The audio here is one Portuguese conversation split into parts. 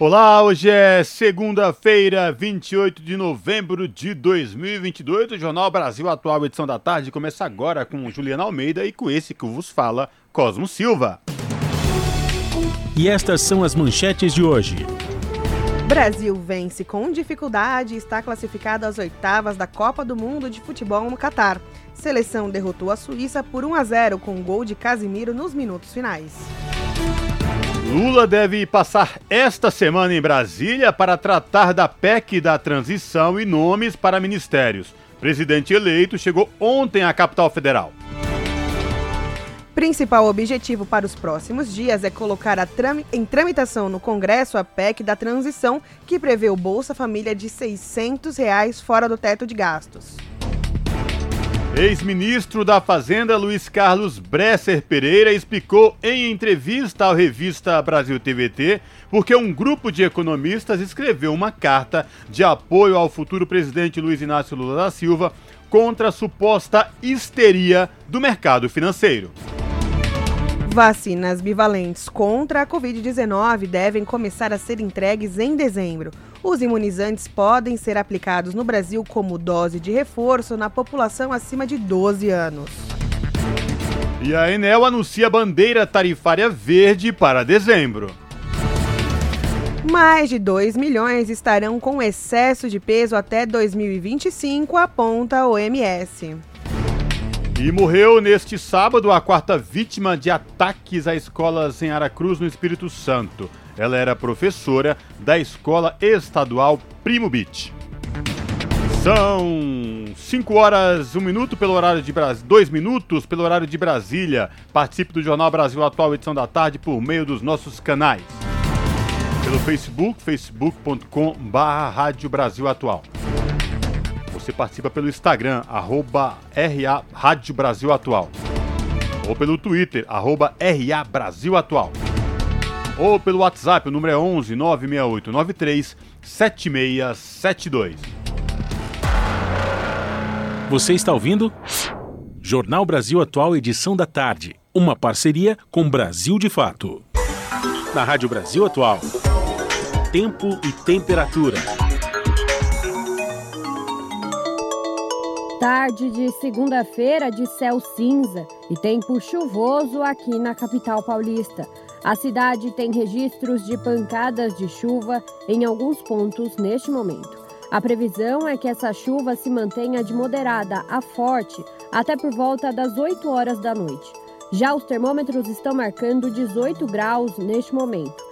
Olá, hoje é segunda-feira, 28 de novembro de 2022. O Jornal Brasil Atual, edição da tarde, começa agora com Juliana Almeida e com esse que vos fala, Cosmo Silva. E estas são as manchetes de hoje. Brasil vence com dificuldade e está classificado às oitavas da Copa do Mundo de Futebol no Catar. Seleção derrotou a Suíça por 1 a 0 com um gol de Casimiro nos minutos finais. Lula deve passar esta semana em Brasília para tratar da PEC da transição e nomes para ministérios. Presidente eleito chegou ontem à capital federal. Principal objetivo para os próximos dias é colocar em tramitação no Congresso a PEC da transição, que prevê o Bolsa Família de 600 reais fora do teto de gastos. Ex-ministro da Fazenda Luiz Carlos Bresser Pereira explicou em entrevista à revista Brasil TVT porque um grupo de economistas escreveu uma carta de apoio ao futuro presidente Luiz Inácio Lula da Silva contra a suposta histeria do mercado financeiro. Vacinas bivalentes contra a Covid-19 devem começar a ser entregues em dezembro. Os imunizantes podem ser aplicados no Brasil como dose de reforço na população acima de 12 anos. E a Enel anuncia bandeira tarifária verde para dezembro. Mais de 2 milhões estarão com excesso de peso até 2025, aponta a OMS. E morreu neste sábado a quarta vítima de ataques a escolas em Aracruz, no Espírito Santo. Ela era professora da Escola Estadual Primo Beach. São 5 horas, 1 um minuto pelo horário de Brasília, 2 minutos pelo horário de Brasília. Participe do Jornal Brasil Atual, edição da tarde, por meio dos nossos canais. Pelo Facebook, facebook.com.br Rádio Brasil Atual. Você participa pelo Instagram, arroba RA Rádio Brasil Atual. Ou pelo Twitter, arroba RA Brasil Atual. Ou pelo WhatsApp, o número é 11 968 93 7672. Você está ouvindo? Jornal Brasil Atual, edição da tarde. Uma parceria com Brasil de Fato. Na Rádio Brasil Atual. Tempo e temperatura. Tarde de segunda-feira de céu cinza e tempo chuvoso aqui na capital paulista. A cidade tem registros de pancadas de chuva em alguns pontos neste momento. A previsão é que essa chuva se mantenha de moderada a forte até por volta das 8 horas da noite. Já os termômetros estão marcando 18 graus neste momento.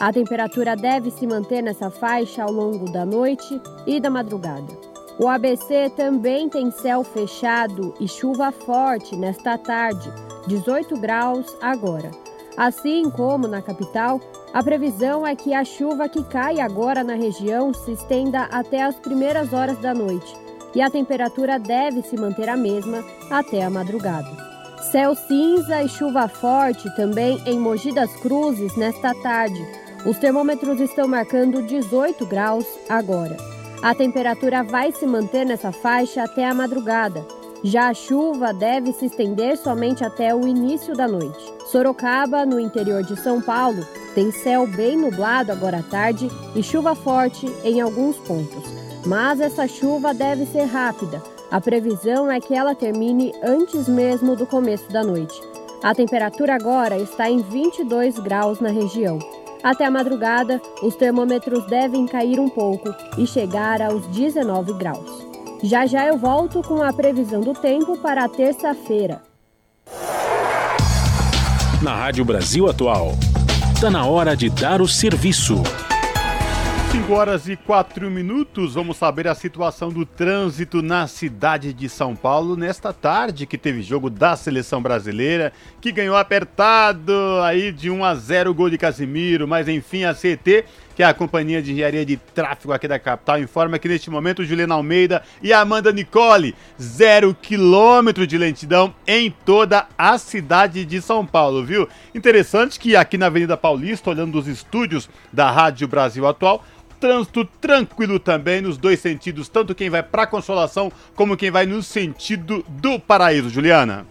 A temperatura deve se manter nessa faixa ao longo da noite e da madrugada. O ABC também tem céu fechado e chuva forte nesta tarde, 18 graus agora. Assim como na capital, a previsão é que a chuva que cai agora na região se estenda até as primeiras horas da noite e a temperatura deve se manter a mesma até a madrugada. Céu cinza e chuva forte também em Mogi das Cruzes nesta tarde. Os termômetros estão marcando 18 graus agora. A temperatura vai se manter nessa faixa até a madrugada. Já a chuva deve se estender somente até o início da noite. Sorocaba, no interior de São Paulo, tem céu bem nublado agora à tarde e chuva forte em alguns pontos. Mas essa chuva deve ser rápida. A previsão é que ela termine antes mesmo do começo da noite. A temperatura agora está em 22 graus na região. Até a madrugada, os termômetros devem cair um pouco e chegar aos 19 graus. Já já eu volto com a previsão do tempo para terça-feira. Na Rádio Brasil Atual, está na hora de dar o serviço. 5 horas e 4 minutos, vamos saber a situação do trânsito na cidade de São Paulo nesta tarde que teve jogo da seleção brasileira, que ganhou apertado aí de 1 a 0 gol de Casimiro, mas enfim a CT que é a Companhia de Engenharia de Tráfego aqui da capital, informa que neste momento Juliana Almeida e Amanda Nicole, zero quilômetro de lentidão em toda a cidade de São Paulo, viu? Interessante que aqui na Avenida Paulista, olhando dos estúdios da Rádio Brasil Atual, trânsito tranquilo também nos dois sentidos, tanto quem vai para Consolação como quem vai no sentido do Paraíso, Juliana.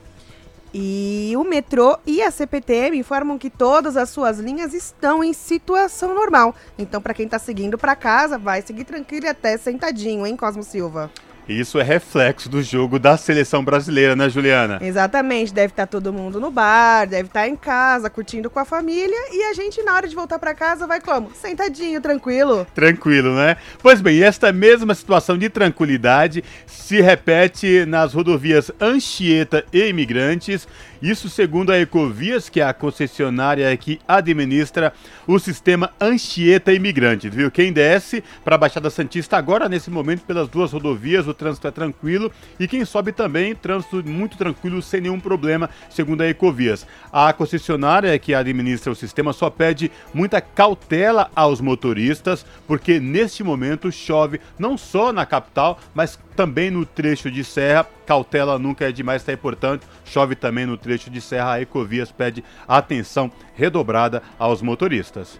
E o metrô e a CPTM informam que todas as suas linhas estão em situação normal. Então, para quem está seguindo para casa, vai seguir tranquilo e até sentadinho, hein, Cosmo Silva? Isso é reflexo do jogo da seleção brasileira, né, Juliana? Exatamente. Deve estar todo mundo no bar, deve estar em casa, curtindo com a família. E a gente, na hora de voltar para casa, vai como? Sentadinho, tranquilo. Tranquilo, né? Pois bem, esta mesma situação de tranquilidade se repete nas rodovias Anchieta e Imigrantes isso segundo a Ecovias, que é a concessionária que administra o sistema Anchieta Imigrantes, viu? Quem desce para a Baixada Santista agora, nesse momento, pelas duas rodovias, o trânsito é tranquilo. E quem sobe também, trânsito muito tranquilo, sem nenhum problema, segundo a Ecovias. A concessionária que administra o sistema só pede muita cautela aos motoristas, porque neste momento chove não só na capital, mas também no trecho de serra. Cautela nunca é demais, está importante. Chove também no trecho de serra. A Ecovias pede atenção redobrada aos motoristas.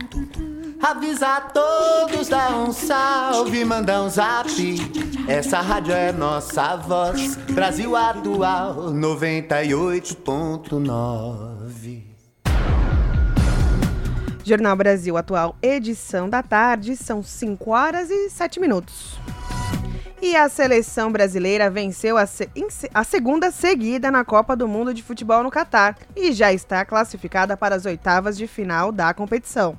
Avisa todos, dá um salve, manda um zap. Essa rádio é nossa voz. Brasil Atual 98.9. Jornal Brasil Atual, edição da tarde, são 5 horas e 7 minutos. E a seleção brasileira venceu a, se a, segunda seguida na Copa do Mundo de Futebol no Catar e já está classificada para as oitavas de final da competição.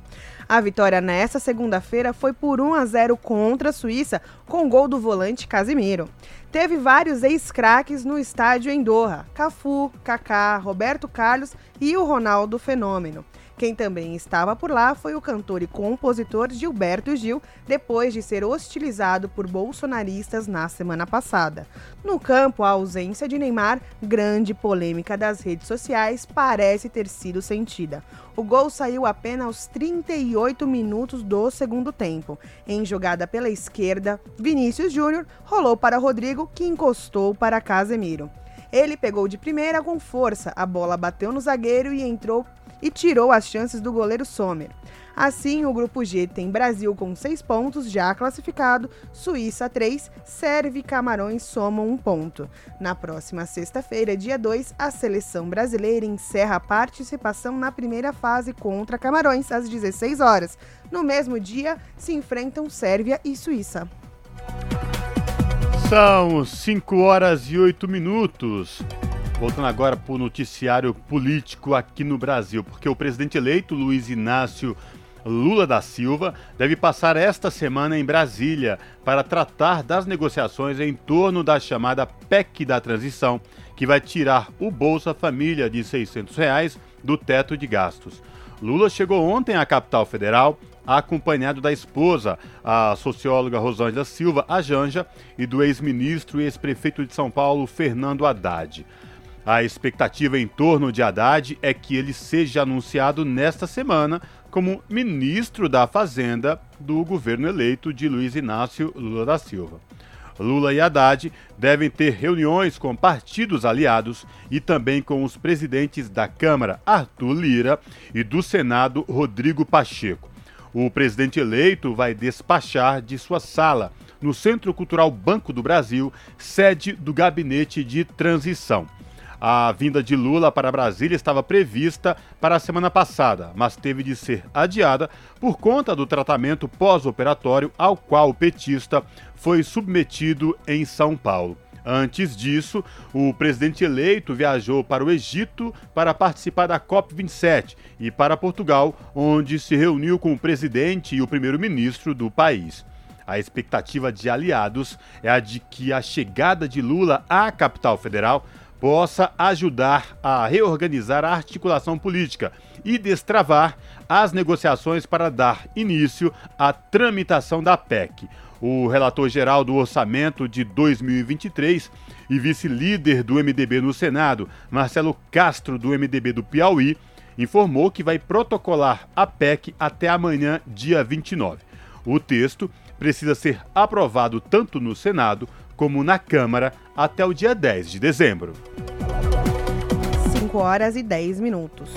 A vitória nesta segunda-feira foi por 1 a 0 contra a Suíça, com gol do volante Casimiro. Teve vários ex-craques no estádio em Doha: Cafu, Kaká, Roberto Carlos e o Ronaldo Fenômeno. Quem também estava por lá foi o cantor e compositor Gilberto Gil, depois de ser hostilizado por bolsonaristas na semana passada. No campo, a ausência de Neymar, grande polêmica das redes sociais, parece ter sido sentida. O gol saiu apenas aos 38 minutos do segundo tempo. Em jogada pela esquerda, Vinícius Júnior rolou para Rodrigo, que encostou para Casemiro. Ele pegou de primeira com força, a bola bateu no zagueiro e entrou e tirou as chances do goleiro Sommer. Assim, o grupo G tem Brasil com 6 pontos já classificado, Suíça 3, Sérvia e Camarões somam um ponto. Na próxima sexta-feira, dia 2, a seleção brasileira encerra a participação na primeira fase contra Camarões às 16 horas. No mesmo dia, se enfrentam Sérvia e Suíça. São 5 horas e 8 minutos. Voltando agora para o noticiário político aqui no Brasil, porque o presidente eleito Luiz Inácio Lula da Silva deve passar esta semana em Brasília para tratar das negociações em torno da chamada PEC da transição, que vai tirar o Bolsa Família de 600 reais do teto de gastos. Lula chegou ontem à capital federal acompanhado da esposa, a socióloga Rosângela Silva, a Janja, e do ex-ministro e ex-prefeito de São Paulo, Fernando Haddad. A expectativa em torno de Haddad é que ele seja anunciado nesta semana como ministro da Fazenda do governo eleito de Luiz Inácio Lula da Silva. Lula e Haddad devem ter reuniões com partidos aliados e também com os presidentes da Câmara, Arthur Lira, e do Senado, Rodrigo Pacheco. o presidente eleito vai despachar de sua sala no Centro Cultural Banco do Brasil, sede do Gabinete de Transição. A vinda de Lula para Brasília estava prevista para a semana passada, mas teve de ser adiada por conta do tratamento pós-operatório ao qual o petista foi submetido em São Paulo. Antes disso, o presidente eleito viajou para o Egito para participar da COP27 e para Portugal, onde se reuniu com o presidente e o primeiro-ministro do país. A expectativa de aliados é a de que a chegada de Lula à capital federal possa ajudar a reorganizar a articulação política e destravar as negociações para dar início à tramitação da PEC. O relator geral do orçamento de 2023 e vice-líder do MDB no Senado, Marcelo Castro, do MDB do Piauí, informou que vai protocolar a PEC até amanhã, dia 29. O texto precisa ser aprovado tanto no Senado como na Câmara até o dia 10 de dezembro. 5 horas e 10 minutos.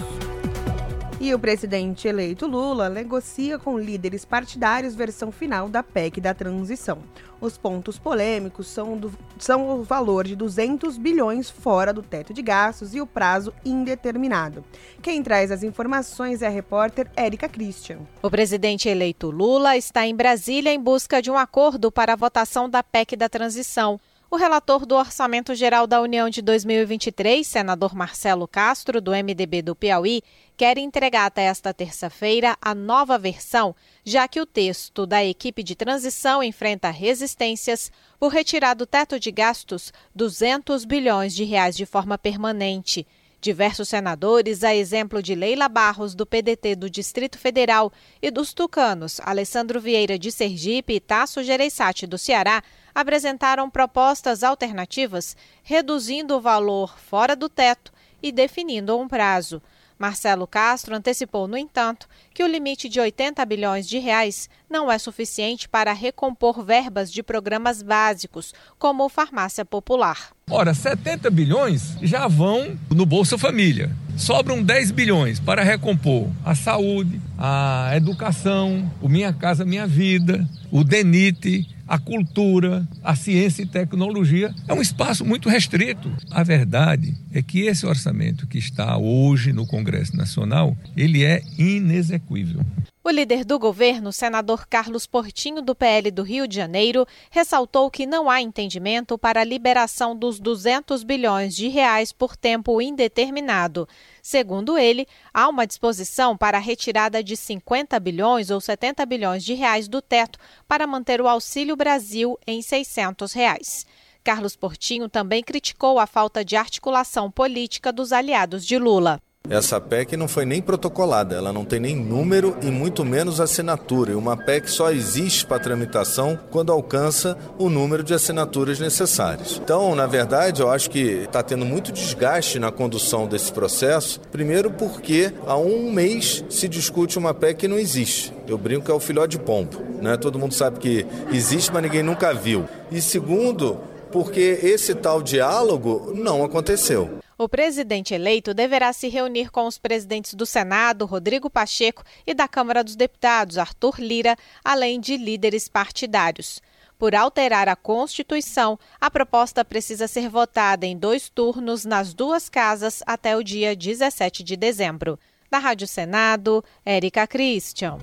E o presidente eleito Lula negocia com líderes partidários versão final da PEC da transição. Os pontos polêmicos são, do, são o valor de 200 bilhões fora do teto de gastos e o prazo indeterminado. Quem traz as informações é a repórter Érica Christian. O presidente eleito Lula está em Brasília em busca de um acordo para a votação da PEC da transição. O relator do Orçamento Geral da União de 2023, senador Marcelo Castro, do MDB do Piauí, quer entregar até esta terça-feira a nova versão, já que o texto da equipe de transição enfrenta resistências por retirar do teto de gastos 200 bilhões de reais de forma permanente. Diversos senadores, a exemplo de Leila Barros, do PDT do Distrito Federal, e dos tucanos Alessandro Vieira de Sergipe e Tasso Gereissati do Ceará, apresentaram propostas alternativas, reduzindo o valor fora do teto e definindo um prazo. Marcelo Castro antecipou, no entanto, que o limite de 80 bilhões de reais não é suficiente para recompor verbas de programas básicos, como o Farmácia Popular. Ora, 70 bilhões já vão no Bolsa Família. Sobram 10 bilhões para recompor a saúde, a educação, o Minha Casa Minha Vida, o DENIT, a cultura, a ciência e tecnologia. É um espaço muito restrito. A verdade é que esse orçamento que está hoje no Congresso Nacional, ele é inexequível. O líder do governo, senador Carlos Portinho, do PL do Rio de Janeiro, ressaltou que não há entendimento para a liberação dos 200 bilhões de reais por tempo indeterminado. Segundo ele, há uma disposição para a retirada de 50 bilhões ou 70 bilhões de reais do teto para manter o Auxílio Brasil em 600 reais. Carlos Portinho também criticou a falta de articulação política dos aliados de Lula. Essa PEC não foi nem protocolada, ela não tem nem número e muito menos assinatura. E uma PEC só existe para tramitação quando alcança o número de assinaturas necessárias. Então, na verdade, eu acho que está tendo muito desgaste na condução desse processo. Primeiro, porque há um mês se discute uma PEC que não existe. Eu brinco que é o filhote de pombo. Né? Todo mundo sabe que existe, mas ninguém nunca viu. E segundo, porque esse tal diálogo não aconteceu. O presidente eleito deverá se reunir com os presidentes do Senado, Rodrigo Pacheco, e da Câmara dos Deputados, Arthur Lira, além de líderes partidários. Por alterar a Constituição, a proposta precisa ser votada em dois turnos nas duas casas até o dia 17 de dezembro. Da Rádio Senado, Érica Christian.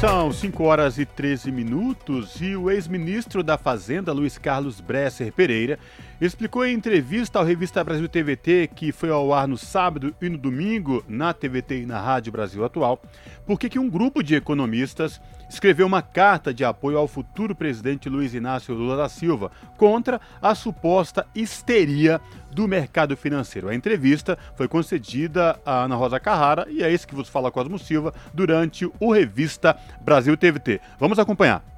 São 5 horas e 13 minutos e o ex-ministro da Fazenda, Luiz Carlos Bresser Pereira, explicou em entrevista ao Revista Brasil TVT, que foi ao ar no sábado e no domingo na TVT e na Rádio Brasil Atual, por que um grupo de economistas escreveu uma carta de apoio ao futuro presidente Luiz Inácio Lula da Silva contra a suposta histeria do mercado financeiro. A entrevista foi concedida a Ana Rosa Carrara e é isso que vos fala Cosmo Silva durante o Revista Brasil TVT. Vamos acompanhar.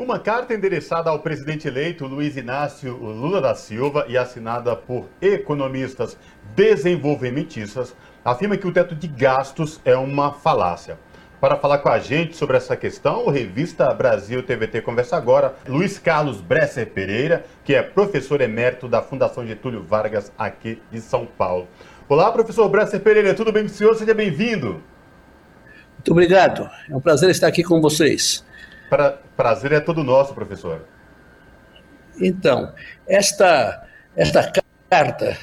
Uma carta endereçada ao presidente eleito Luiz Inácio Lula da Silva e assinada por economistas desenvolvimentistas afirma que o teto de gastos é uma falácia. Para falar com a gente sobre essa questão, o Revista Brasil TVT conversa agora Luiz Carlos Bresser Pereira, que é professor emérito da Fundação Getúlio Vargas aqui de São Paulo. Olá, professor Bresser Pereira, tudo bem com o senhor? Seja bem-vindo. Muito obrigado. É um prazer estar aqui com vocês. Pra, prazer é todo nosso, professor. Então, esta, esta carta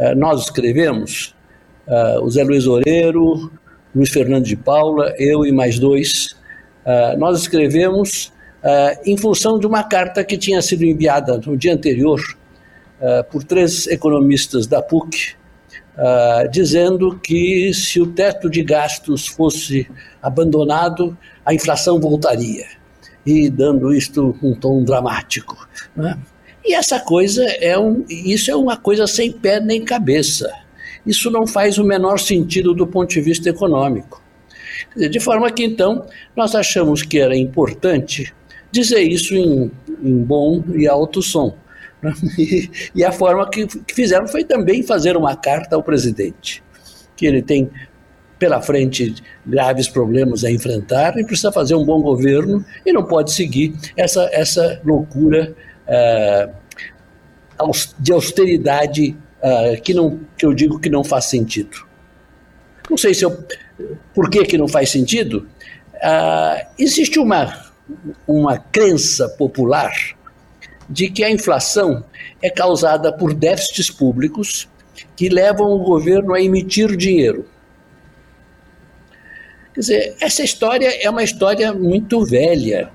uh, nós escrevemos, uh, o Zé Luiz Oreiro, Luiz Fernando de Paula, eu e mais dois, uh, nós escrevemos em função de uma carta que tinha sido enviada no dia anterior por três economistas da PUC, dizendo que se o teto de gastos fosse abandonado, a inflação voltaria, e dando isto um tom dramático. Né? E essa coisa é um, isso é uma coisa sem pé nem cabeça. Isso não faz o menor sentido do ponto de vista econômico. De forma que, então, nós achamos que era importante dizer isso em, em bom e alto som. E, e a forma que fizeram foi também fazer uma carta ao presidente, que ele tem pela frente graves problemas a enfrentar e precisa fazer um bom governo e não pode seguir essa, essa loucura uh, de austeridade uh, que, não, que eu digo que não faz sentido. Não sei se eu, por que, que não faz sentido. Uh, existe uma, uma crença popular de que a inflação é causada por déficits públicos que levam o governo a emitir dinheiro. Quer dizer, essa história é uma história muito velha.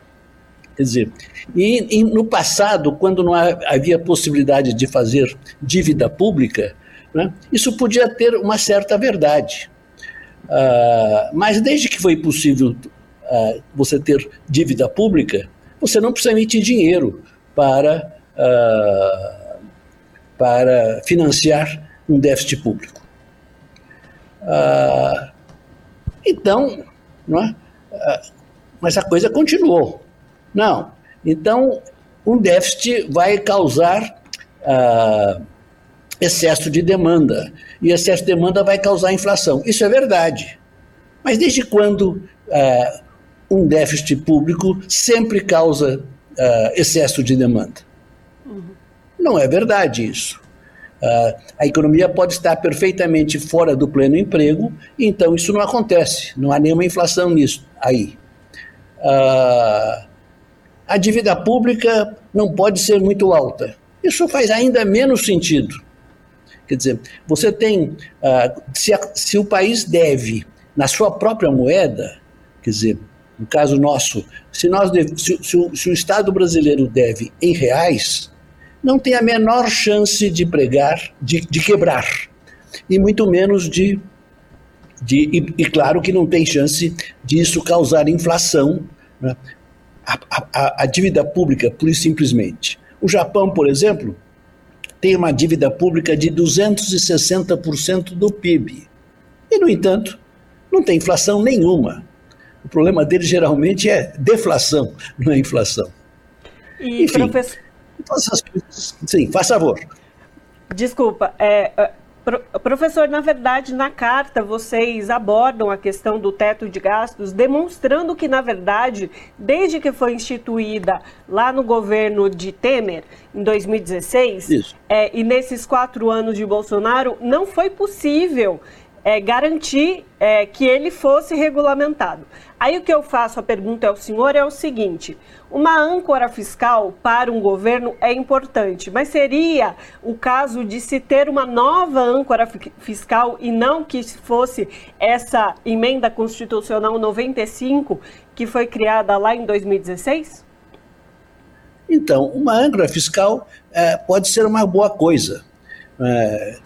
Quer dizer, e, e no passado, quando não havia possibilidade de fazer dívida pública, né, isso podia ter uma certa verdade. Uh, mas desde que foi possível uh, você ter dívida pública, você não precisa emitir dinheiro para, uh, para financiar um déficit público. Uh, então, não é? Uh, mas a coisa continuou. Não. Então, um déficit vai causar excesso de demanda. E excesso de demanda vai causar inflação. Isso é verdade. Mas desde quando um déficit público sempre causa uh, excesso de demanda. Uhum. Não é verdade isso. Uh, a economia pode estar perfeitamente fora do pleno emprego, então isso não acontece, não há nenhuma inflação nisso aí. Uh, a dívida pública não pode ser muito alta. Isso faz ainda menos sentido. Quer dizer, você tem. Uh, se, a, se o país deve na sua própria moeda, quer dizer, no caso nosso, se, nós se, se, o, se o Estado brasileiro deve em reais, não tem a menor chance de pregar, de, de quebrar, e muito menos de. de e, e, claro que não tem chance disso causar inflação, né? a, a, a dívida pública, pura e simplesmente. O Japão, por exemplo, tem uma dívida pública de 260% do PIB. E, no entanto, não tem inflação nenhuma. O problema dele geralmente é deflação, não é inflação. E Enfim, professor... todas essas coisas. Sim, faz favor. Desculpa, é, é Professor, na verdade, na carta vocês abordam a questão do teto de gastos, demonstrando que, na verdade, desde que foi instituída lá no governo de Temer, em 2016, é, e nesses quatro anos de Bolsonaro, não foi possível é, garantir é, que ele fosse regulamentado. Aí o que eu faço a pergunta ao senhor é o seguinte: uma âncora fiscal para um governo é importante, mas seria o caso de se ter uma nova âncora fiscal e não que fosse essa emenda constitucional 95 que foi criada lá em 2016? Então, uma âncora fiscal é, pode ser uma boa coisa. É,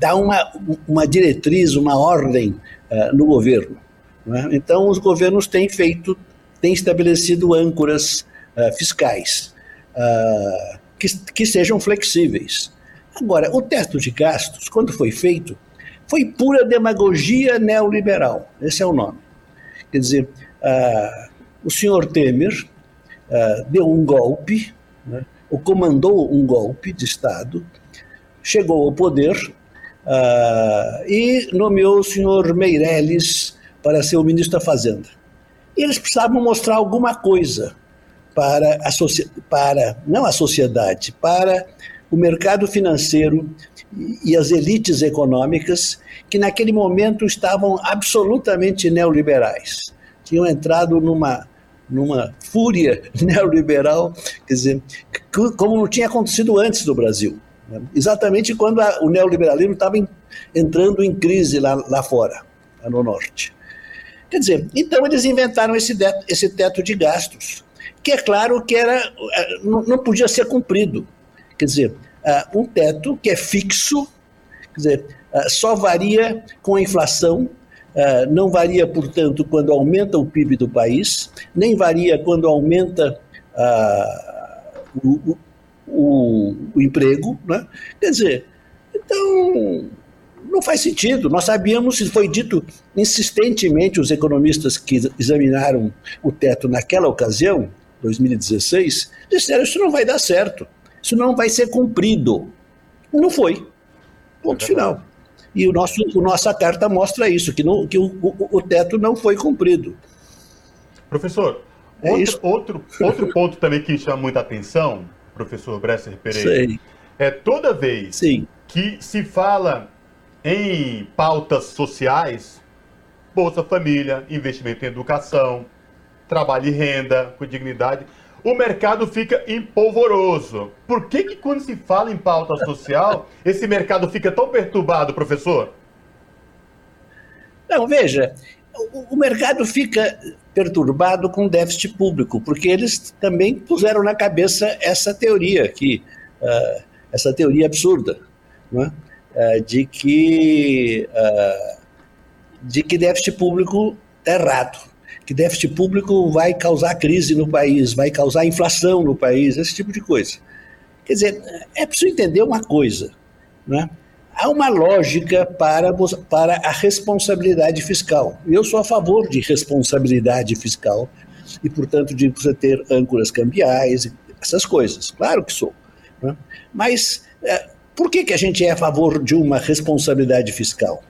dá uma, uma diretriz, uma ordem uh, no governo. É? Então, os governos têm feito, têm estabelecido âncoras uh, fiscais uh, que, que sejam flexíveis. Agora, o teto de gastos, quando foi feito, foi pura demagogia neoliberal. Esse é o nome. Quer dizer, o senhor Temer deu um golpe, né, ou comandou um golpe de Estado, chegou ao poder uh, e nomeou o senhor Meirelles para ser o ministro da Fazenda. E eles precisavam mostrar alguma coisa para a para não a sociedade, para o mercado financeiro e as elites econômicas que naquele momento estavam absolutamente neoliberais. Tinham entrado numa, numa fúria neoliberal, quer dizer, como não tinha acontecido antes no Brasil. Né? Exatamente quando a, o neoliberalismo estava entrando em crise lá, lá fora, lá no norte. Quer dizer, então eles inventaram esse esse teto de gastos, que é claro que era, eh, não, podia ser cumprido. Quer dizer, uh, um teto que é fixo, quer dizer, uh, só varia com a inflação, uh, não varia, portanto, quando aumenta o PIB do país, nem varia quando aumenta o, o, o, emprego. Né? Quer dizer, então não faz sentido. Nós sabíamos, e foi dito insistentemente, os economistas que examinaram o teto naquela ocasião, 2016, disseram isso não vai dar certo. Isso não vai ser cumprido. Não foi. Ponto é final. E o nosso, o nossa carta mostra isso, que, não, que o, o, o teto não foi cumprido. Professor, é outro, outro, outro ponto também que chama muita atenção, professor Bresser Pereira, Sei. é toda vez Sim. que se fala em pautas sociais, Bolsa Família, investimento em educação, trabalho e renda com dignidade, o mercado fica empolvoroso. Por que, que quando se fala em pauta social, esse mercado fica tão perturbado, professor? Não, veja, o, o mercado fica perturbado com déficit público, porque eles também puseram na cabeça essa teoria aqui, uh, essa teoria absurda, uh, de que uh, de que déficit público é errado que déficit público vai causar crise no país, vai causar inflação no país, esse tipo de coisa. Quer dizer, é preciso entender uma coisa, né? Há uma lógica para, para a responsabilidade fiscal. Eu sou a favor de responsabilidade fiscal e, portanto, de você ter âncoras cambiais, essas coisas. Claro que sou. Né? Mas é, por que, que a gente é a favor de uma responsabilidade fiscal?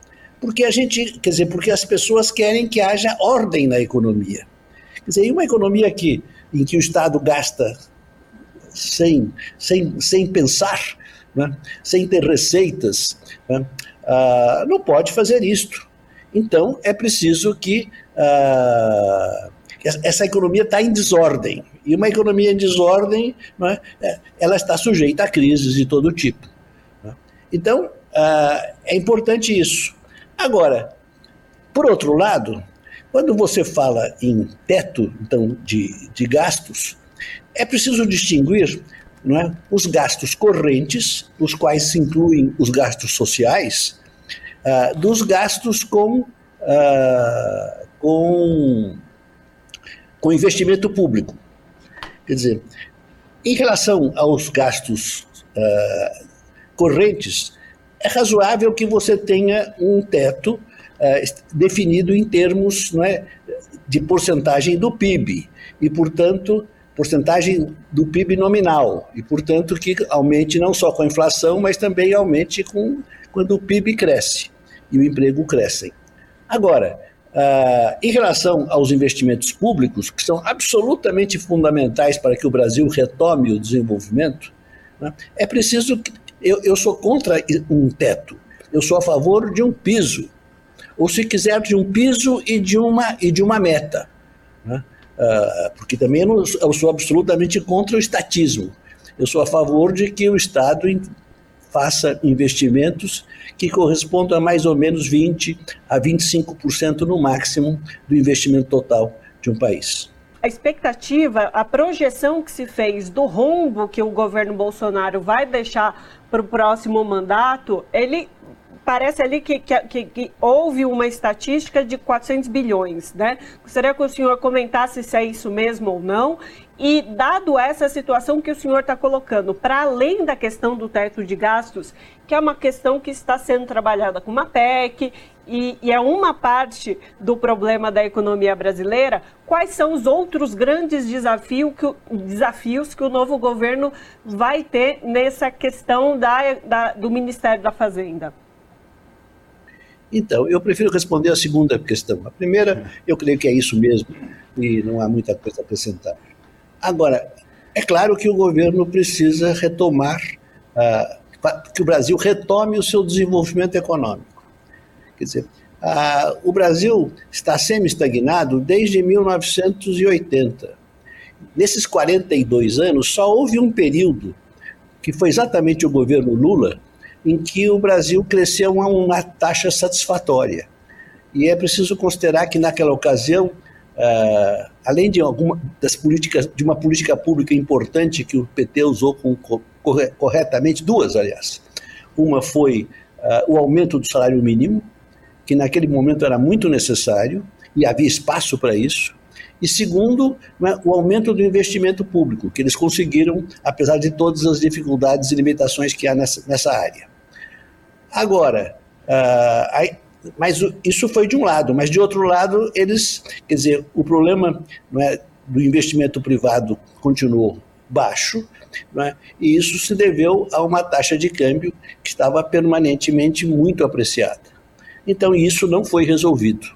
porque a gente, quer dizer, porque as pessoas querem que haja ordem na economia. Quer dizer, em uma economia que, em que o Estado gasta sem, sem, sem pensar, né, sem ter receitas, né, uh, não pode fazer isto. Então, é preciso que uh, essa economia está em desordem. E uma economia em desordem, né, ela está sujeita a crises de todo tipo. Então, uh, é importante isso. Agora, por outro lado, quando você fala em teto então, de, de gastos, é preciso distinguir é, os gastos correntes, os quais se incluem os gastos sociais, uh, dos gastos com, uh, com, com investimento público. Quer dizer, em relação aos gastos uh, correntes, é razoável que você tenha um teto uh, definido em termos não é, de porcentagem do PIB e, portanto, porcentagem do PIB nominal e, portanto, que aumente não só com a inflação, mas também aumente com quando o PIB cresce e o emprego crescem. Agora, uh, em relação aos investimentos públicos, que são absolutamente fundamentais para que o Brasil retome o desenvolvimento, né, é preciso eu, eu sou contra um teto. Eu sou a favor de um piso. Ou, se quiser, de um piso e de uma, e de uma meta. Né? Uh, porque também eu, eu sou absolutamente contra o estatismo. Eu sou a favor de que o Estado faça investimentos que correspondam a mais ou menos 20% a 25% no máximo do investimento total de um país a expectativa, a projeção que se fez do rombo que o governo Bolsonaro vai deixar para o próximo mandato, ele parece ali que, que, que, houve uma estatística de 400 bilhões, né? Gostaria que o senhor comentasse se é isso mesmo ou não. E, dado essa situação que o senhor está colocando, para além da questão do teto de gastos, que é uma questão que está sendo trabalhada com uma PEC e, e, é uma parte do problema da economia brasileira, quais são os outros grandes desafio que, desafios que o novo governo vai ter nessa questão da, da, do Ministério da Fazenda? Então, eu prefiro responder a segunda questão. A primeira, eu creio que é isso mesmo e não há muita coisa a acrescentar. Agora, é claro que o governo precisa retomar que o Brasil retome o seu desenvolvimento econômico. Quer dizer, o Brasil está semi-estagnado desde 1980. Nesses 42 anos, só houve um período, que foi exatamente o governo Lula, em que o Brasil cresceu a uma taxa satisfatória. E é preciso considerar que naquela ocasião, uh, além de alguma das políticas de uma política pública importante que o PT usou com, corretamente, duas, aliás. Uma foi uh, o aumento do salário mínimo, que naquele momento era muito necessário e havia espaço para isso. E segundo, né, o aumento do investimento público, que eles conseguiram, apesar de todas as dificuldades e limitações que há nessa, nessa área. Agora, uh, mas isso foi de um lado, mas de outro lado, eles, quer dizer, o problema é, do investimento privado continuou baixo, é, e isso se deveu a uma taxa de câmbio que estava permanentemente muito apreciada. Então, isso não foi resolvido.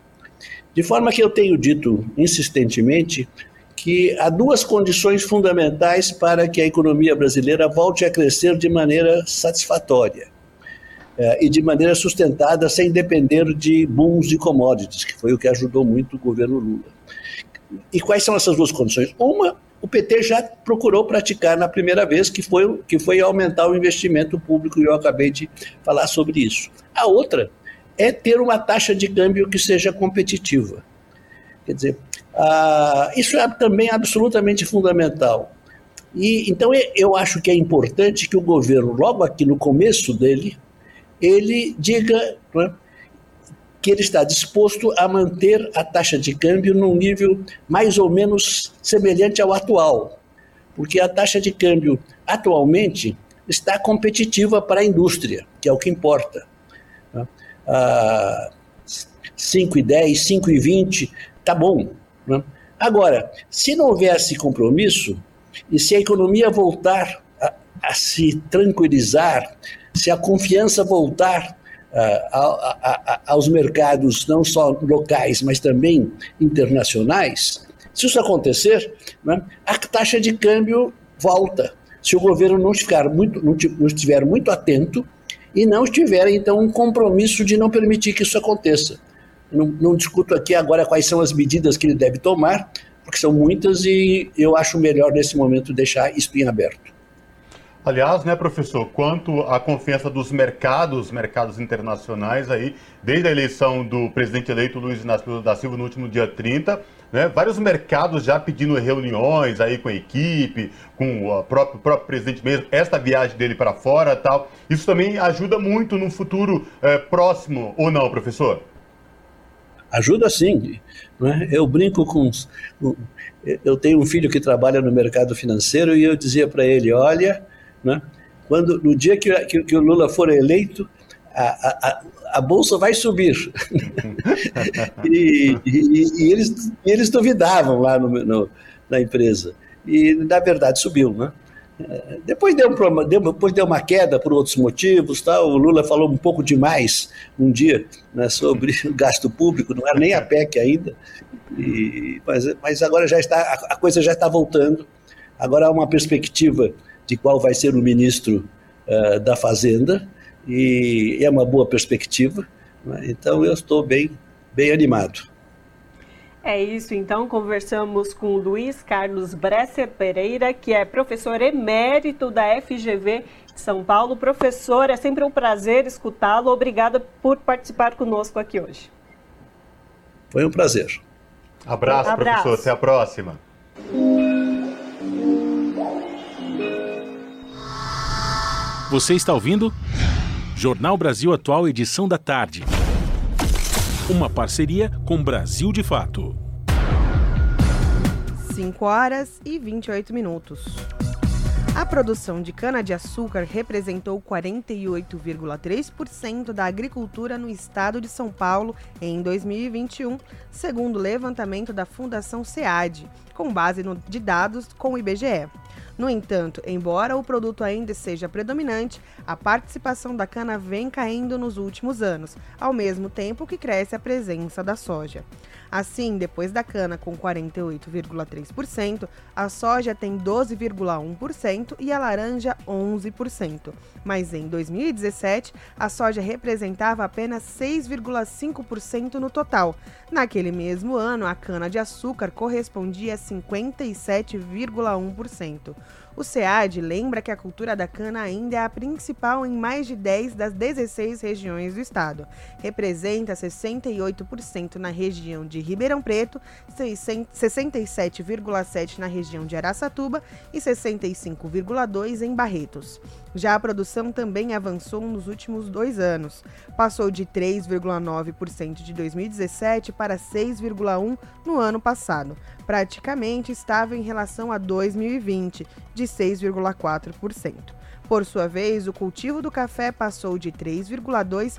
De forma que eu tenho dito insistentemente que há duas condições fundamentais para que a economia brasileira volte a crescer de maneira satisfatória eh, e de maneira sustentada, sem depender de booms de commodities, que foi o que ajudou muito o governo Lula. E quais são essas duas condições? Uma, o PT já procurou praticar na primeira vez, que foi, que foi aumentar o investimento público, e eu acabei de falar sobre isso. A outra é ter uma taxa de câmbio que seja competitiva. Quer dizer, ah, isso é também absolutamente fundamental. E então eu acho que é importante que o governo, logo aqui no começo dele, ele diga né, que ele está disposto a manter a taxa de câmbio num nível mais ou menos semelhante ao atual, porque a taxa de câmbio atualmente está competitiva para a indústria, que é o que importa. Ah, 5,10, 5,20, tá bom. Né? Agora, se não houvesse compromisso e se a economia voltar a, a se tranquilizar, se a confiança voltar uh, a, a, aos mercados, não só locais, mas também internacionais, se isso acontecer, né, a taxa de câmbio volta. Se o governo não, ficar muito, não, não estiver muito atento e não tiver, então, um compromisso de não permitir que isso aconteça. Não, não, discuto aqui agora quais são as medidas que ele deve tomar, porque são muitas e eu acho melhor nesse momento deixar isso em aberto. Aliás, né, professor, quanto à confiança dos mercados, mercados internacionais aí, desde a eleição do presidente eleito Luiz Inácio da Silva no último dia 30, né, vários mercados já pedindo reuniões aí com a equipe, com o próprio, próprio presidente mesmo, esta viagem dele para fora tal. Isso também ajuda muito no futuro é, próximo, ou não, professor? Ajuda sim. Né? Eu brinco com. Eu tenho um filho que trabalha no mercado financeiro e eu dizia para ele: olha né? Quando, no dia que, que, que o Lula for eleito, a, a, a bolsa vai subir. e, e, e, eles, eles duvidavam lá no, no, na empresa. E, na verdade, subiu. Né? Depois deu, depois deu uma queda por outros motivos. Tá? O Lula falou um pouco demais um dia né, sobre o gasto público, não era nem a PEC ainda. E, mas, mas agora já está, a coisa já está voltando. Agora há uma perspectiva de qual vai ser o ministro uh, da Fazenda, e é uma boa perspectiva. Né? Então, eu estou bem, bem animado. É isso, então conversamos com Luiz Carlos Bresser Pereira, que é professor emérito da FGV de São Paulo. Professor, é sempre um prazer escutá-lo. Obrigada por participar conosco aqui hoje. Foi um prazer. Abraço, Abraço. professor. Até a próxima. Você está ouvindo? Jornal Brasil Atual, edição da tarde. Uma parceria com Brasil de Fato. 5 horas e 28 minutos. A produção de cana-de-açúcar representou 48,3% da agricultura no estado de São Paulo em 2021, segundo o levantamento da Fundação SEAD, com base no, de dados com o IBGE. No entanto, embora o produto ainda seja predominante, a participação da cana vem caindo nos últimos anos, ao mesmo tempo que cresce a presença da soja. Assim, depois da cana com 48,3%, a soja tem 12,1% e a laranja 11%. Mas em 2017, a soja representava apenas 6,5% no total. Naquele mesmo ano, a cana-de-açúcar correspondia a 57,1%. O SEAD lembra que a cultura da cana ainda é a principal em mais de 10 das 16 regiões do estado. Representa 68% na região de Ribeirão Preto, 67,7% na região de Araçatuba e 65,2% em Barretos. Já a produção também avançou nos últimos dois anos. Passou de 3,9% de 2017 para 6,1% no ano passado. Praticamente estava em relação a 2020, de 6,4%. Por sua vez, o cultivo do café passou de 3,2%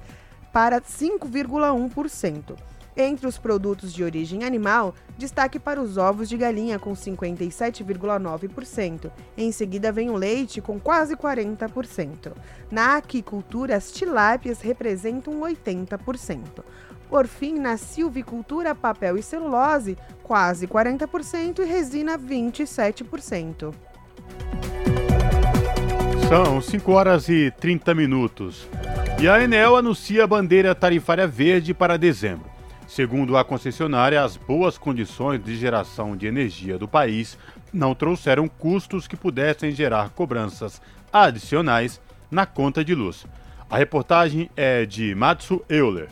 para 5,1%. Entre os produtos de origem animal, destaque para os ovos de galinha com 57,9%. Em seguida vem o leite com quase 40%. Na aquicultura, as tilápias representam 80%. Por fim, na silvicultura, papel e celulose, quase 40% e resina 27%. São 5 horas e 30 minutos. E a Enel anuncia a bandeira tarifária verde para dezembro. Segundo a concessionária, as boas condições de geração de energia do país não trouxeram custos que pudessem gerar cobranças adicionais na conta de luz. A reportagem é de Matsu Euler.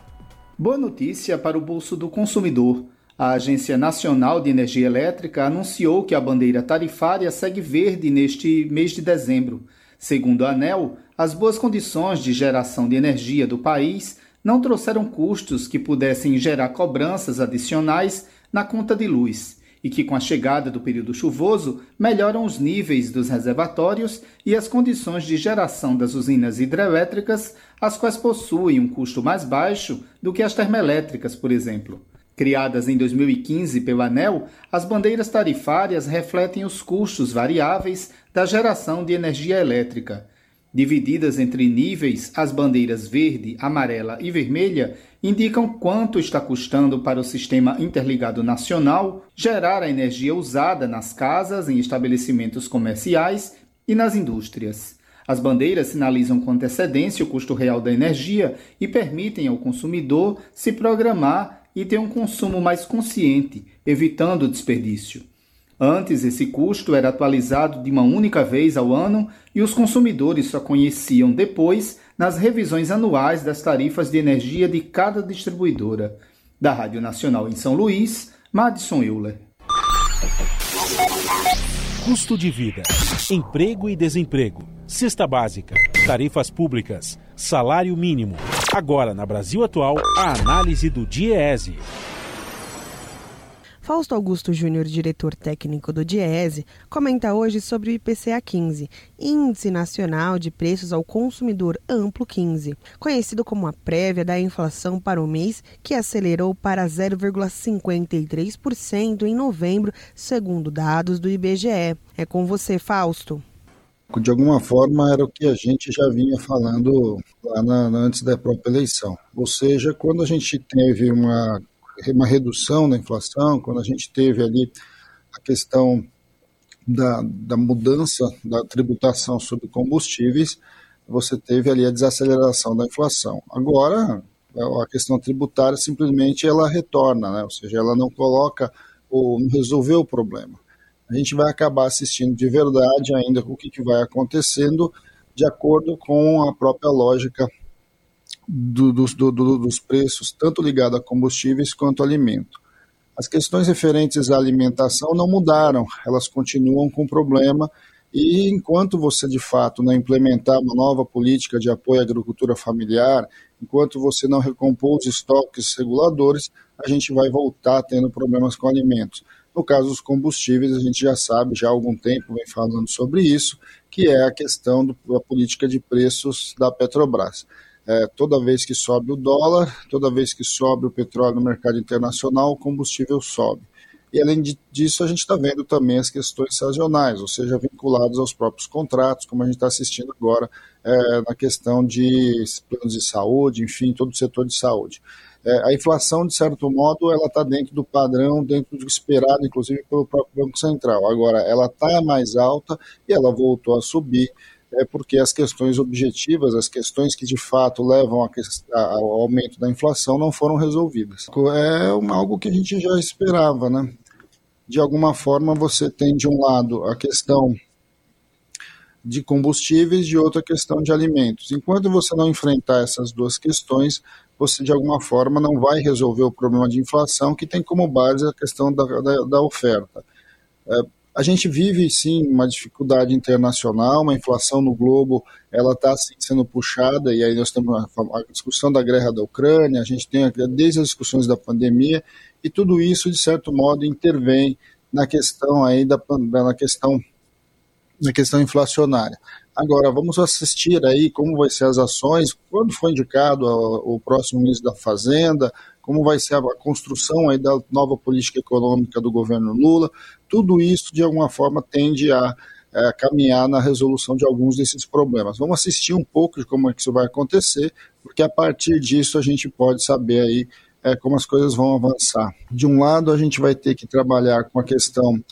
Boa notícia para o bolso do consumidor. A Agência Nacional de Energia Elétrica anunciou que a bandeira tarifária segue verde neste mês de dezembro. Segundo a ANEL, as boas condições de geração de energia do país não trouxeram custos que pudessem gerar cobranças adicionais na conta de luz e que, com a chegada do período chuvoso, melhoram os níveis dos reservatórios e as condições de geração das usinas hidrelétricas, as quais possuem um custo mais baixo do que as termoelétricas, por exemplo. Criadas em 2015 pela ANEL, as bandeiras tarifárias refletem os custos variáveis da geração de energia elétrica Divididas entre níveis, as bandeiras verde, amarela e vermelha indicam quanto está custando para o Sistema Interligado Nacional gerar a energia usada nas casas, em estabelecimentos comerciais e nas indústrias. As bandeiras sinalizam com antecedência o custo real da energia e permitem ao consumidor se programar e ter um consumo mais consciente, evitando o desperdício. Antes, esse custo era atualizado de uma única vez ao ano e os consumidores só conheciam depois nas revisões anuais das tarifas de energia de cada distribuidora. Da Rádio Nacional em São Luís, Madison Euler. Custo de vida, emprego e desemprego, cesta básica, tarifas públicas, salário mínimo. Agora, na Brasil Atual, a análise do DIEESE. Fausto Augusto Júnior, diretor técnico do DIESE, comenta hoje sobre o IPCA 15, Índice Nacional de Preços ao Consumidor Amplo 15, conhecido como a prévia da inflação para o mês, que acelerou para 0,53% em novembro, segundo dados do IBGE. É com você, Fausto. De alguma forma, era o que a gente já vinha falando lá na, antes da própria eleição. Ou seja, quando a gente teve uma uma redução da inflação, quando a gente teve ali a questão da, da mudança da tributação sobre combustíveis, você teve ali a desaceleração da inflação. Agora, a questão tributária simplesmente ela retorna, né? ou seja, ela não coloca ou não resolveu o problema. A gente vai acabar assistindo de verdade ainda o que, que vai acontecendo de acordo com a própria lógica do, do, do, dos preços, tanto ligado a combustíveis quanto alimento. As questões referentes à alimentação não mudaram, elas continuam com problema e enquanto você de fato não implementar uma nova política de apoio à agricultura familiar, enquanto você não recompor os estoques reguladores, a gente vai voltar tendo problemas com alimentos. No caso dos combustíveis, a gente já sabe, já há algum tempo vem falando sobre isso, que é a questão da política de preços da Petrobras. É, toda vez que sobe o dólar, toda vez que sobe o petróleo no mercado internacional, o combustível sobe. E além disso, a gente está vendo também as questões sazonais, ou seja, vinculadas aos próprios contratos, como a gente está assistindo agora é, na questão de planos de saúde, enfim, todo o setor de saúde. É, a inflação, de certo modo, ela está dentro do padrão, dentro do esperado, inclusive pelo próprio Banco Central. Agora, ela está mais alta e ela voltou a subir é porque as questões objetivas, as questões que de fato levam ao aumento da inflação não foram resolvidas. É algo que a gente já esperava, né? De alguma forma você tem de um lado a questão de combustíveis, de outra questão de alimentos. Enquanto você não enfrentar essas duas questões, você de alguma forma não vai resolver o problema de inflação que tem como base a questão da, da, da oferta. É, a gente vive sim uma dificuldade internacional, uma inflação no globo, ela está sim, sendo puxada, e aí nós temos a, a, discussão da guerra da Ucrânia, a gente tem desde as discussões da pandemia, e tudo isso, de certo modo, intervém na questão aí da, na questão na questão inflacionária. Agora, vamos assistir aí como vai ser as ações, quando foi indicado o próximo ministro da Fazenda, como vai ser a construção aí da nova política econômica do governo Lula, tudo isso de alguma forma tende a é, caminhar na resolução de alguns desses problemas. Vamos assistir um pouco de como é que isso vai acontecer, porque a partir disso a gente pode saber aí é, como as coisas vão avançar. De um lado, a gente vai ter que trabalhar com a questão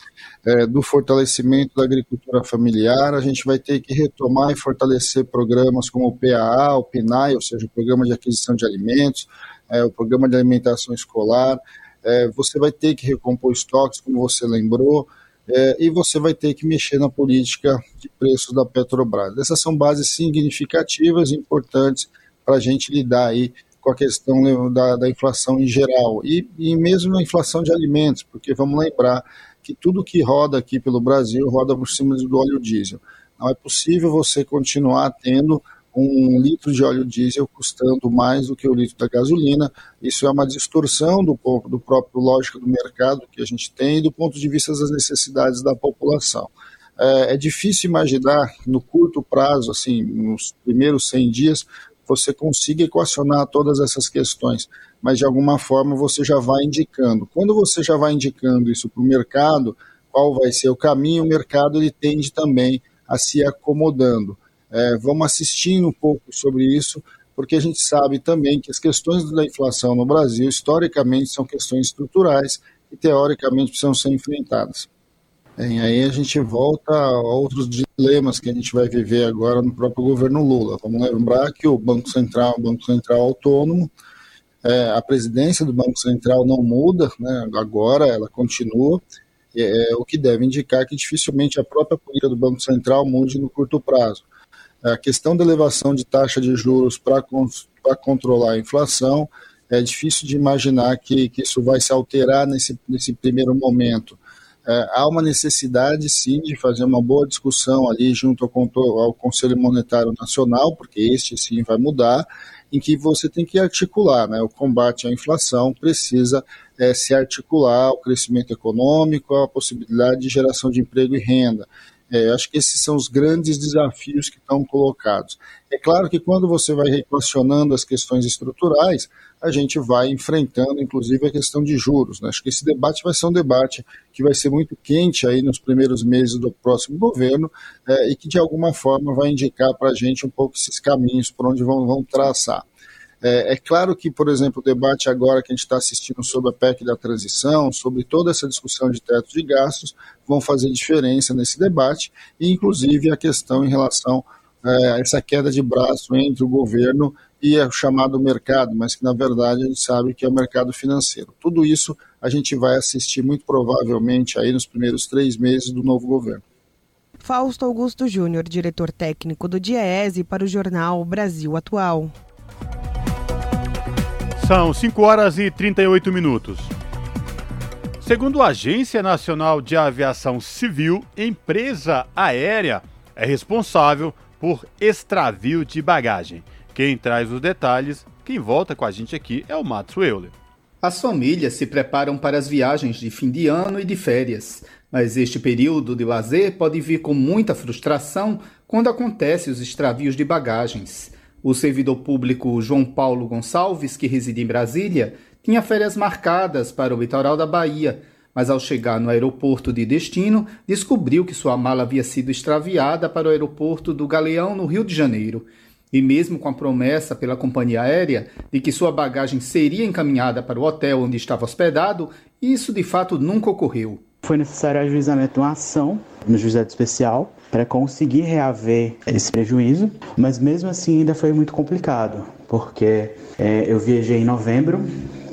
é, do fortalecimento da agricultura familiar, a gente vai ter que retomar e fortalecer programas como o PAA, o PNAE, ou seja, o Programa de Aquisição de Alimentos, é, o programa de alimentação escolar, é, você vai ter que recompor estoques, como você lembrou, é, e você vai ter que mexer na política de preços da Petrobras. Essas são bases significativas e importantes para a gente lidar aí com a questão da, da inflação em geral e, e mesmo a inflação de alimentos, porque vamos lembrar que tudo que roda aqui pelo Brasil roda por cima do óleo diesel. Não é possível você continuar tendo um litro de óleo diesel custando mais do que o litro da gasolina. Isso é uma distorção do, do próprio lógico do mercado que a gente tem e do ponto de vista das necessidades da população. É, é difícil imaginar no curto prazo, assim, nos primeiros 100 dias, você consiga equacionar todas essas questões, mas de alguma forma você já vai indicando. Quando você já vai indicando isso para o mercado, qual vai ser o caminho, o mercado ele tende também a se acomodando. É, vamos assistindo um pouco sobre isso, porque a gente sabe também que as questões da inflação no Brasil, historicamente, são questões estruturais e, teoricamente, precisam ser enfrentadas. É, e aí a gente volta a outros dilemas que a gente vai viver agora no próprio governo Lula. Vamos lembrar que o Banco Central é um Banco Central autônomo, é, a presidência do Banco Central não muda, né, agora ela continua, é, o que deve indicar que dificilmente a própria política do Banco Central mude no curto prazo. A questão da elevação de taxa de juros para controlar a inflação, é difícil de imaginar que, que isso vai se alterar nesse, nesse primeiro momento. É, há uma necessidade, sim, de fazer uma boa discussão ali junto ao, ao Conselho Monetário Nacional, porque este, sim, vai mudar, em que você tem que articular, né? O combate à inflação precisa é, se articular ao crescimento econômico, à possibilidade de geração de emprego e renda. É, acho que esses são os grandes desafios que estão colocados. É claro que quando você vai equacionando as questões estruturais, a gente vai enfrentando, inclusive, a questão de juros. Né? Acho que esse debate vai ser um debate que vai ser muito quente aí nos primeiros meses do próximo governo é, e que, de alguma forma, vai indicar para a gente um pouco esses caminhos por onde vão, vão traçar. É, é, claro que, por exemplo, o debate agora que a gente está assistindo sobre a PEC da transição, sobre toda essa discussão de teto de gastos, vão fazer diferença nesse debate, e inclusive a questão em relação é, a essa queda de braço entre o governo e o chamado mercado, mas que na verdade a gente sabe que é o mercado financeiro. Tudo isso a gente vai assistir muito provavelmente aí nos primeiros três meses do novo governo. Fausto Augusto Júnior, diretor técnico do DIEESE para o jornal Brasil Atual. São 5 horas e 38 minutos. Segundo a Agência Nacional de Aviação Civil, empresa aérea é responsável por extravio de bagagem. Quem traz os detalhes, quem volta com a gente aqui é o Matos Euler. As famílias se preparam para as viagens de fim de ano e de férias, mas este período de lazer pode vir com muita frustração quando acontecem os extravios de bagagens. O servidor público João Paulo Gonçalves, que reside em Brasília, tinha férias marcadas para o litoral da Bahia, mas ao chegar no aeroporto de destino, descobriu que sua mala havia sido extraviada para o aeroporto do Galeão, no Rio de Janeiro. E mesmo com a promessa pela companhia aérea de que sua bagagem seria encaminhada para o hotel onde estava hospedado, isso de fato nunca ocorreu. Foi necessário o ajuizamento de uma ação no juizado especial para conseguir reaver esse prejuízo, mas mesmo assim ainda foi muito complicado, porque é, eu viajei em novembro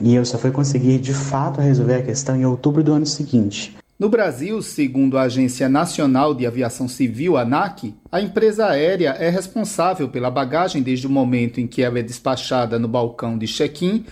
e eu só fui conseguir de fato resolver a questão em outubro do ano seguinte. No Brasil, segundo a Agência Nacional de Aviação Civil, ANAC, a empresa aérea é responsável pela bagagem desde o momento em que ela é despachada no balcão de check-in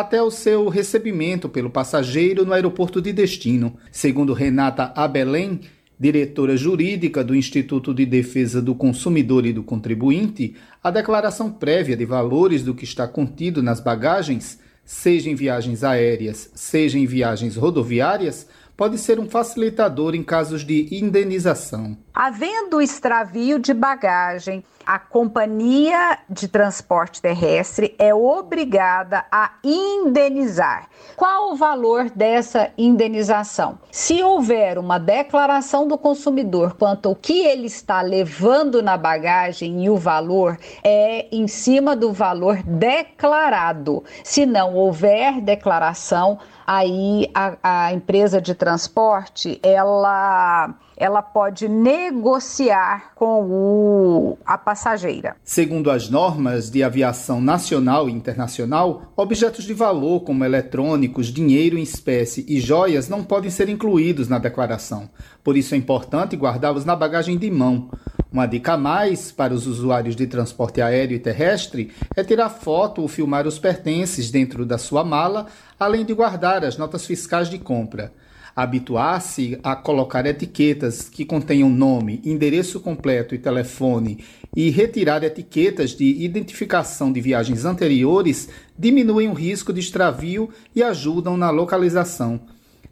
até o seu recebimento pelo passageiro no aeroporto de destino. Segundo Renata Abelém, diretora jurídica do Instituto de Defesa do Consumidor e do Contribuinte, a declaração prévia de valores do que está contido nas bagagens, seja em viagens aéreas, seja em viagens rodoviárias, pode ser um facilitador em casos de indenização. Havendo extravio de bagagem, a companhia de transporte terrestre é obrigada a indenizar. Qual o valor dessa indenização? Se houver uma declaração do consumidor quanto ao que ele está levando na bagagem e o valor é em cima do valor declarado. Se não houver declaração, aí a, a empresa de transporte ela ela pode negociar com o, a passageira. Segundo as normas de aviação nacional e internacional, objetos de valor como eletrônicos, dinheiro em espécie e joias não podem ser incluídos na declaração. Por isso é importante guardá-los na bagagem de mão. Uma dica a mais para os usuários de transporte aéreo e terrestre é tirar foto ou filmar os pertences dentro da sua mala, além de guardar as notas fiscais de compra habituar-se a colocar etiquetas que contenham nome, endereço completo e telefone e retirar etiquetas de identificação de viagens anteriores diminuem o risco de extravio e ajudam na localização.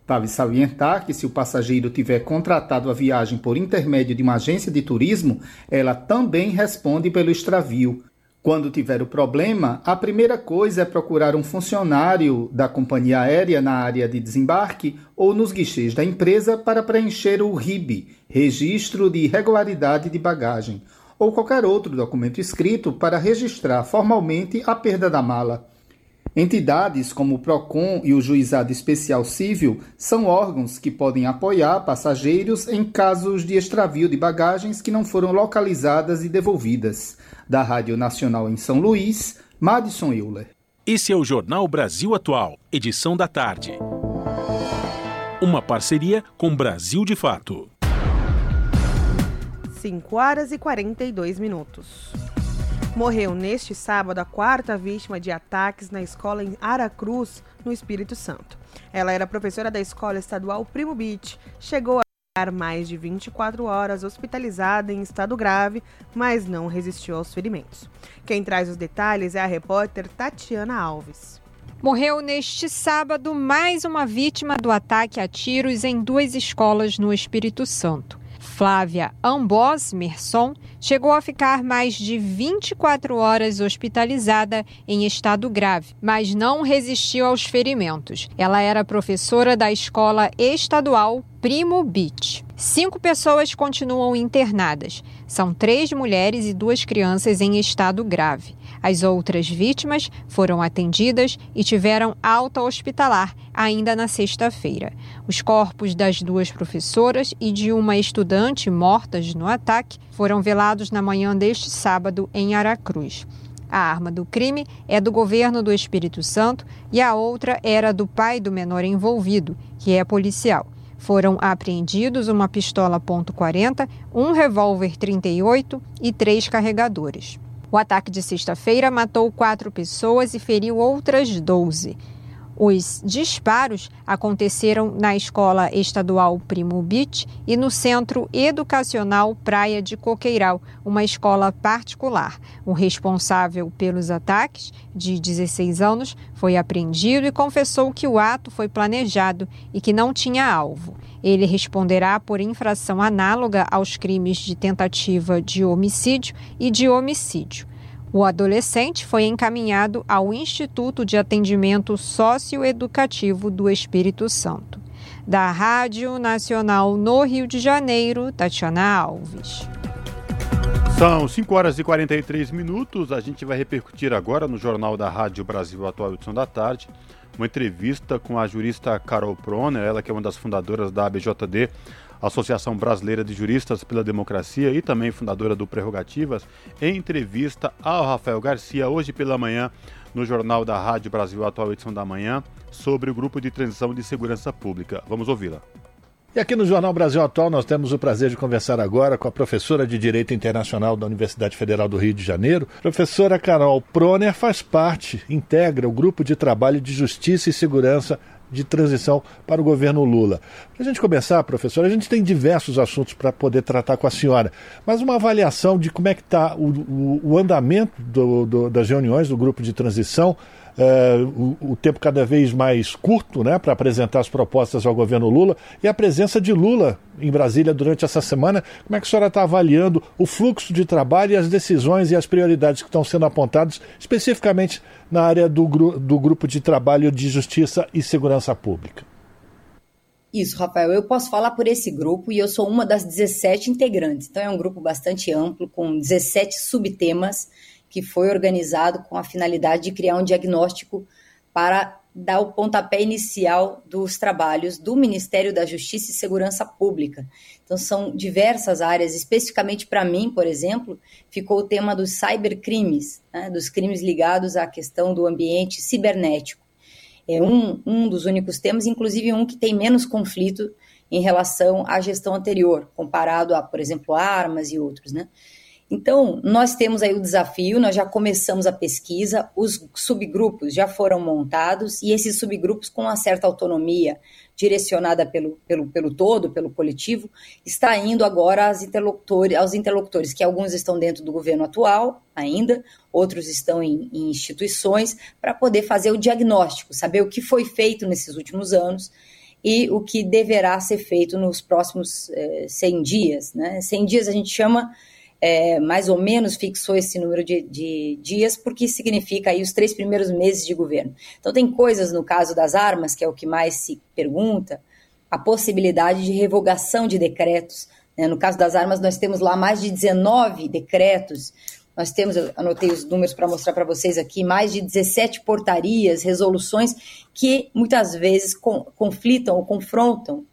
Vale salientar que se o passageiro tiver contratado a viagem por intermédio de uma agência de turismo, ela também responde pelo extravio. Quando tiver o problema, a primeira coisa é procurar um funcionário da companhia aérea na área de desembarque ou nos guichês da empresa para preencher o RIB, Registro de Irregularidade de Bagagem, ou qualquer outro documento escrito para registrar formalmente a perda da mala. Entidades como o PROCON e o Juizado Especial Civil são órgãos que podem apoiar passageiros em casos de extravio de bagagens que não foram localizadas e devolvidas. Da Rádio Nacional em São Luís, Madison Euler. Esse é o Jornal Brasil Atual, edição da tarde. Uma parceria com Brasil de Fato. 5 horas e 42 minutos. Morreu neste sábado a quarta vítima de ataques na escola em Aracruz, no Espírito Santo. Ela era professora da escola estadual Primo Beach, chegou a ficar mais de 24 horas hospitalizada em estado grave, mas não resistiu aos ferimentos. Quem traz os detalhes é a repórter Tatiana Alves. Morreu neste sábado mais uma vítima do ataque a tiros em duas escolas no Espírito Santo. Flávia Ambos Merson chegou a ficar mais de 24 horas hospitalizada em estado grave, mas não resistiu aos ferimentos. Ela era professora da escola estadual Primo Beach. Cinco pessoas continuam internadas. São três mulheres e duas crianças em estado grave. As outras vítimas foram atendidas e tiveram alta hospitalar ainda na sexta-feira. Os corpos das duas professoras e de uma estudante mortas no ataque foram velados na manhã deste sábado em Aracruz. A arma do crime é do governo do Espírito Santo e a outra era do pai do menor envolvido, que é policial. Foram apreendidos uma pistola .40, um revólver 38 e três carregadores. O ataque de sexta-feira matou quatro pessoas e feriu outras 12. Os disparos aconteceram na Escola Estadual Primo Beach e no Centro Educacional Praia de Coqueiral, uma escola particular. O responsável pelos ataques, de 16 anos, foi apreendido e confessou que o ato foi planejado e que não tinha alvo. Ele responderá por infração análoga aos crimes de tentativa de homicídio e de homicídio. O adolescente foi encaminhado ao Instituto de Atendimento Socioeducativo do Espírito Santo. Da Rádio Nacional no Rio de Janeiro, Tatiana Alves. São 5 horas e 43 minutos. A gente vai repercutir agora no Jornal da Rádio Brasil Atual edição da tarde uma entrevista com a jurista Carol Proner, ela que é uma das fundadoras da ABJD, Associação Brasileira de Juristas pela Democracia e também fundadora do Prerrogativas, em entrevista ao Rafael Garcia hoje pela manhã no Jornal da Rádio Brasil Atual edição da manhã sobre o grupo de transição de segurança pública. Vamos ouvi-la. E aqui no Jornal Brasil Atual nós temos o prazer de conversar agora com a professora de Direito Internacional da Universidade Federal do Rio de Janeiro. Professora Carol Proner faz parte, integra o grupo de trabalho de Justiça e Segurança de transição para o governo Lula. Para a gente começar, professora, a gente tem diversos assuntos para poder tratar com a senhora, mas uma avaliação de como é que está o, o, o, andamento do, do, das reuniões do grupo de transição, uh, o, o, tempo cada vez mais curto né, para apresentar as propostas ao governo Lula e a presença de Lula em Brasília durante essa semana. Como é que a senhora está avaliando o fluxo de trabalho e as decisões e as prioridades que estão sendo apontadas, especificamente na área do, do grupo de trabalho de Justiça e Segurança Pública? Isso, Rafael. Eu posso falar por esse grupo e eu sou uma das 17 integrantes. Então, é um grupo bastante amplo, com 17 subtemas que foi organizado com a finalidade de criar um diagnóstico para dar o pontapé inicial dos trabalhos do Ministério da Justiça e Segurança Pública. Então, são diversas áreas, especificamente para mim, por exemplo, ficou o tema dos cybercrimes, né, dos crimes ligados à questão do ambiente cibernético. É um, um dos únicos temas, inclusive um que tem menos conflito em relação à gestão anterior, comparado a, por exemplo, armas e outros, né? Então, nós temos aí o desafio, nós já começamos a pesquisa, os subgrupos já foram montados e esses subgrupos, com uma certa autonomia direcionada pelo, pelo, pelo todo, pelo coletivo, está indo agora aos interlocutores, aos interlocutores, que alguns estão dentro do governo atual ainda, outros estão em, em instituições, para poder fazer o diagnóstico, saber o que foi feito nesses últimos anos e o que deverá ser feito nos próximos eh, 100 dias. Né? 100 dias a gente chama é, mais ou menos fixou esse número de, de, dias, porque significa aí os três primeiros meses de governo. Então, tem coisas no caso das armas, que é o que mais se pergunta, a possibilidade de revogação de decretos. Né? No caso das armas, nós temos lá mais de 19 decretos. Nós temos, eu anotei os números para mostrar para vocês aqui, mais de 17 portarias, resoluções que muitas vezes conflitam ou confrontam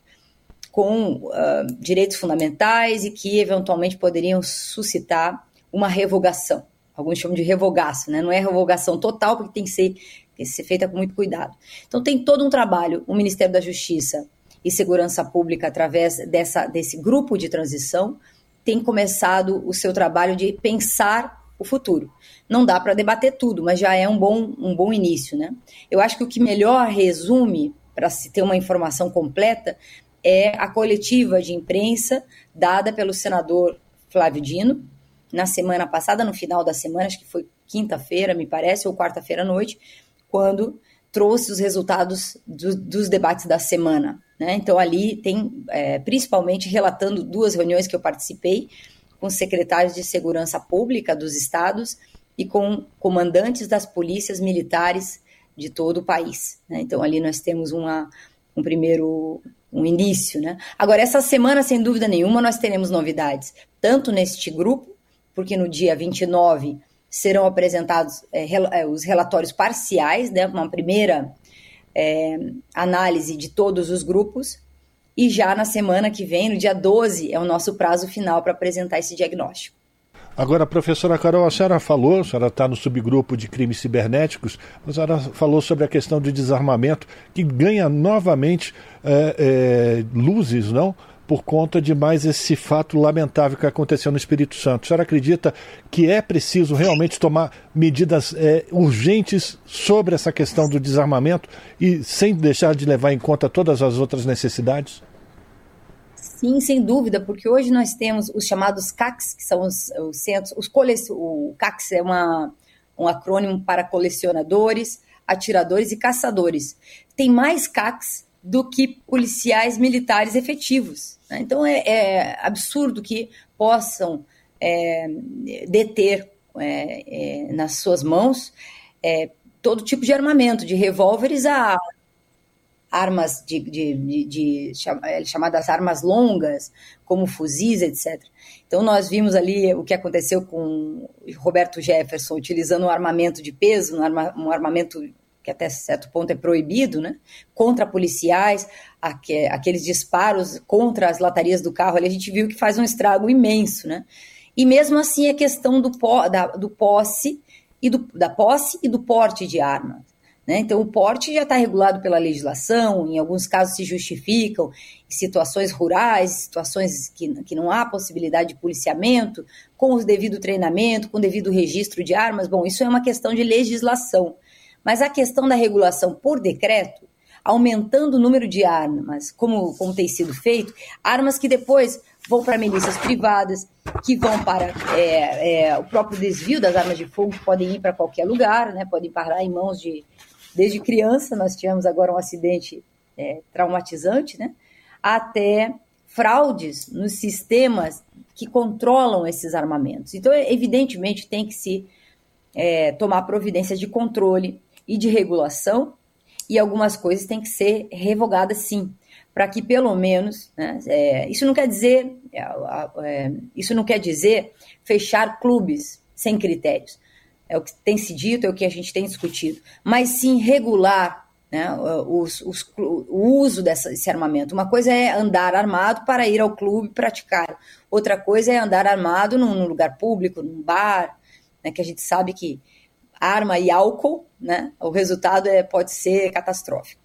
com uh, direitos fundamentais e que eventualmente poderiam suscitar uma revogação. Alguns chamam de revogaço, né? Não é revogação total, porque tem que ser, tem que ser feita com muito cuidado. Então tem todo um trabalho, o Ministério da Justiça e Segurança Pública, através dessa, desse grupo de transição, tem começado o seu trabalho de pensar o futuro. Não dá para debater tudo, mas já é um bom, um bom início, né? Eu acho que o que melhor resume, para se ter uma informação completa, é a coletiva de imprensa dada pelo senador Flávio Dino na semana passada, no final da semana, acho que foi quinta-feira, me parece, ou quarta-feira à noite, quando trouxe os resultados do, dos debates da semana. Né? Então, ali tem, é, principalmente, relatando duas reuniões que eu participei com secretários de segurança pública dos estados e com comandantes das polícias militares de todo o país. Né? Então, ali nós temos uma, um primeiro um início, né? Agora, essa semana, sem dúvida nenhuma, nós teremos novidades, tanto neste grupo, porque no dia 29 serão apresentados é, é, os relatórios parciais, né? Uma primeira é, análise de todos os grupos, e já na semana que vem, no dia 12, é o nosso prazo final para apresentar esse diagnóstico. Agora, professora Carol, a senhora falou, a senhora está no subgrupo de crimes cibernéticos, a senhora falou sobre a questão de desarmamento, que ganha novamente é, é, luzes, não? Por conta de mais esse fato lamentável que aconteceu no Espírito Santo. A senhora acredita que é preciso realmente tomar medidas é, urgentes sobre essa questão do desarmamento e sem deixar de levar em conta todas as outras necessidades? Sim, sem dúvida, porque hoje nós temos os chamados CACs, que são os, os centros, os colecion... o CACs é uma, um acrônimo para colecionadores, atiradores e caçadores. Tem mais CACs do que policiais militares efetivos. Né? Então é, é, absurdo que possam é, deter é, é nas suas mãos é, todo tipo de armamento, de revólveres a armas de, de, de, de, é, chamadas armas longas, como fuzis, etc. Então nós vimos ali o que aconteceu com Roberto Jefferson utilizando um armamento de peso, um, arma, um armamento que até certo ponto é proibido, né? Contra policiais, aqu aqueles disparos contra as latarias do carro, ali a gente viu que faz um estrago imenso, né? E mesmo assim a questão do, po da, do posse e do, da posse e do porte de armas. Né? Então, o porte já está regulado pela legislação, em alguns casos se justificam, situações rurais, situações que, que não há possibilidade de policiamento, com o devido treinamento, com o devido registro de armas. Bom, isso é uma questão de legislação. Mas a questão da regulação por decreto, aumentando o número de armas, como, como tem sido feito, armas que depois vão para milícias privadas, que vão para é, é, o próprio desvio das armas de fogo, que podem ir para qualquer lugar, né, podem parar em mãos de. Desde criança, nós tivemos agora um acidente é, traumatizante, né, até fraudes nos sistemas que controlam esses armamentos. Então, evidentemente, tem que se é, tomar providências de controle e de regulação, e algumas coisas têm que ser revogadas sim para que pelo menos, né, é, isso não quer dizer, é, é, isso não quer dizer fechar clubes sem critérios. É o que tem se dito, é o que a gente tem discutido, mas sim regular né, os, os, o uso desse armamento. Uma coisa é andar armado para ir ao clube praticar, outra coisa é andar armado num, num lugar público, num bar, né, que a gente sabe que arma e álcool, né, o resultado é, pode ser catastrófico.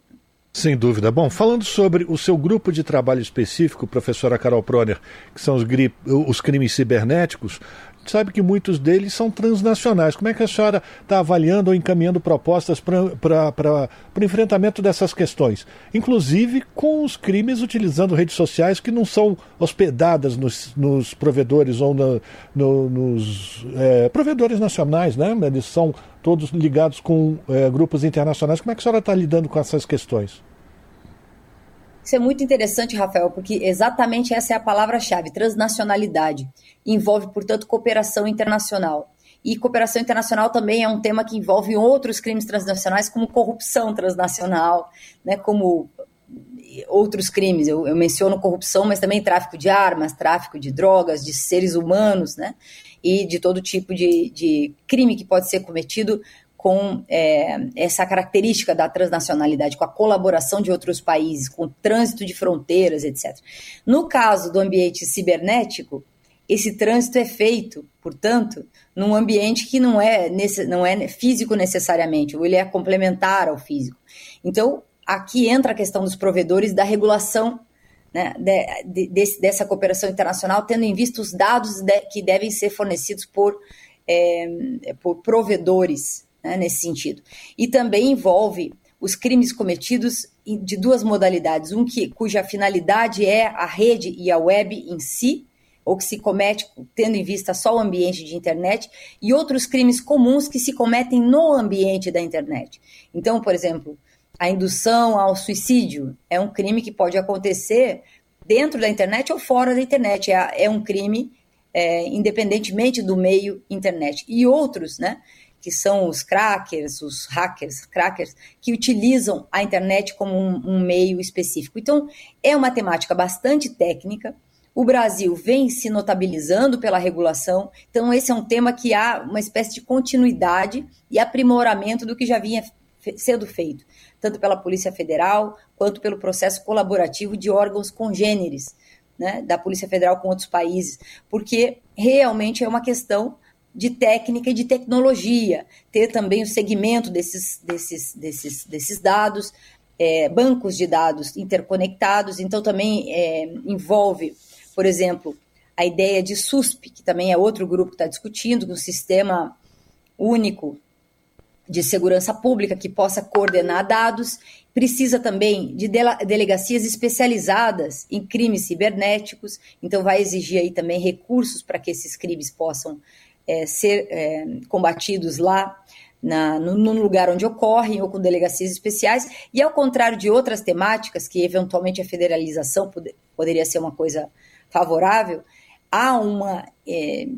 Sem dúvida. Bom, falando sobre o seu grupo de trabalho específico, professora Carol Proner, que são os, os crimes cibernéticos, sabe que muitos deles são transnacionais. Como é que a senhora está avaliando ou encaminhando propostas para o enfrentamento dessas questões? Inclusive com os crimes utilizando redes sociais que não são hospedadas nos, nos provedores ou no, no, nos é, provedores nacionais, né? Eles são todos ligados com é, grupos internacionais. Como é que a senhora está lidando com essas questões? Isso é muito interessante, Rafael, porque exatamente essa é a palavra-chave: transnacionalidade. Envolve, portanto, cooperação internacional. E cooperação internacional também é um tema que envolve outros crimes transnacionais, como corrupção transnacional, né, como outros crimes. Eu, eu, menciono corrupção, mas também tráfico de armas, tráfico de drogas, de seres humanos, né? E de todo tipo de, de crime que pode ser cometido com é, essa característica da transnacionalidade, com a colaboração de outros países, com o trânsito de fronteiras, etc. No caso do ambiente cibernético, esse trânsito é feito, portanto, num ambiente que não é, não é físico necessariamente, ou ele é complementar ao físico. Então, aqui entra a questão dos provedores da regulação né, de, de, dessa cooperação internacional, tendo em vista os dados de, que devem ser fornecidos por, é, por provedores né, nesse sentido. E também envolve os crimes cometidos de duas modalidades: um que, cuja finalidade é a rede e a web em si, ou que se comete tendo em vista só o ambiente de internet, e outros crimes comuns que se cometem no ambiente da internet. Então, por exemplo, a indução ao suicídio é um crime que pode acontecer dentro da internet ou fora da internet. É, é um crime é, independentemente do meio internet. E outros, né, que são os crackers, os hackers, crackers, que utilizam a internet como um, um meio específico. Então, é uma temática bastante técnica. O Brasil vem se notabilizando pela regulação, então esse é um tema que há uma espécie de continuidade e aprimoramento do que já vinha sendo feito, tanto pela Polícia Federal quanto pelo processo colaborativo de órgãos congêneres, né, da Polícia Federal com outros países, porque realmente é uma questão de técnica e de tecnologia, ter também o segmento desses, desses, desses, desses dados, é, bancos de dados interconectados, então também é, envolve, por exemplo, a ideia de SUSP, que também é outro grupo que está discutindo, um sistema único de segurança pública que possa coordenar dados, precisa também de delegacias especializadas em crimes cibernéticos, então vai exigir aí também recursos para que esses crimes possam é, ser é, combatidos lá na, no, no, lugar onde ocorrem ou com delegacias especiais, e ao contrário de outras temáticas, que eventualmente a federalização poderia ser uma coisa favorável, há uma, é,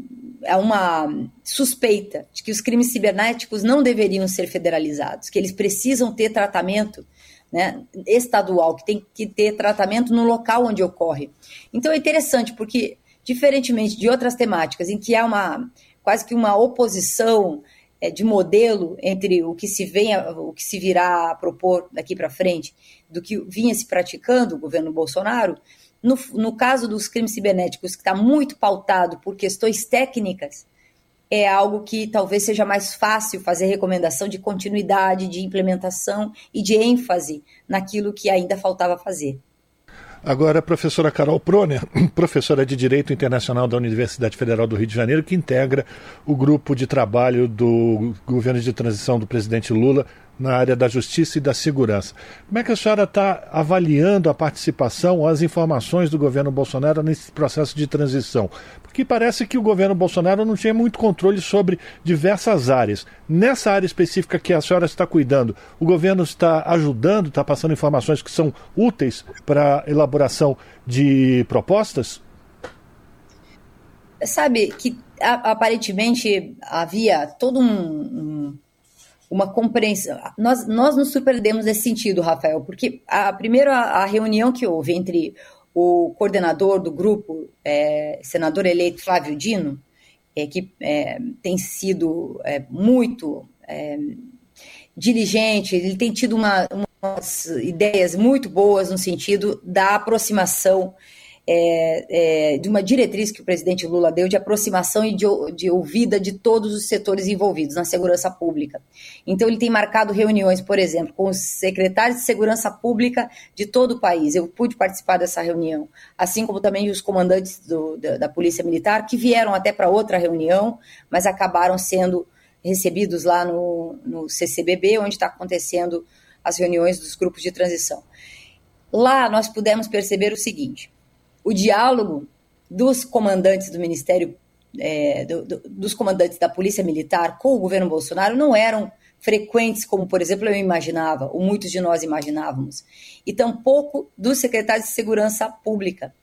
há uma suspeita de que os crimes cibernéticos não deveriam ser federalizados, que eles precisam ter tratamento né, estadual, que tem que ter tratamento no local onde ocorre. Então é interessante, porque, diferentemente de outras temáticas em que há uma quase que uma oposição é, de modelo entre o que se vem, o que se virá a propor daqui para frente, do que vinha se praticando o governo Bolsonaro, no, no caso dos crimes cibernéticos, que está muito pautado por questões técnicas, é algo que talvez seja mais fácil fazer recomendação de continuidade, de implementação e de ênfase naquilo que ainda faltava fazer. Agora, a professora Carol Proner, professora de Direito Internacional da Universidade Federal do Rio de Janeiro, que integra o grupo de trabalho do governo de transição do presidente Lula na área da justiça e da segurança. Como é que a senhora está avaliando a participação, as informações do governo Bolsonaro nesse processo de transição? Porque parece que o governo Bolsonaro não tinha muito controle sobre diversas áreas. Nessa área específica que a senhora está cuidando, o governo está ajudando, está passando informações que são úteis para a elaboração de propostas? Sabe que aparentemente havia todo um, um uma compreensão. Nós, nós nos surpreendemos nesse sentido, Rafael, porque a primeira a reunião que houve entre o coordenador do grupo, é, senador eleito Flávio Dino, é, que é, tem sido é, muito é, diligente, ele tem tido uma, umas ideias muito boas no sentido da aproximação é, é, de uma diretriz que o presidente Lula deu de aproximação e de, de, ouvida de todos os setores envolvidos na segurança pública. Então, ele tem marcado reuniões, por exemplo, com os secretários de segurança pública de todo o país. Eu pude participar dessa reunião, assim como também os comandantes do, da, da Polícia Militar, que vieram até para outra reunião, mas acabaram sendo recebidos lá no, no CCBB, onde está acontecendo as reuniões dos grupos de transição. Lá nós pudemos perceber o seguinte o diálogo dos comandantes do Ministério, é, do, do, dos comandantes da Polícia Militar com o governo Bolsonaro não eram frequentes, como, por exemplo, eu imaginava, ou muitos de nós imaginávamos, e tampouco dos secretários de Segurança Pública.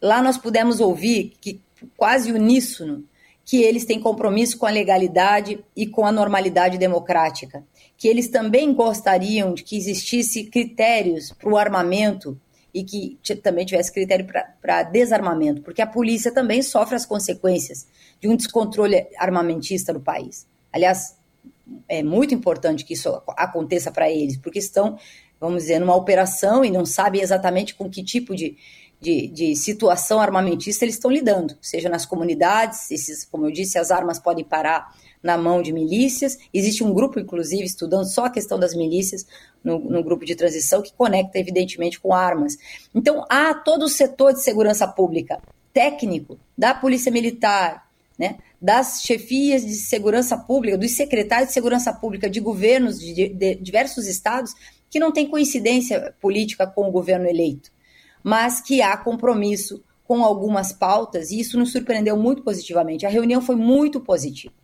Lá nós pudemos ouvir que, quase uníssono, que eles têm compromisso com a legalidade e com a normalidade democrática, que eles também gostariam de que existisse critérios para o armamento e que também tivesse critério para desarmamento, porque a polícia também sofre as consequências de um descontrole armamentista no país. Aliás, é muito importante que isso aconteça para eles, porque estão, vamos dizer, numa operação e não sabem exatamente com que tipo de, de, de, situação armamentista eles estão lidando, seja nas comunidades, esses, como eu disse, as armas podem parar na mão de milícias. Existe um grupo, inclusive, estudando só a questão das milícias no, no, grupo de transição, que conecta, evidentemente, com armas. Então, há todo o setor de segurança pública técnico da Polícia Militar, né, das chefias de segurança pública, dos secretários de segurança pública de governos de, de, diversos estados, que não tem coincidência política com o governo eleito, mas que há compromisso com algumas pautas, e isso nos surpreendeu muito positivamente. A reunião foi muito positiva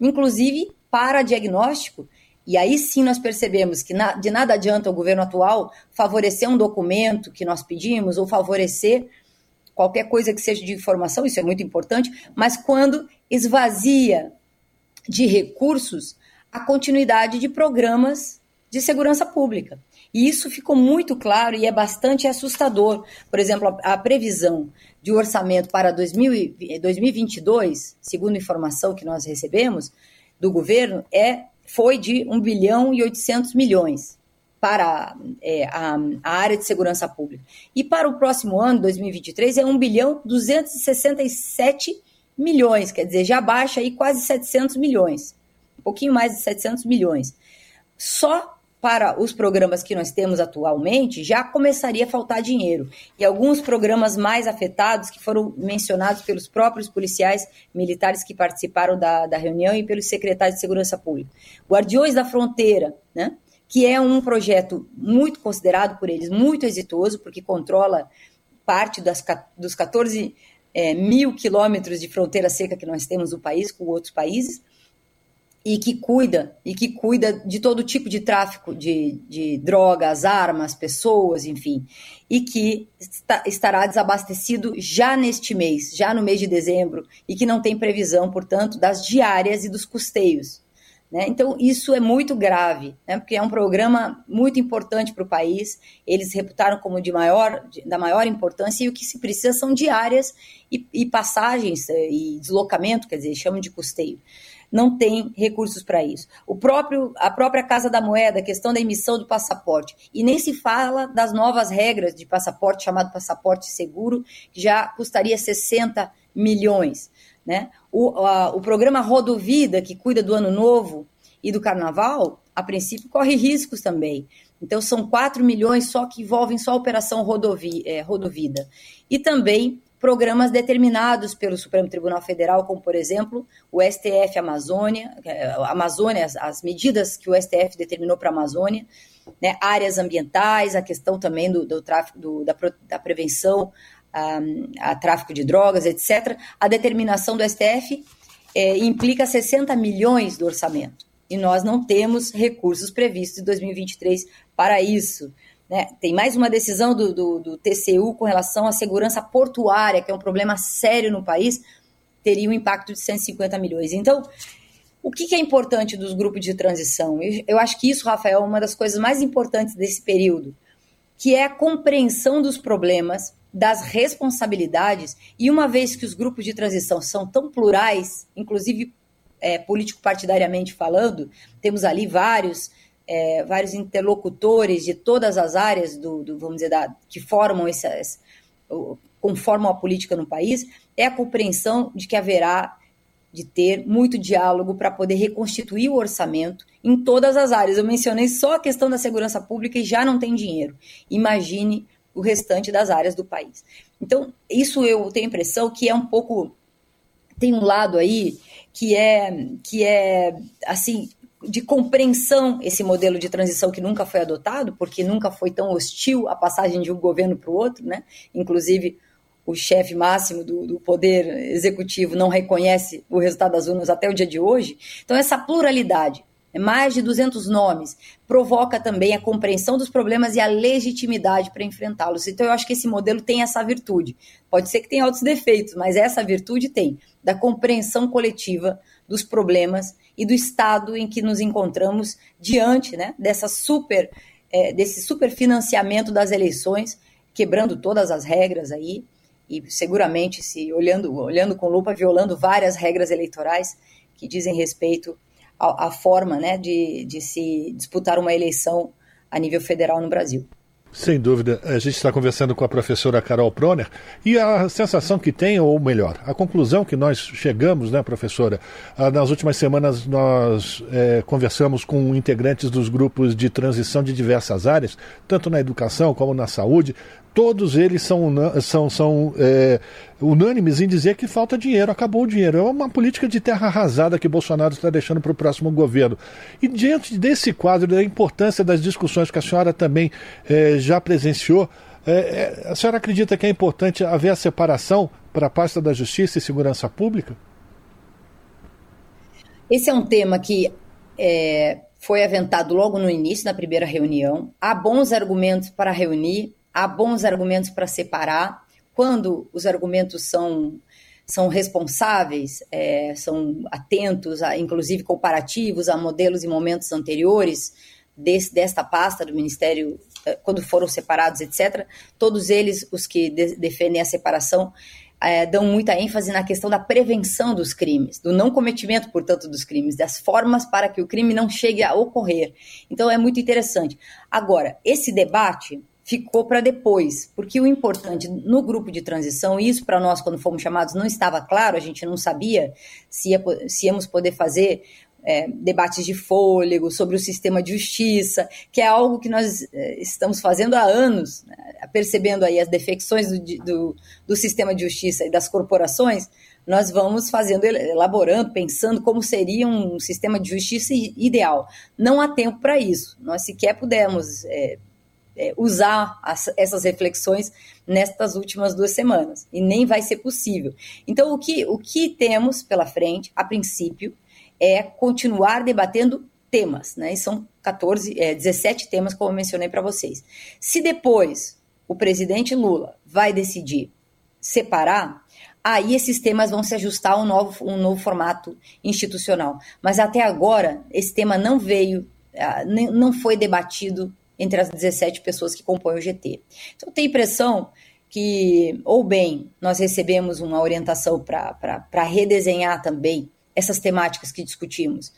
inclusive para diagnóstico. E aí sim nós percebemos que na, de nada adianta o governo atual favorecer um documento que nós pedimos ou favorecer qualquer coisa que seja de informação, isso é muito importante, mas quando esvazia de recursos a continuidade de programas de segurança pública. E isso ficou muito claro e é bastante assustador. Por exemplo, a, a previsão de orçamento para 2000, 2022, segundo informação que nós recebemos do governo, é, foi de 1 bilhão e 800 milhões para é, a, a, área de segurança pública. E para o próximo ano, 2023, é 1 bilhão 267 milhões, quer dizer, já baixa aí quase 700 milhões, um pouquinho mais de 700 milhões. Só para os programas que nós temos atualmente, já começaria a faltar dinheiro. E alguns programas mais afetados, que foram mencionados pelos próprios policiais militares que participaram da, da reunião e pelos secretários de Segurança Pública. Guardiões da Fronteira, né? que é um projeto muito considerado por eles, muito exitoso, porque controla parte das, dos 14 é, mil quilômetros de fronteira seca que nós temos no país com outros países e que cuida e que cuida de todo tipo de tráfico de, de drogas, armas, pessoas, enfim, e que está, estará desabastecido já neste mês, já no mês de dezembro, e que não tem previsão, portanto, das diárias e dos custeios. Né? Então, isso é muito grave, né? porque é um programa muito importante para o país. Eles reputaram como de maior, de, da maior importância e o que se precisa são diárias e, e passagens eh, e deslocamento, quer dizer, chamam de custeio não tem recursos para isso. O próprio, a própria Casa da Moeda, a questão da emissão do passaporte. E nem se fala das novas regras de passaporte, chamado passaporte seguro, já custaria 60 milhões. Né? O, a, o programa Rodovida, que cuida do Ano Novo e do Carnaval, a princípio corre riscos também. Então, são 4 milhões só que envolvem só a operação rodovi, é, Rodovida. E também programas determinados pelo Supremo Tribunal Federal, como, por exemplo, o STF Amazônia, é, Amazônia as, as medidas que o STF determinou para a Amazônia, né, áreas ambientais, a questão também do, do tráfico, do, da, da, prevenção a, a, tráfico de drogas, etc. A determinação do STF é, implica 60 milhões do orçamento. E nós não temos recursos previstos em 2023 para isso. Né? Tem mais uma decisão do, do, do, TCU com relação à segurança portuária, que é um problema sério no país, teria um impacto de 150 milhões. Então, o que, que é importante dos grupos de transição? Eu, eu acho que isso, Rafael, é uma das coisas mais importantes desse período, que é a compreensão dos problemas, das responsabilidades, e uma vez que os grupos de transição são tão plurais, inclusive é, político-partidariamente falando, temos ali vários é, vários interlocutores de todas as áreas do, do vamos dizer, da, que formam essas, conformam a política no país, é a compreensão de que haverá de ter muito diálogo para poder reconstituir o orçamento em todas as áreas. Eu mencionei só a questão da segurança pública e já não tem dinheiro. Imagine o restante das áreas do país. Então, isso eu tenho a impressão que é um pouco tem um lado aí que é que é assim de compreensão esse modelo de transição que nunca foi adotado, porque nunca foi tão hostil a passagem de um governo para o outro, né? Inclusive, o chefe máximo do, do, poder executivo não reconhece o resultado das urnas até o dia de hoje. Então, essa pluralidade, é mais de 200 nomes, provoca também a compreensão dos problemas e a legitimidade para enfrentá-los. Então, eu acho que esse modelo tem essa virtude. Pode ser que tenha outros defeitos, mas essa virtude tem, da compreensão coletiva dos problemas e do estado em que nos encontramos diante né, dessa super, é, desse superfinanciamento das eleições, quebrando todas as regras aí, e seguramente se olhando, olhando com lupa, violando várias regras eleitorais que dizem respeito à, à forma né, de, de se disputar uma eleição a nível federal no Brasil. Sem dúvida. A gente está conversando com a professora Carol Proner e a sensação que tem, ou melhor, a conclusão que nós chegamos, né, professora? Ah, nas últimas semanas nós é, conversamos com integrantes dos grupos de transição de diversas áreas, tanto na educação como na saúde, todos eles são, são, são é, unânimes em dizer que falta dinheiro, acabou o dinheiro. É uma política de terra arrasada que Bolsonaro está deixando para o próximo governo. E diante desse quadro, da importância das discussões que a senhora também é, já presenciou, é, é a senhora acredita que é importante haver a separação para a pasta da Justiça e Segurança Pública? Esse é um tema que é, foi aventado logo no início, na primeira reunião. Há bons argumentos para reunir, há bons argumentos para separar. Quando os argumentos são, são responsáveis, é, são atentos, a, inclusive comparativos a modelos e momentos anteriores desse, desta pasta do Ministério, é, quando foram separados, etc., todos eles, os que de, defendem a separação, é, dão muita ênfase na questão da prevenção dos crimes, do não cometimento, portanto, dos crimes, das formas para que o crime não chegue a ocorrer. Então é muito interessante. Agora, esse debate ficou para depois, porque o importante no grupo de transição, isso para nós, quando fomos chamados, não estava claro, a gente não sabia se, ia, se íamos poder fazer é, debates de fôlego sobre o sistema de justiça, que é algo que nós é, estamos fazendo há anos, né, percebendo aí as defecções do, do, do sistema de justiça e das corporações, nós vamos fazendo, elaborando, pensando como seria um sistema de justiça ideal. Não há tempo para isso. Nós sequer pudemos é, usar as, essas reflexões nestas últimas duas semanas. E nem vai ser possível. Então, o que, o que temos pela frente, a princípio, é continuar debatendo temas, né? E são 14, é, 17 temas, como eu mencionei para vocês. Se depois o presidente Lula vai decidir separar, aí esses temas vão se ajustar a um novo, um novo formato institucional. Mas até agora, esse tema não veio, ah, não foi debatido entre as 17 pessoas que compõem o GT. Então, a impressão que, ou bem, nós recebemos uma orientação para redesenhar também essas temáticas que discutimos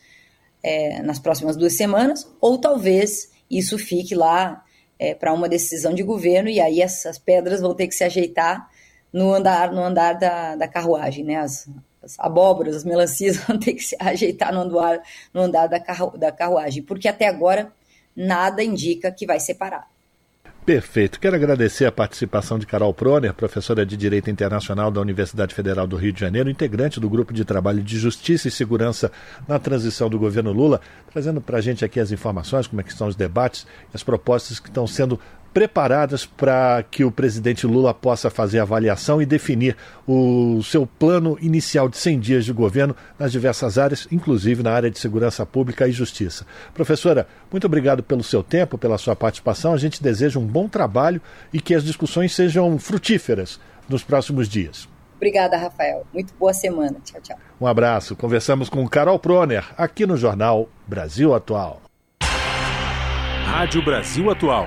é, nas próximas duas semanas, ou talvez isso fique lá é, para uma decisão de governo e aí essas pedras vão ter que se ajeitar no andar no andar da, da carruagem, né? As, as abóboras, as melancias vão ter que se ajeitar no andar, no andar da, carru, da carruagem, porque até agora nada indica que vai separar. Perfeito. Quero agradecer a participação de Carol Proner, professora de Direito Internacional da Universidade Federal do Rio de Janeiro, integrante do Grupo de Trabalho de Justiça e Segurança na transição do governo Lula, trazendo para a gente aqui as informações, como é que estão os debates, as propostas que estão sendo preparadas para que o presidente Lula possa fazer a avaliação e definir o seu plano inicial de 100 dias de governo nas diversas áreas, inclusive na área de segurança pública e justiça. Professora, muito obrigado pelo seu tempo, pela sua participação. A gente deseja um bom trabalho e que as discussões sejam frutíferas nos próximos dias. Obrigada, Rafael. Muito boa semana. Tchau, tchau. Um abraço. Conversamos com Carol Proner, aqui no Jornal Brasil Atual. Rádio Brasil Atual.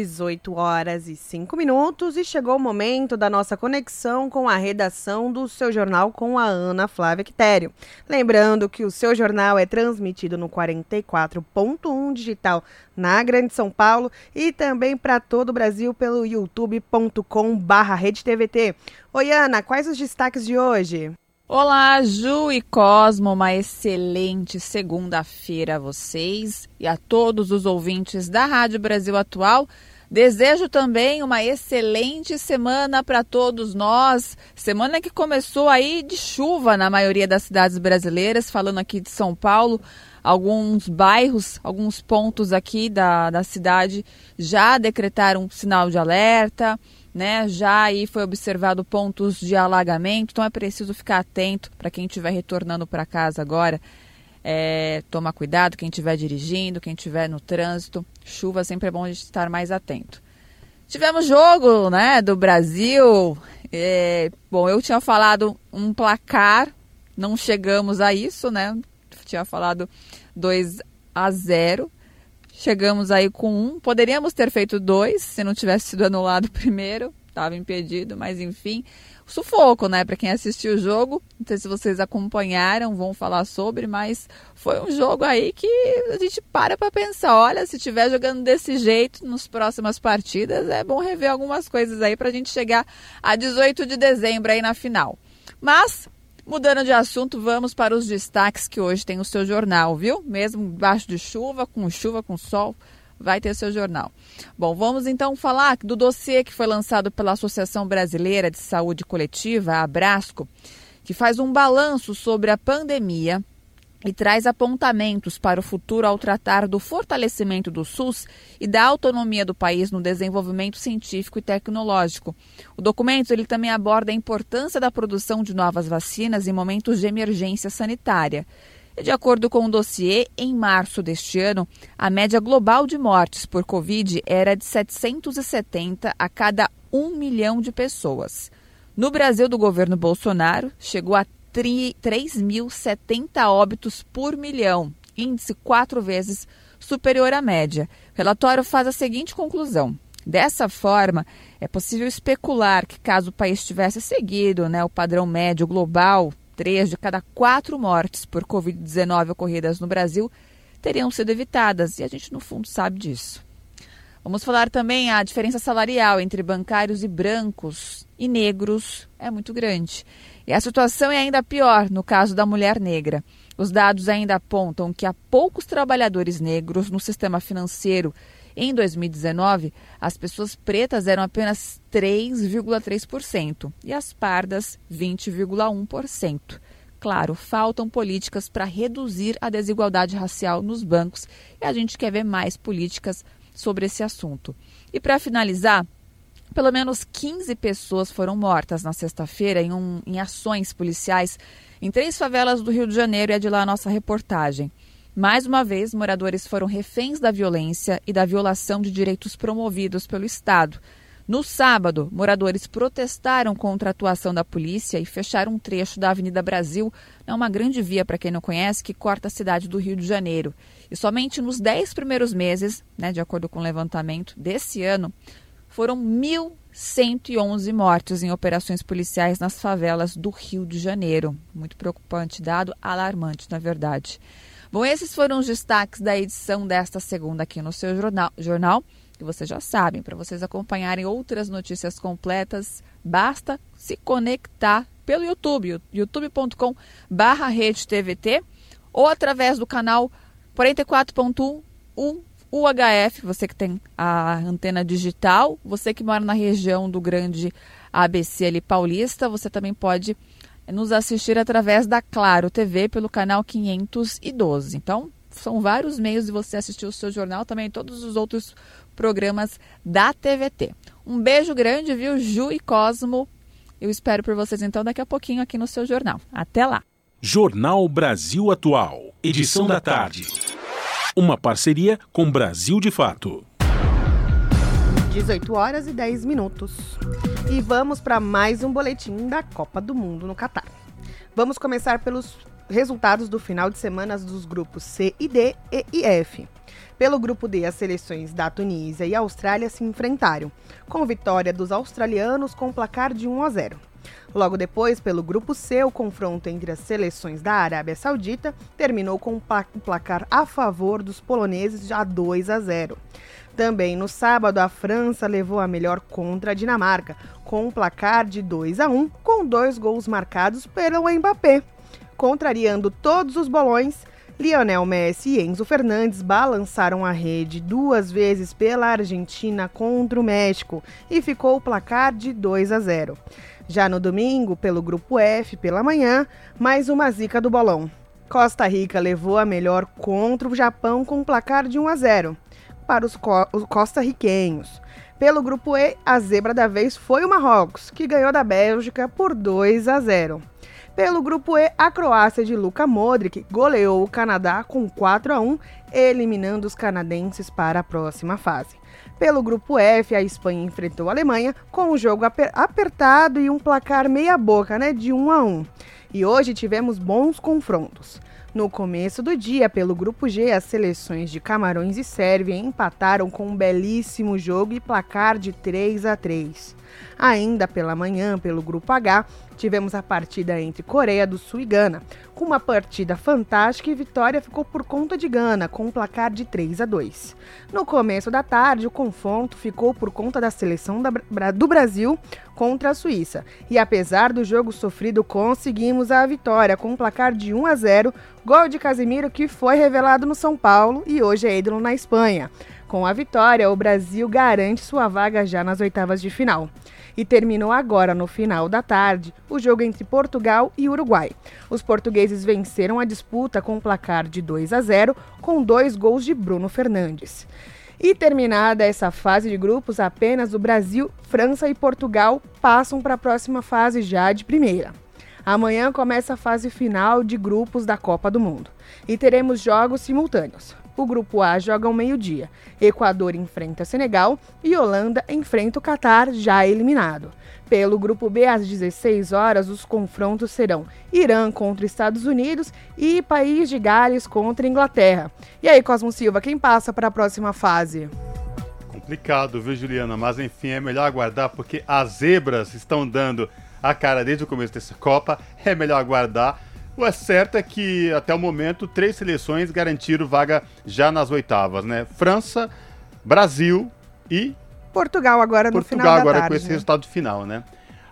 18 horas e 5 minutos e chegou o momento da nossa conexão com a redação do seu jornal com a Ana Flávia Quitério. Lembrando que o seu jornal é transmitido no 44.1 digital na Grande São Paulo e também para todo o Brasil pelo youtube.com/redetvt. Oi Ana, quais os destaques de hoje? Olá, Ju e Cosmo, uma excelente segunda-feira a vocês e a todos os ouvintes da Rádio Brasil Atual. Desejo também uma excelente semana para todos nós. Semana que começou aí de chuva na maioria das cidades brasileiras, falando aqui de São Paulo. Alguns bairros, alguns pontos aqui da, da cidade já decretaram sinal de alerta né? Já aí foi observado pontos de alagamento, então é preciso ficar atento para quem estiver retornando para casa agora. É, tomar cuidado quem estiver dirigindo, quem estiver no trânsito. Chuva sempre é bom estar mais atento. Tivemos jogo, né, do Brasil. É, bom, eu tinha falado um placar, não chegamos a isso, né? Tinha falado 2 a 0. Chegamos aí com um. Poderíamos ter feito dois se não tivesse sido anulado o primeiro. Estava impedido, mas enfim. Sufoco, né? Para quem assistiu o jogo. Não sei se vocês acompanharam, vão falar sobre, mas foi um jogo aí que a gente para para pensar. Olha, se estiver jogando desse jeito nas próximas partidas, é bom rever algumas coisas aí para a gente chegar a 18 de dezembro aí na final. Mas Mudando de assunto, vamos para os destaques que hoje tem o seu jornal, viu? Mesmo embaixo de chuva, com chuva, com sol, vai ter seu jornal. Bom, vamos então falar do dossiê que foi lançado pela Associação Brasileira de Saúde Coletiva, a Abrasco, que faz um balanço sobre a pandemia e traz apontamentos para o futuro ao tratar do fortalecimento do SUS e da autonomia do país no desenvolvimento científico e tecnológico. O documento ele também aborda a importância da produção de novas vacinas em momentos de emergência sanitária. De acordo com o dossiê, em março deste ano, a média global de mortes por Covid era de 770 a cada 1 milhão de pessoas. No Brasil do governo Bolsonaro, chegou a 3.070 óbitos por milhão, índice quatro vezes superior à média. O relatório faz a seguinte conclusão. Dessa forma, é possível especular que, caso o país tivesse seguido né, o padrão médio global, três de cada quatro mortes por Covid-19 ocorridas no Brasil teriam sido evitadas, e a gente, no fundo, sabe disso. Vamos falar também a diferença salarial entre bancários e brancos e negros é muito grande. E a situação é ainda pior no caso da mulher negra. Os dados ainda apontam que há poucos trabalhadores negros no sistema financeiro Em 2019, as pessoas pretas eram apenas 3,3% e as pardas 20,1%. Claro, faltam políticas para reduzir a desigualdade racial nos bancos e a gente quer ver mais políticas sobre esse assunto. E para finalizar, pelo menos 15 pessoas foram mortas na sexta-feira em, um, em ações policiais em três favelas do Rio de Janeiro e é de lá a nossa reportagem. Mais uma vez, moradores foram reféns da violência e da violação de direitos promovidos pelo Estado. No sábado, moradores protestaram contra a atuação da polícia e fecharam um trecho da Avenida Brasil, é uma grande via, para quem não conhece, que corta a cidade do Rio de Janeiro. E somente nos dez primeiros meses, né, de acordo com o levantamento desse ano, foram 1.111 mortes em operações policiais nas favelas do Rio de Janeiro. Muito preocupante, dado alarmante, na verdade. Bom, esses foram os destaques da edição desta segunda aqui no seu jornal. jornal que vocês já sabem, para vocês acompanharem outras notícias completas, basta se conectar pelo YouTube, youtube.com ou através do canal 44.1 UHF, você que tem a antena digital, você que mora na região do grande ABC ali paulista, você também pode nos assistir através da Claro TV pelo canal 512. Então, são vários meios de você assistir o seu jornal, também todos os outros programas da TVT. Um beijo grande, viu, Ju e Cosmo. Eu espero por vocês então daqui a pouquinho aqui no seu jornal. Até lá. Jornal Brasil Atual, edição da tarde. Uma parceria com Brasil de Fato. 18 horas e 10 minutos. E vamos para mais um boletim da Copa do Mundo no Catar. Vamos começar pelos resultados do final de semana dos grupos C e D e F. Pelo grupo D, as seleções da Tunísia e Austrália se enfrentaram, com vitória dos australianos com placar de 1 a 0. Logo depois, pelo grupo C, o confronto entre as seleções da Arábia Saudita terminou com placar a favor dos poloneses já 2 a 0. Também no sábado, a França levou a melhor contra a Dinamarca, com um placar de 2 a 1, com dois gols marcados pelo Mbappé. Contrariando todos os bolões, Lionel Messi e Enzo Fernandes balançaram a rede duas vezes pela Argentina contra o México e ficou o placar de 2 a 0. Já no domingo, pelo grupo F, pela manhã, mais uma zica do bolão. Costa Rica levou a melhor contra o Japão com um placar de 1 a 0 para os, co os costarriquenhos. Pelo grupo E, a zebra da vez foi o Marrocos, que ganhou da Bélgica por 2 a 0. Pelo grupo E, a Croácia de Luka Modric goleou o Canadá com 4 a 1, eliminando os canadenses para a próxima fase. Pelo grupo F, a Espanha enfrentou a Alemanha com um jogo aper apertado e um placar meia boca, né, de 1 a 1. E hoje tivemos bons confrontos. No começo do dia, pelo grupo G, as seleções de Camarões e Sérvia empataram com um belíssimo jogo e placar de 3 a 3. Ainda pela manhã, pelo grupo H, tivemos a partida entre Coreia do Sul e Gana. Com uma partida fantástica e vitória ficou por conta de Gana, com um placar de 3 a 2. No começo da tarde, o confronto ficou por conta da seleção da, do Brasil contra a Suíça. E apesar do jogo sofrido, conseguimos a vitória com um placar de 1 a 0, gol de Casemiro que foi revelado no São Paulo e hoje é ídolo na Espanha. Com a vitória, o Brasil garante sua vaga já nas oitavas de final. E terminou agora, no final da tarde, o jogo entre Portugal e Uruguai. Os portugueses venceram a disputa com um placar de 2 a 0, com dois gols de Bruno Fernandes. E terminada essa fase de grupos, apenas o Brasil, França e Portugal passam para a próxima fase já de primeira. Amanhã começa a fase final de grupos da Copa do Mundo e teremos jogos simultâneos. O grupo A joga ao meio-dia. Equador enfrenta Senegal e Holanda enfrenta o Catar, já eliminado. Pelo grupo B, às 16 horas, os confrontos serão Irã contra Estados Unidos e País de Gales contra Inglaterra. E aí, Cosmo Silva, quem passa para a próxima fase? Complicado, viu, Juliana? Mas enfim, é melhor aguardar porque as zebras estão dando a cara desde o começo dessa Copa. É melhor aguardar o é certo é que, até o momento, três seleções garantiram vaga já nas oitavas, né? França, Brasil e... Portugal agora no Portugal final agora tarde, com esse né? resultado final, né?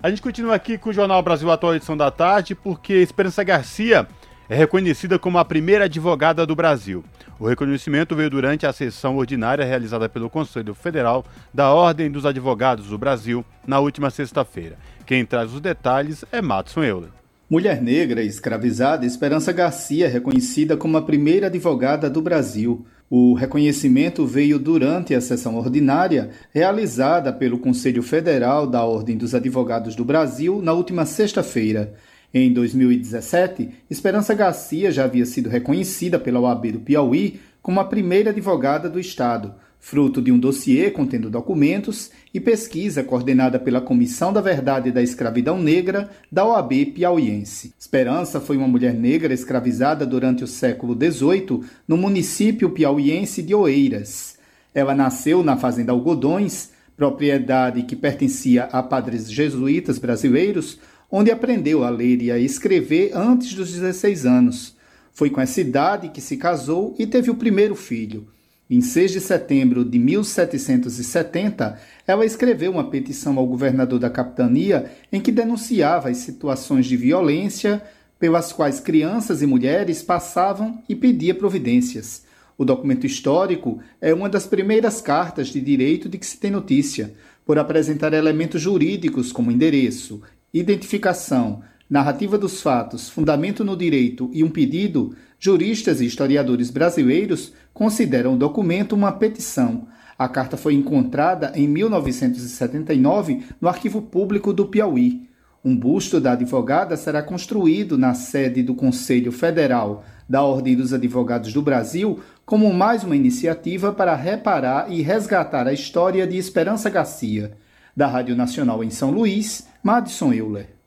A gente continua aqui com o Jornal Brasil Atual edição da tarde, porque Esperança Garcia é reconhecida como a primeira advogada do Brasil. O reconhecimento veio durante a sessão ordinária realizada pelo Conselho Federal da Ordem dos Advogados do Brasil na última sexta-feira. Quem traz os detalhes é Matson Euler. Mulher negra escravizada Esperança Garcia, reconhecida como a primeira advogada do Brasil. O reconhecimento veio durante a sessão ordinária realizada pelo Conselho Federal da Ordem dos Advogados do Brasil na última sexta-feira. Em 2017, Esperança Garcia já havia sido reconhecida pela OAB do Piauí como a primeira advogada do Estado fruto de um dossiê contendo documentos e pesquisa coordenada pela Comissão da Verdade da Escravidão Negra da OAB piauiense. Esperança foi uma mulher negra escravizada durante o século XVIII no município piauiense de Oeiras. Ela nasceu na Fazenda Algodões, propriedade que pertencia a padres jesuítas brasileiros, onde aprendeu a ler e a escrever antes dos 16 anos. Foi com essa idade que se casou e teve o primeiro filho. Em 6 de setembro de 1770, ela escreveu uma petição ao governador da capitania em que denunciava as situações de violência pelas quais crianças e mulheres passavam e pedia providências. O documento histórico é uma das primeiras cartas de direito de que se tem notícia, por apresentar elementos jurídicos como endereço, identificação, narrativa dos fatos, fundamento no direito e um pedido, juristas e historiadores brasileiros consideram o documento uma petição. A carta foi encontrada em 1979 no Arquivo Público do Piauí. Um busto da advogada será construído na sede do Conselho Federal da Ordem dos Advogados do Brasil como mais uma iniciativa para reparar e resgatar a história de Esperança Garcia. Da Rádio Nacional em São Luís, Madison Euler.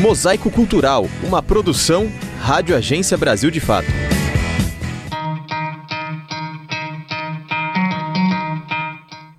Mosaico Cultural, uma produção Rádio Agência Brasil de Fato.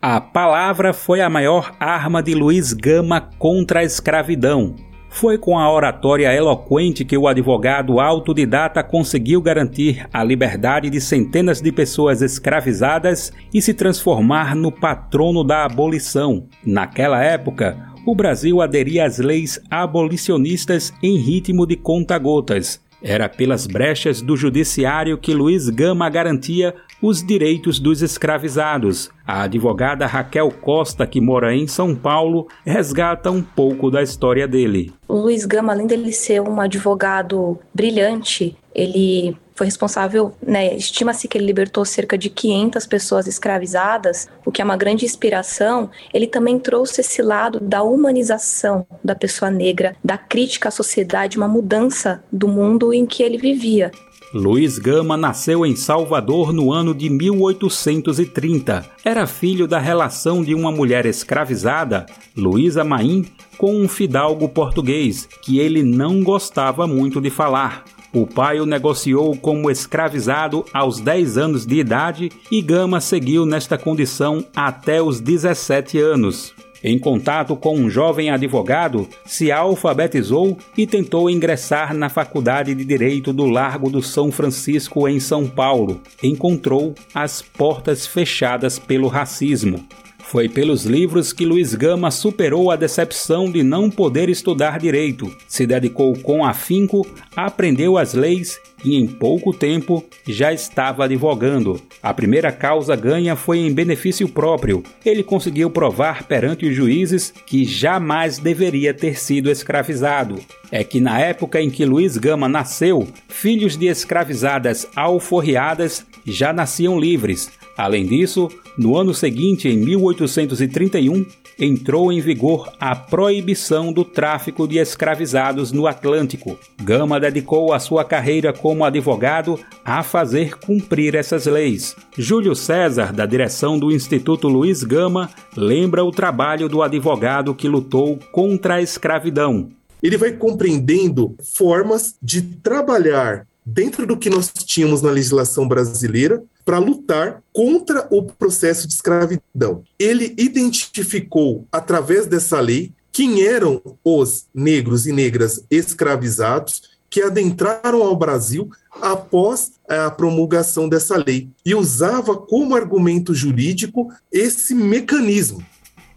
A palavra foi a maior arma de Luiz Gama contra a escravidão. Foi com a oratória eloquente que o advogado autodidata conseguiu garantir a liberdade de centenas de pessoas escravizadas e se transformar no patrono da abolição. Naquela época, o Brasil aderia às leis abolicionistas em ritmo de conta-gotas. Era pelas brechas do judiciário que Luiz Gama garantia os direitos dos escravizados. A advogada Raquel Costa, que mora em São Paulo, resgata um pouco da história dele. O Luiz Gama, além dele ser um advogado brilhante, ele foi responsável, né, estima-se que ele libertou cerca de 500 pessoas escravizadas, o que é uma grande inspiração. Ele também trouxe esse lado da humanização da pessoa negra, da crítica à sociedade, uma mudança do mundo em que ele vivia. Luiz Gama nasceu em Salvador no ano de 1830. Era filho da relação de uma mulher escravizada, Luísa Maim, com um fidalgo português que ele não gostava muito de falar. O pai o negociou como escravizado aos 10 anos de idade e Gama seguiu nesta condição até os 17 anos. Em contato com um jovem advogado, se alfabetizou e tentou ingressar na Faculdade de Direito do Largo do São Francisco, em São Paulo. Encontrou as portas fechadas pelo racismo. Foi pelos livros que Luiz Gama superou a decepção de não poder estudar direito, se dedicou com afinco, aprendeu as leis e em pouco tempo já estava advogando. A primeira causa ganha foi em benefício próprio. Ele conseguiu provar perante os juízes que jamais deveria ter sido escravizado. É que na época em que Luiz Gama nasceu, filhos de escravizadas alforriadas já nasciam livres. Além disso, no ano seguinte, em 1831, entrou em vigor a proibição do tráfico de escravizados no Atlântico. Gama dedicou a sua carreira como advogado a fazer cumprir essas leis. Júlio César, da direção do Instituto Luiz Gama, lembra o trabalho do advogado que lutou contra a escravidão. Ele vai compreendendo formas de trabalhar dentro do que nós tínhamos na legislação brasileira para lutar contra o processo de escravidão. Ele identificou, através dessa lei, quem eram os negros e negras escravizados que adentraram ao Brasil após a promulgação dessa lei e usava como argumento jurídico esse mecanismo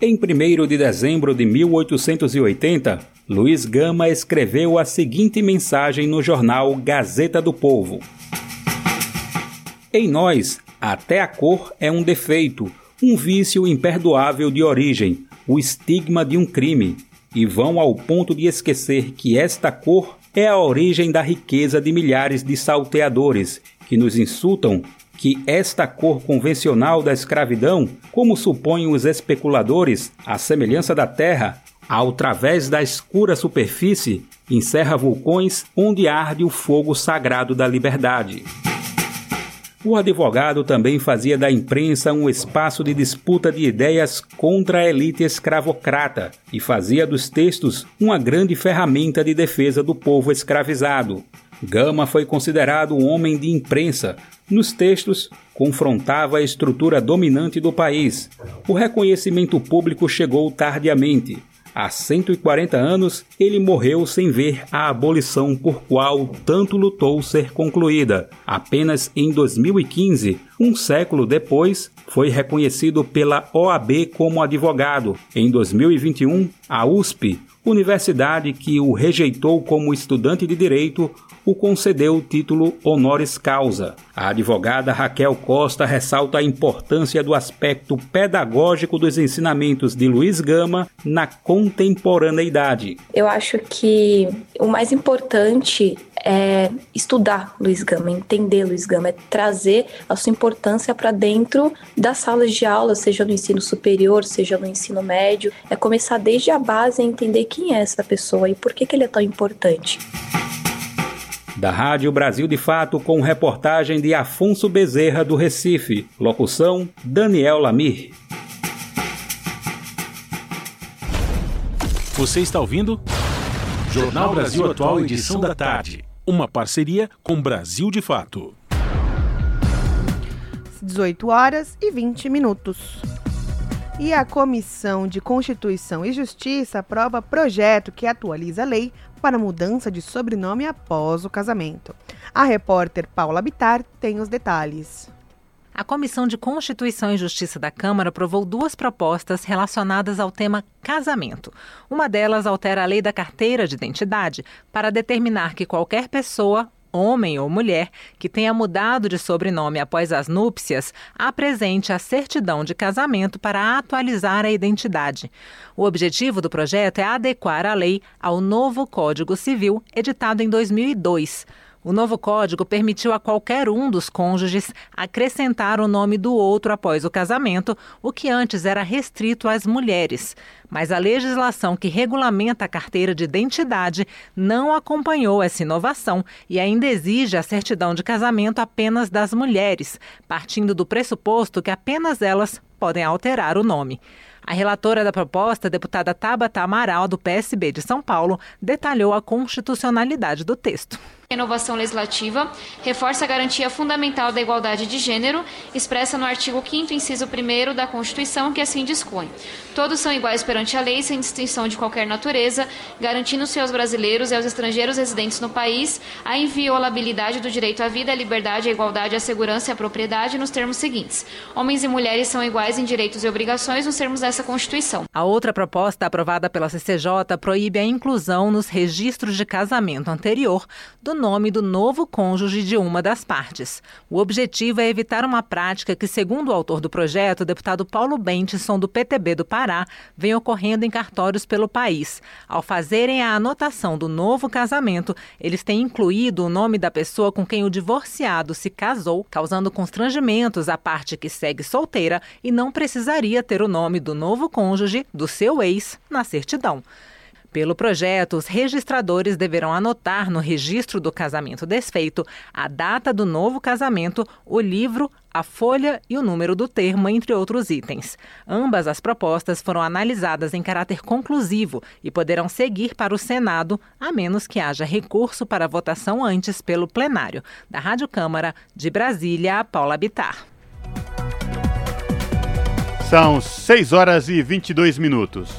Em 1 de dezembro de 1880, Luiz Gama escreveu a seguinte mensagem no jornal Gazeta do Povo: Em nós, até a cor é um defeito, um vício imperdoável de origem, o estigma de um crime, e vão ao ponto de esquecer que esta cor é a origem da riqueza de milhares de salteadores que nos insultam que esta cor convencional da escravidão, como supõem os especuladores, à semelhança da terra, ao través da escura superfície, encerra vulcões onde arde o fogo sagrado da liberdade. O advogado também fazia da imprensa um espaço de disputa de ideias contra a elite escravocrata e fazia dos textos uma grande ferramenta de defesa do povo escravizado. Gama foi considerado um homem de imprensa. Nos textos, confrontava a estrutura dominante do país. O reconhecimento público chegou tardiamente. Há 140 anos, ele morreu sem ver a abolição por qual tanto lutou ser concluída. Apenas em 2015, um século depois, foi reconhecido pela OAB como advogado. Em 2021, a USP, universidade que o rejeitou como estudante de direito, o concedeu o título honoris causa. A advogada Raquel Costa ressalta a importância do aspecto pedagógico dos ensinamentos de Luiz Gama na contemporaneidade. Eu acho que o mais importante é estudar Luiz Gama, entender Luiz Gama, é trazer a sua importância para dentro das salas de aula, seja no ensino superior, seja no ensino médio. É começar desde a base a entender quem é essa pessoa e por que, que ele é tão importante. Da Rádio Brasil de Fato, com reportagem de Afonso Bezerra, do Recife. Locução: Daniel Lamir. Você está ouvindo? Jornal Brasil Atual, edição da tarde. Uma parceria com Brasil de Fato. 18 horas e 20 minutos. E a Comissão de Constituição e Justiça aprova projeto que atualiza a lei para mudança de sobrenome após o casamento. A repórter Paula Bitar tem os detalhes. A Comissão de Constituição e Justiça da Câmara aprovou duas propostas relacionadas ao tema casamento. Uma delas altera a lei da carteira de identidade para determinar que qualquer pessoa homem ou mulher que tenha mudado de sobrenome após as núpcias apresente a certidão de casamento para atualizar a identidade. O objetivo do projeto é adequar a lei ao novo Código Civil, editado em 2002. O novo código permitiu a qualquer um dos cônjuges acrescentar o nome do outro após o casamento, o que antes era restrito às mulheres. Mas a legislação que regulamenta a carteira de identidade não acompanhou essa inovação e ainda exige a certidão de casamento apenas das mulheres, partindo do pressuposto que apenas elas podem alterar o nome. A relatora da proposta, deputada Tabata Amaral, do PSB de São Paulo, detalhou a constitucionalidade do texto. A inovação legislativa reforça a garantia fundamental da igualdade de gênero, expressa no artigo 5 inciso 1 da Constituição, que assim dispõe. Todos são iguais perante a lei, sem distinção de qualquer natureza, garantindo-se aos brasileiros e aos estrangeiros residentes no país a inviolabilidade do direito à vida, à liberdade, à igualdade, à segurança e à propriedade nos termos seguintes. Homens e mulheres são iguais em direitos e obrigações nos termos dessa Constituição. A outra proposta aprovada pela CCJ proíbe a inclusão nos registros de casamento anterior do nome do novo cônjuge de uma das partes. O objetivo é evitar uma prática que, segundo o autor do projeto, o deputado Paulo Bentison, do PTB do Pará, vem ocorrendo em cartórios pelo país. Ao fazerem a anotação do novo casamento, eles têm incluído o nome da pessoa com quem o divorciado se casou, causando constrangimentos à parte que segue solteira e não precisaria ter o nome do novo cônjuge, do seu ex, na certidão. Pelo projeto, os registradores deverão anotar no registro do casamento desfeito a data do novo casamento, o livro, a folha e o número do termo, entre outros itens. Ambas as propostas foram analisadas em caráter conclusivo e poderão seguir para o Senado, a menos que haja recurso para votação antes pelo plenário. Da Rádio Câmara, de Brasília, Paula Bitar. São 6 horas e 22 minutos.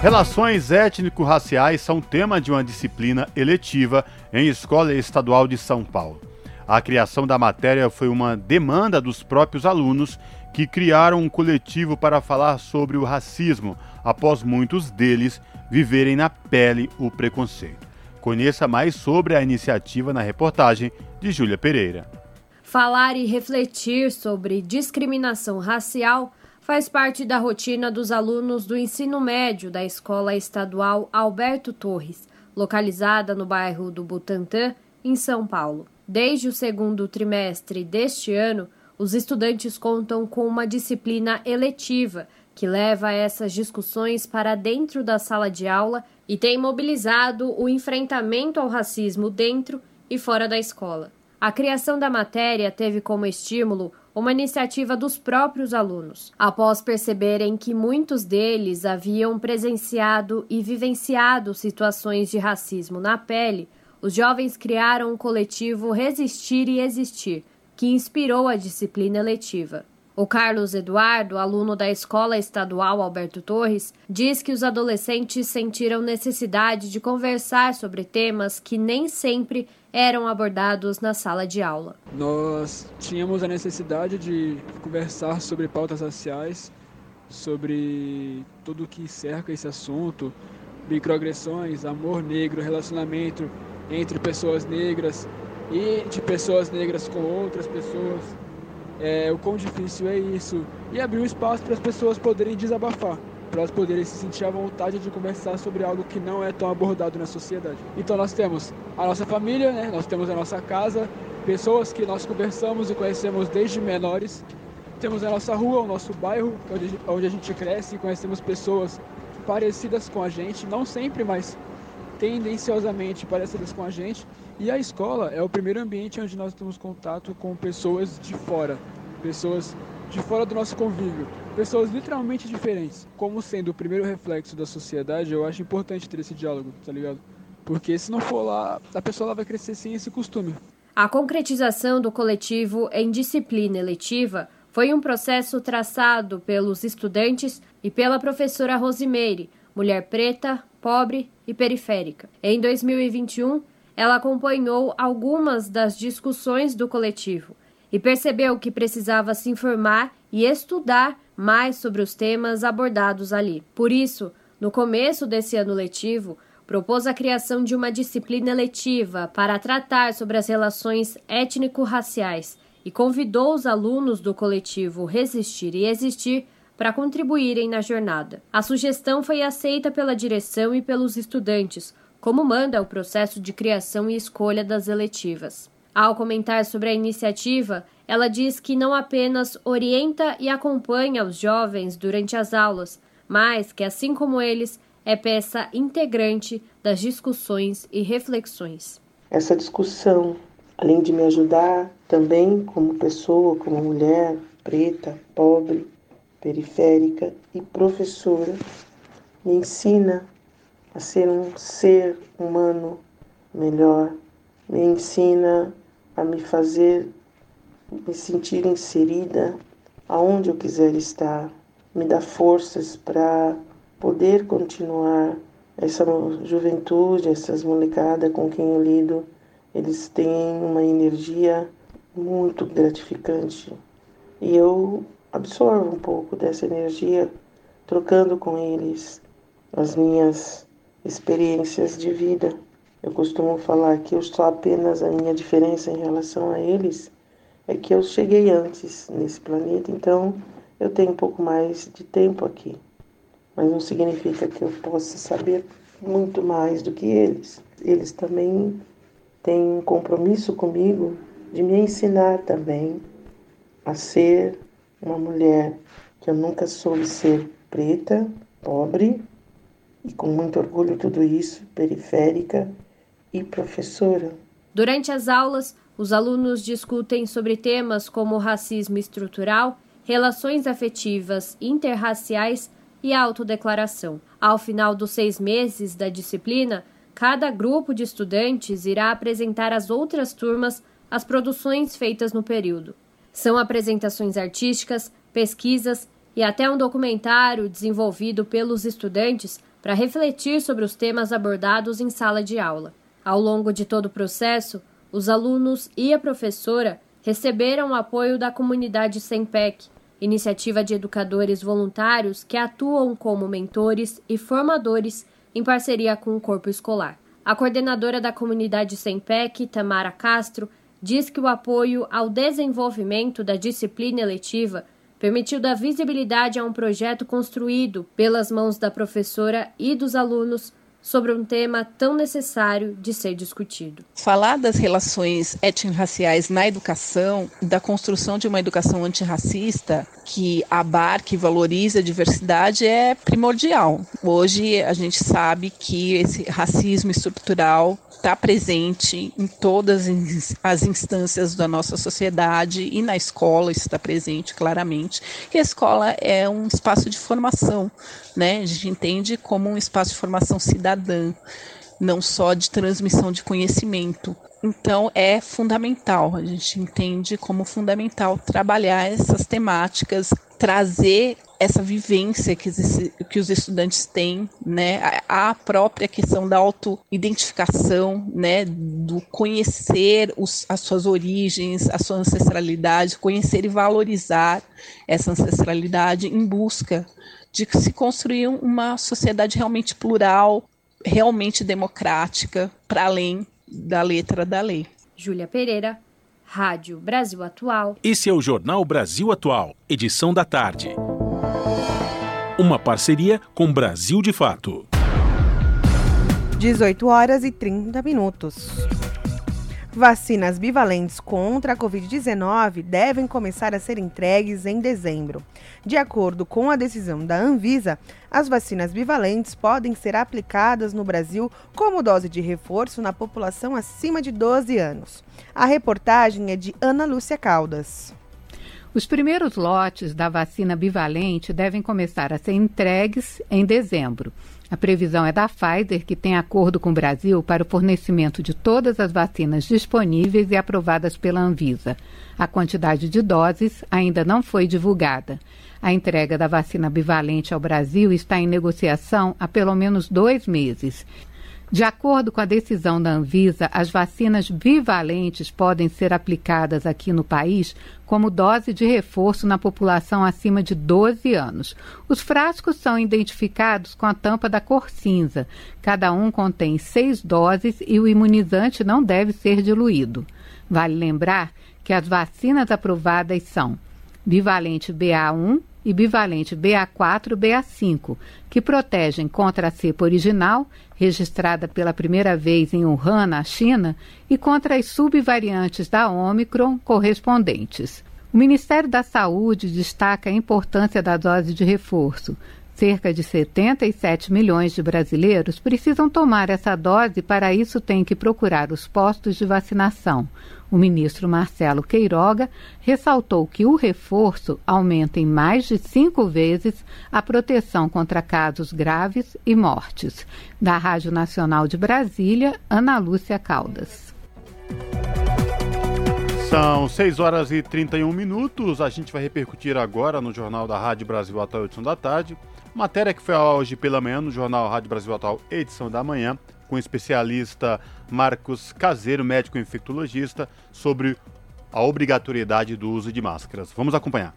Relações étnico-raciais são tema de uma disciplina eletiva em Escola Estadual de São Paulo. A criação da matéria foi uma demanda dos próprios alunos que criaram um coletivo para falar sobre o racismo, após muitos deles viverem na pele o preconceito. Conheça mais sobre a iniciativa na reportagem de Júlia Pereira. Falar e refletir sobre discriminação racial faz parte da rotina dos alunos do ensino médio da Escola Estadual Alberto Torres, localizada no bairro do Butantã, em São Paulo. Desde o segundo trimestre deste ano, os estudantes contam com uma disciplina eletiva que leva essas discussões para dentro da sala de aula e tem mobilizado o enfrentamento ao racismo dentro e fora da escola. A criação da matéria teve como estímulo uma iniciativa dos próprios alunos, após perceberem que muitos deles haviam presenciado e vivenciado situações de racismo na pele. Os jovens criaram um coletivo Resistir e Existir, que inspirou a disciplina eletiva. O Carlos Eduardo, aluno da Escola Estadual Alberto Torres, diz que os adolescentes sentiram necessidade de conversar sobre temas que nem sempre eram abordados na sala de aula. Nós tínhamos a necessidade de conversar sobre pautas raciais, sobre tudo o que cerca esse assunto, microagressões, amor negro, relacionamento entre pessoas negras e de pessoas negras com outras pessoas é, o quão difícil é isso, e abrir um espaço para as pessoas poderem desabafar, para elas poderem se sentir à vontade de conversar sobre algo que não é tão abordado na sociedade. Então nós temos a nossa família, né? nós temos a nossa casa, pessoas que nós conversamos e conhecemos desde menores, temos a nossa rua, o nosso bairro, onde a gente cresce e conhecemos pessoas parecidas com a gente, não sempre, mas tendenciosamente parecidas com a gente. E a escola é o primeiro ambiente onde nós temos contato com pessoas de fora, pessoas de fora do nosso convívio, pessoas literalmente diferentes. Como sendo o primeiro reflexo da sociedade, eu acho importante ter esse diálogo, tá ligado? Porque se não for lá, a pessoa lá vai crescer sem esse costume. A concretização do coletivo em disciplina eletiva foi um processo traçado pelos estudantes e pela professora Rosimeire, mulher preta, pobre e periférica. Em 2021, ela acompanhou algumas das discussões do coletivo e percebeu que precisava se informar e estudar mais sobre os temas abordados ali. Por isso, no começo desse ano letivo, propôs a criação de uma disciplina letiva para tratar sobre as relações étnico-raciais e convidou os alunos do coletivo Resistir e Existir para contribuírem na jornada. A sugestão foi aceita pela direção e pelos estudantes, como manda o processo de criação e escolha das eletivas. Ao comentar sobre a iniciativa, ela diz que não apenas orienta e acompanha os jovens durante as aulas, mas que, assim como eles, é peça integrante das discussões e reflexões. Essa discussão, além de me ajudar também como pessoa, como mulher preta, pobre, periférica e professora, me ensina a ser um ser humano melhor, me ensina a me fazer me sentir inserida aonde eu quiser estar, me dá forças para poder continuar essa juventude, essas molecadas com quem eu lido, eles têm uma energia muito gratificante. E eu absorvo um pouco dessa energia trocando com eles as minhas experiências de vida. Eu costumo falar que eu sou apenas a minha diferença em relação a eles é que eu cheguei antes nesse planeta, então eu tenho um pouco mais de tempo aqui. Mas não significa que eu possa saber muito mais do que eles. Eles também têm um compromisso comigo de me ensinar também a ser uma mulher que eu nunca soube ser preta, pobre, e com muito orgulho tudo isso, periférica e professora. Durante as aulas, os alunos discutem sobre temas como racismo estrutural, relações afetivas interraciais e autodeclaração. Ao final dos seis meses da disciplina, cada grupo de estudantes irá apresentar às outras turmas as produções feitas no período. São apresentações artísticas, pesquisas e até um documentário desenvolvido pelos estudantes para refletir sobre os temas abordados em sala de aula. Ao longo de todo o processo, Os alunos e a professora receberam o apoio da comunidade SEMPEC, iniciativa de educadores voluntários que atuam como mentores e formadores em parceria com o corpo escolar. A coordenadora da comunidade SEMPEC, Tamara Castro, diz que o apoio ao desenvolvimento da disciplina eletiva permitiu dar visibilidade a um projeto construído pelas mãos da professora e dos alunos sobre um tema tão necessário de ser discutido. Falar das relações étnico-raciais na educação, da construção de uma educação antirracista que abarque e valorize a diversidade é primordial. Hoje a gente sabe que esse racismo estrutural está presente em todas as instâncias da nossa sociedade e na escola está presente claramente. E a escola é um espaço de formação, né? A gente entende como um espaço de formação cidadã, não só de transmissão de conhecimento. Então é fundamental, a gente entende como fundamental trabalhar essas temáticas, trazer essa vivência que, que os estudantes têm, né, a própria questão da autoidentificação, né, do conhecer os, as suas origens, a sua ancestralidade, conhecer e valorizar essa ancestralidade em busca de se construir uma sociedade realmente plural, realmente democrática, para além da letra da lei. Júlia Pereira, Rádio Brasil Atual. Esse é o Jornal Brasil Atual, edição da tarde. Uma parceria com Brasil de Fato. 18 horas e 30 minutos. Vacinas bivalentes contra a Covid-19 devem começar a ser entregues em dezembro. De acordo com a decisão da Anvisa, as vacinas bivalentes podem ser aplicadas no Brasil como dose de reforço na população acima de 12 anos. A reportagem é de Ana Lúcia Caldas. Os primeiros lotes da vacina bivalente devem começar a ser entregues em dezembro. A previsão é da Pfizer, que tem acordo com o Brasil para o fornecimento de todas as vacinas disponíveis e aprovadas pela Anvisa. A quantidade de doses ainda não foi divulgada. A entrega da vacina bivalente ao Brasil está em negociação há pelo menos dois meses. De acordo com a decisão da Anvisa, as vacinas bivalentes podem ser aplicadas aqui no país como dose de reforço na população acima de 12 anos. Os frascos são identificados com a tampa da cor cinza. Cada um contém seis doses e o imunizante não deve ser diluído. Vale lembrar que as vacinas aprovadas são bivalente BA1 e bivalente BA4 BA5, que protegem contra a cepa original, registrada pela primeira vez em Wuhan, na China, e contra as subvariantes da Omicron correspondentes. O Ministério da Saúde destaca a importância da dose de reforço. Cerca de 77 milhões de brasileiros precisam tomar essa dose e, para isso, têm que procurar os postos de vacinação. O ministro Marcelo Queiroga ressaltou que o reforço aumenta em mais de cinco vezes a proteção contra casos graves e mortes. Da Rádio Nacional de Brasília, Ana Lúcia Caldas. São 6 horas e 31 minutos. A gente vai repercutir agora no Jornal da Rádio Brasil Atual, edição da tarde. Matéria que foi hoje pela manhã no Jornal Rádio Brasil Atual, edição da manhã com o especialista Marcos Caseiro, médico infectologista, sobre a obrigatoriedade do uso de máscaras. Vamos acompanhar.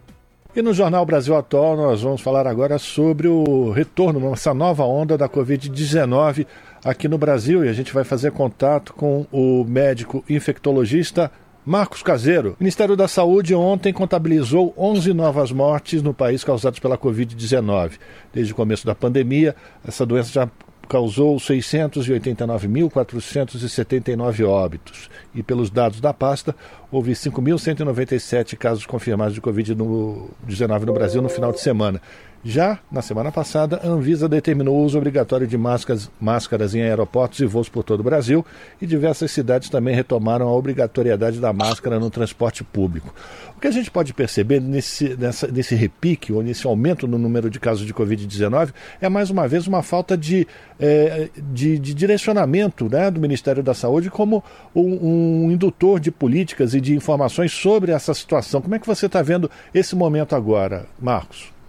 E no Jornal Brasil Atual nós vamos falar agora sobre o retorno, essa nova onda da Covid-19 aqui no Brasil e a gente vai fazer contato com o médico infectologista Marcos Caseiro. O Ministério da Saúde ontem contabilizou 11 novas mortes no país causadas pela Covid-19. Desde o começo da pandemia, essa doença já causou 689.479 óbitos. E pelos dados da pasta, houve 5.197 casos confirmados de Covid-19 no Brasil no final de semana. Já na semana passada, a Anvisa determinou o uso obrigatório de máscaras, máscaras em aeroportos e voos por todo o Brasil e diversas cidades também retomaram a obrigatoriedade da máscara no transporte público. O que a gente pode perceber nesse, nessa, nesse repique ou nesse aumento no número de casos de Covid-19 é mais uma vez uma falta de, é, de, de, direcionamento né, do Ministério da Saúde como um, um indutor de políticas e de informações sobre essa situação. Como é que você está vendo esse momento agora, Marcos?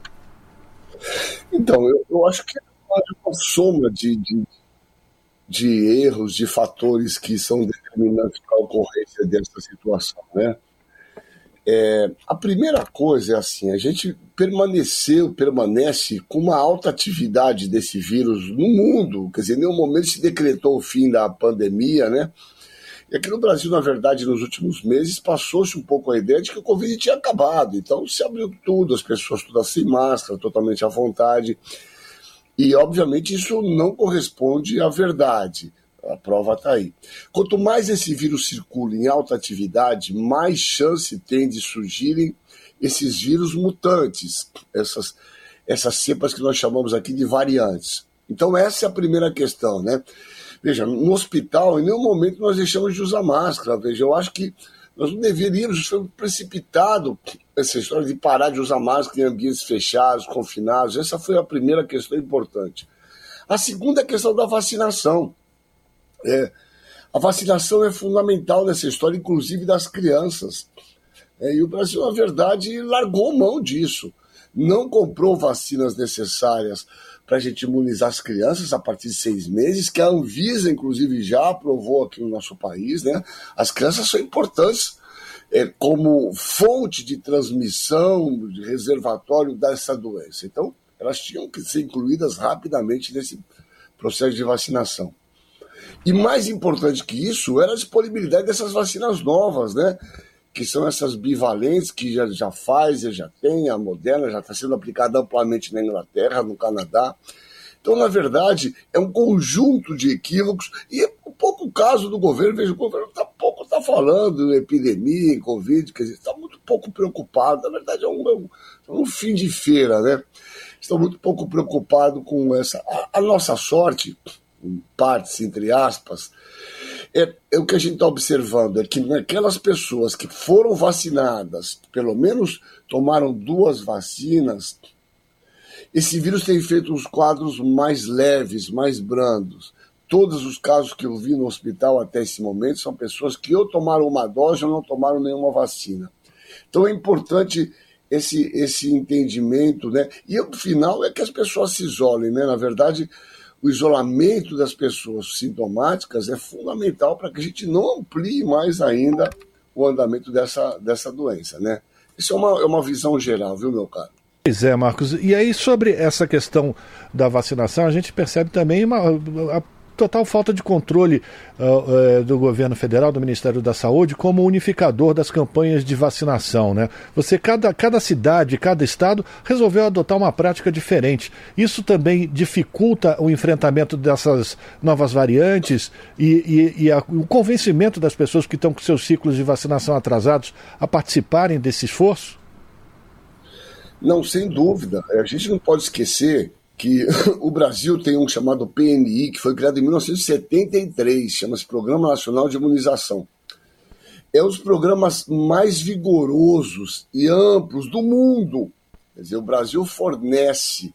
Então, eu, eu acho que é uma soma de, de, de erros, de fatores que são determinantes para a ocorrência dessa situação, né? É, a primeira coisa é assim, a gente permaneceu, permanece com uma alta atividade desse vírus no mundo, quer dizer, em nenhum momento se decretou o fim da pandemia, né? E aqui no Brasil, na verdade, nos últimos meses, passou-se um pouco a ideia de que o Covid tinha acabado. Então se abriu tudo, as pessoas todas sem máscara, totalmente à vontade. E, obviamente, isso não corresponde à verdade. A prova está aí. Quanto mais esse vírus circula em alta atividade, mais chance tem de surgirem esses vírus mutantes, essas, essas cepas que nós chamamos aqui de variantes. Então, essa é a primeira questão, né? Veja, no hospital, em nenhum momento nós deixamos de usar máscara. Veja, eu acho que nós não deveríamos, foi precipitado essa história de parar de usar máscara em ambientes fechados, confinados. Essa foi a primeira questão importante. A segunda é a questão da vacinação. É, a vacinação é fundamental nessa história, inclusive das crianças. É, e o Brasil, na verdade, largou mão disso. Não comprou vacinas necessárias para a gente imunizar as crianças a partir de seis meses, que a Anvisa, inclusive, já aprovou aqui no nosso país. Né? As crianças são importantes é, como fonte de transmissão, de reservatório dessa doença. Então, elas tinham que ser incluídas rapidamente nesse processo de vacinação. E mais importante que isso era a disponibilidade dessas vacinas novas, né? Que são essas bivalentes que já, já Pfizer já tem, a Moderna já está sendo aplicada amplamente na Inglaterra, no Canadá. Então, na verdade, é um conjunto de equívocos e é um pouco o caso do governo. Veja, o governo está pouco tá falando em epidemia, em Covid, quer dizer, está muito pouco preocupado. Na verdade, é um, é um, é um fim de feira, né? Estão muito pouco preocupados com essa. A, a nossa sorte partes, entre aspas, é, é o que a gente está observando, é que naquelas pessoas que foram vacinadas, pelo menos tomaram duas vacinas, esse vírus tem feito os quadros mais leves, mais brandos. Todos os casos que eu vi no hospital até esse momento são pessoas que ou tomaram uma dose ou não tomaram nenhuma vacina. Então é importante esse, esse entendimento, né? E o final é que as pessoas se isolem, né? Na verdade, o isolamento das pessoas sintomáticas é fundamental para que a gente não amplie mais ainda o andamento dessa, dessa doença, né? Isso é uma, é uma visão geral, viu, meu caro? Pois é, Marcos. E aí, sobre essa questão da vacinação, a gente percebe também uma, a total falta de controle uh, uh, do governo federal, do Ministério da Saúde, como unificador das campanhas de vacinação. Né? Você, cada, cada cidade, cada estado resolveu adotar uma prática diferente. Isso também dificulta o enfrentamento dessas novas variantes e, e, e a, o convencimento das pessoas que estão com seus ciclos de vacinação atrasados a participarem desse esforço? Não, sem dúvida. A gente não pode esquecer que o Brasil tem um chamado PNI, que foi criado em 1973, chama-se Programa Nacional de Imunização. É um dos programas mais vigorosos e amplos do mundo. Quer dizer, o Brasil fornece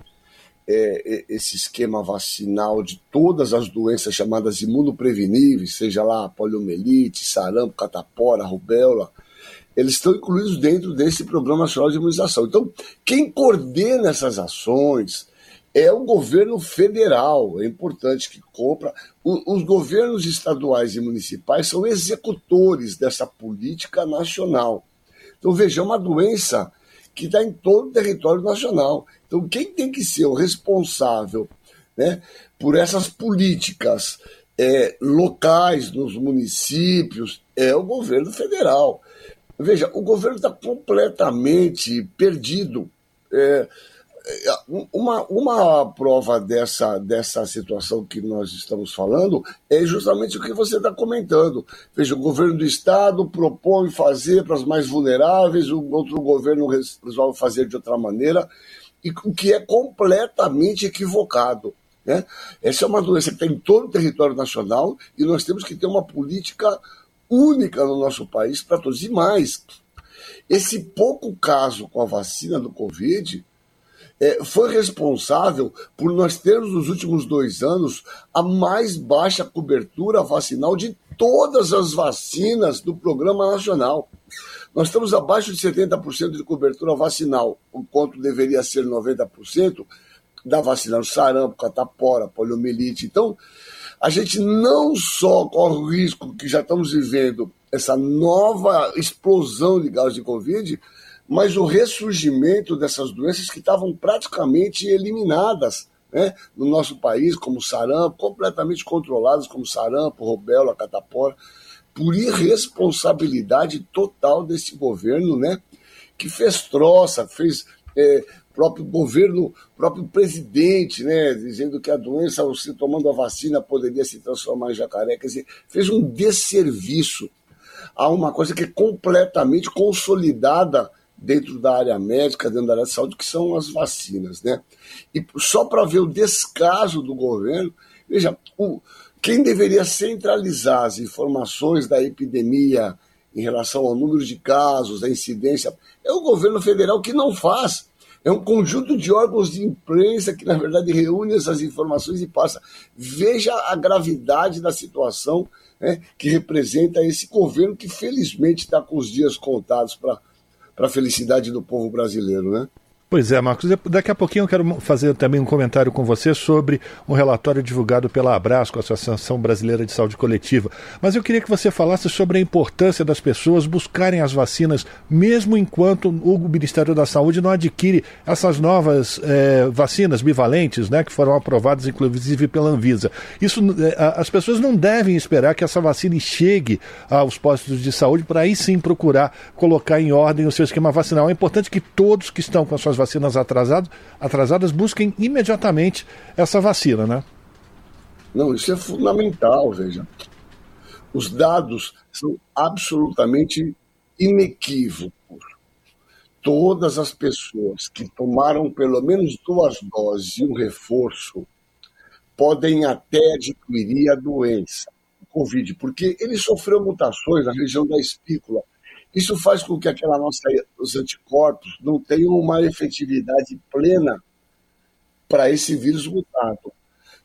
é, esse esquema vacinal de todas as doenças chamadas imunopreveníveis, seja lá poliomielite, sarampo, catapora, rubéola, eles estão incluídos dentro desse Programa Nacional de Imunização. Então, quem coordena essas ações, é o governo federal, é importante que compra. Os governos estaduais e municipais são executores dessa política nacional. Então, veja, é uma doença que está em todo o território nacional. Então, quem tem que ser o responsável né, por essas políticas é, locais nos municípios é o governo federal. Veja, o governo está completamente perdido. É, uma, uma prova dessa, dessa situação que nós estamos falando é justamente o que você está comentando. Veja, o governo do Estado propõe fazer para as mais vulneráveis, o outro governo resolve fazer de outra maneira, e o que é completamente equivocado. Né? Essa é uma doença que está em todo o território nacional e nós temos que ter uma política única no nosso país para todos. E mais, esse pouco caso com a vacina do Covid é, foi responsável por nós termos nos últimos dois anos a mais baixa cobertura vacinal de todas as vacinas do Programa Nacional. Nós estamos abaixo de 70% de cobertura vacinal, enquanto deveria ser 90% da vacina sarampo, catapora, poliomielite. Então, a gente não só corre o risco que já estamos vivendo essa nova explosão de casos de Covid, mas o ressurgimento dessas doenças que estavam praticamente eliminadas né, no nosso país, como sarampo, completamente controladas, como sarampo, rubéola, catapora, por irresponsabilidade total desse governo, né, que fez troça, fez é, próprio governo, próprio presidente, né, dizendo que a doença, se tomando a vacina, poderia se transformar em jacaré, quer dizer, fez um desserviço a uma coisa que é completamente consolidada dentro da área médica, dentro da área de saúde, que são as vacinas, né? E só para ver o descaso do governo, veja, o, quem deveria centralizar as informações da epidemia em relação ao número de casos, a incidência, é o governo federal que não faz. É um conjunto de órgãos de imprensa que, na verdade, reúne essas informações e passa. Veja a gravidade da situação né, que representa esse governo que, felizmente, está com os dias contados para a felicidade do povo brasileiro. Né? Pois é, Marcos. Daqui a pouquinho eu quero fazer também um comentário com você sobre um relatório divulgado pela Abrasco, a Associação Brasileira de Saúde Coletiva. Mas eu queria que você falasse sobre a importância das pessoas buscarem as vacinas, mesmo enquanto o Ministério da Saúde não adquire essas novas é, vacinas bivalentes, né, que foram aprovadas inclusive pela Anvisa. Isso, é, as pessoas não devem esperar que essa vacina chegue aos postos de saúde para aí sim procurar colocar em ordem o seu esquema vacinal. É importante que todos que estão com as suas as vacinas atrasadas, atrasadas busquem imediatamente essa vacina, né? Não, isso é fundamental, veja. Os dados são absolutamente inequívocos. Todas as pessoas que tomaram pelo menos duas doses e um reforço podem até adquirir a doença, o Covid, porque ele sofreu mutações na região da espícula isso faz com que aquela nossa, os anticorpos não tenham uma efetividade plena para esse vírus mutado.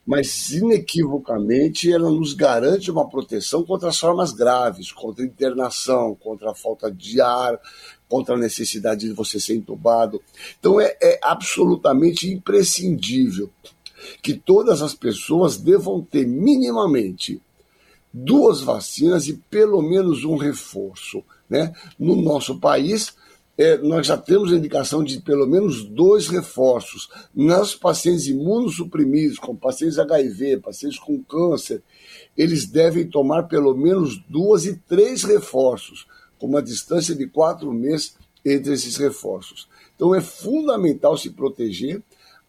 Mas, inequivocamente, ela nos garante uma proteção contra as formas graves, contra internação, contra a falta de ar, contra a necessidade de você ser entubado. Então, é, é absolutamente imprescindível que todas as pessoas devam ter minimamente duas vacinas e pelo menos um reforço. Né? No nosso país, é, nós já temos a indicação de pelo menos dois reforços. Nos pacientes imunossuprimidos, como pacientes HIV, pacientes com câncer, eles devem tomar pelo menos duas e três reforços, com uma distância de quatro meses entre esses reforços. Então é fundamental se proteger,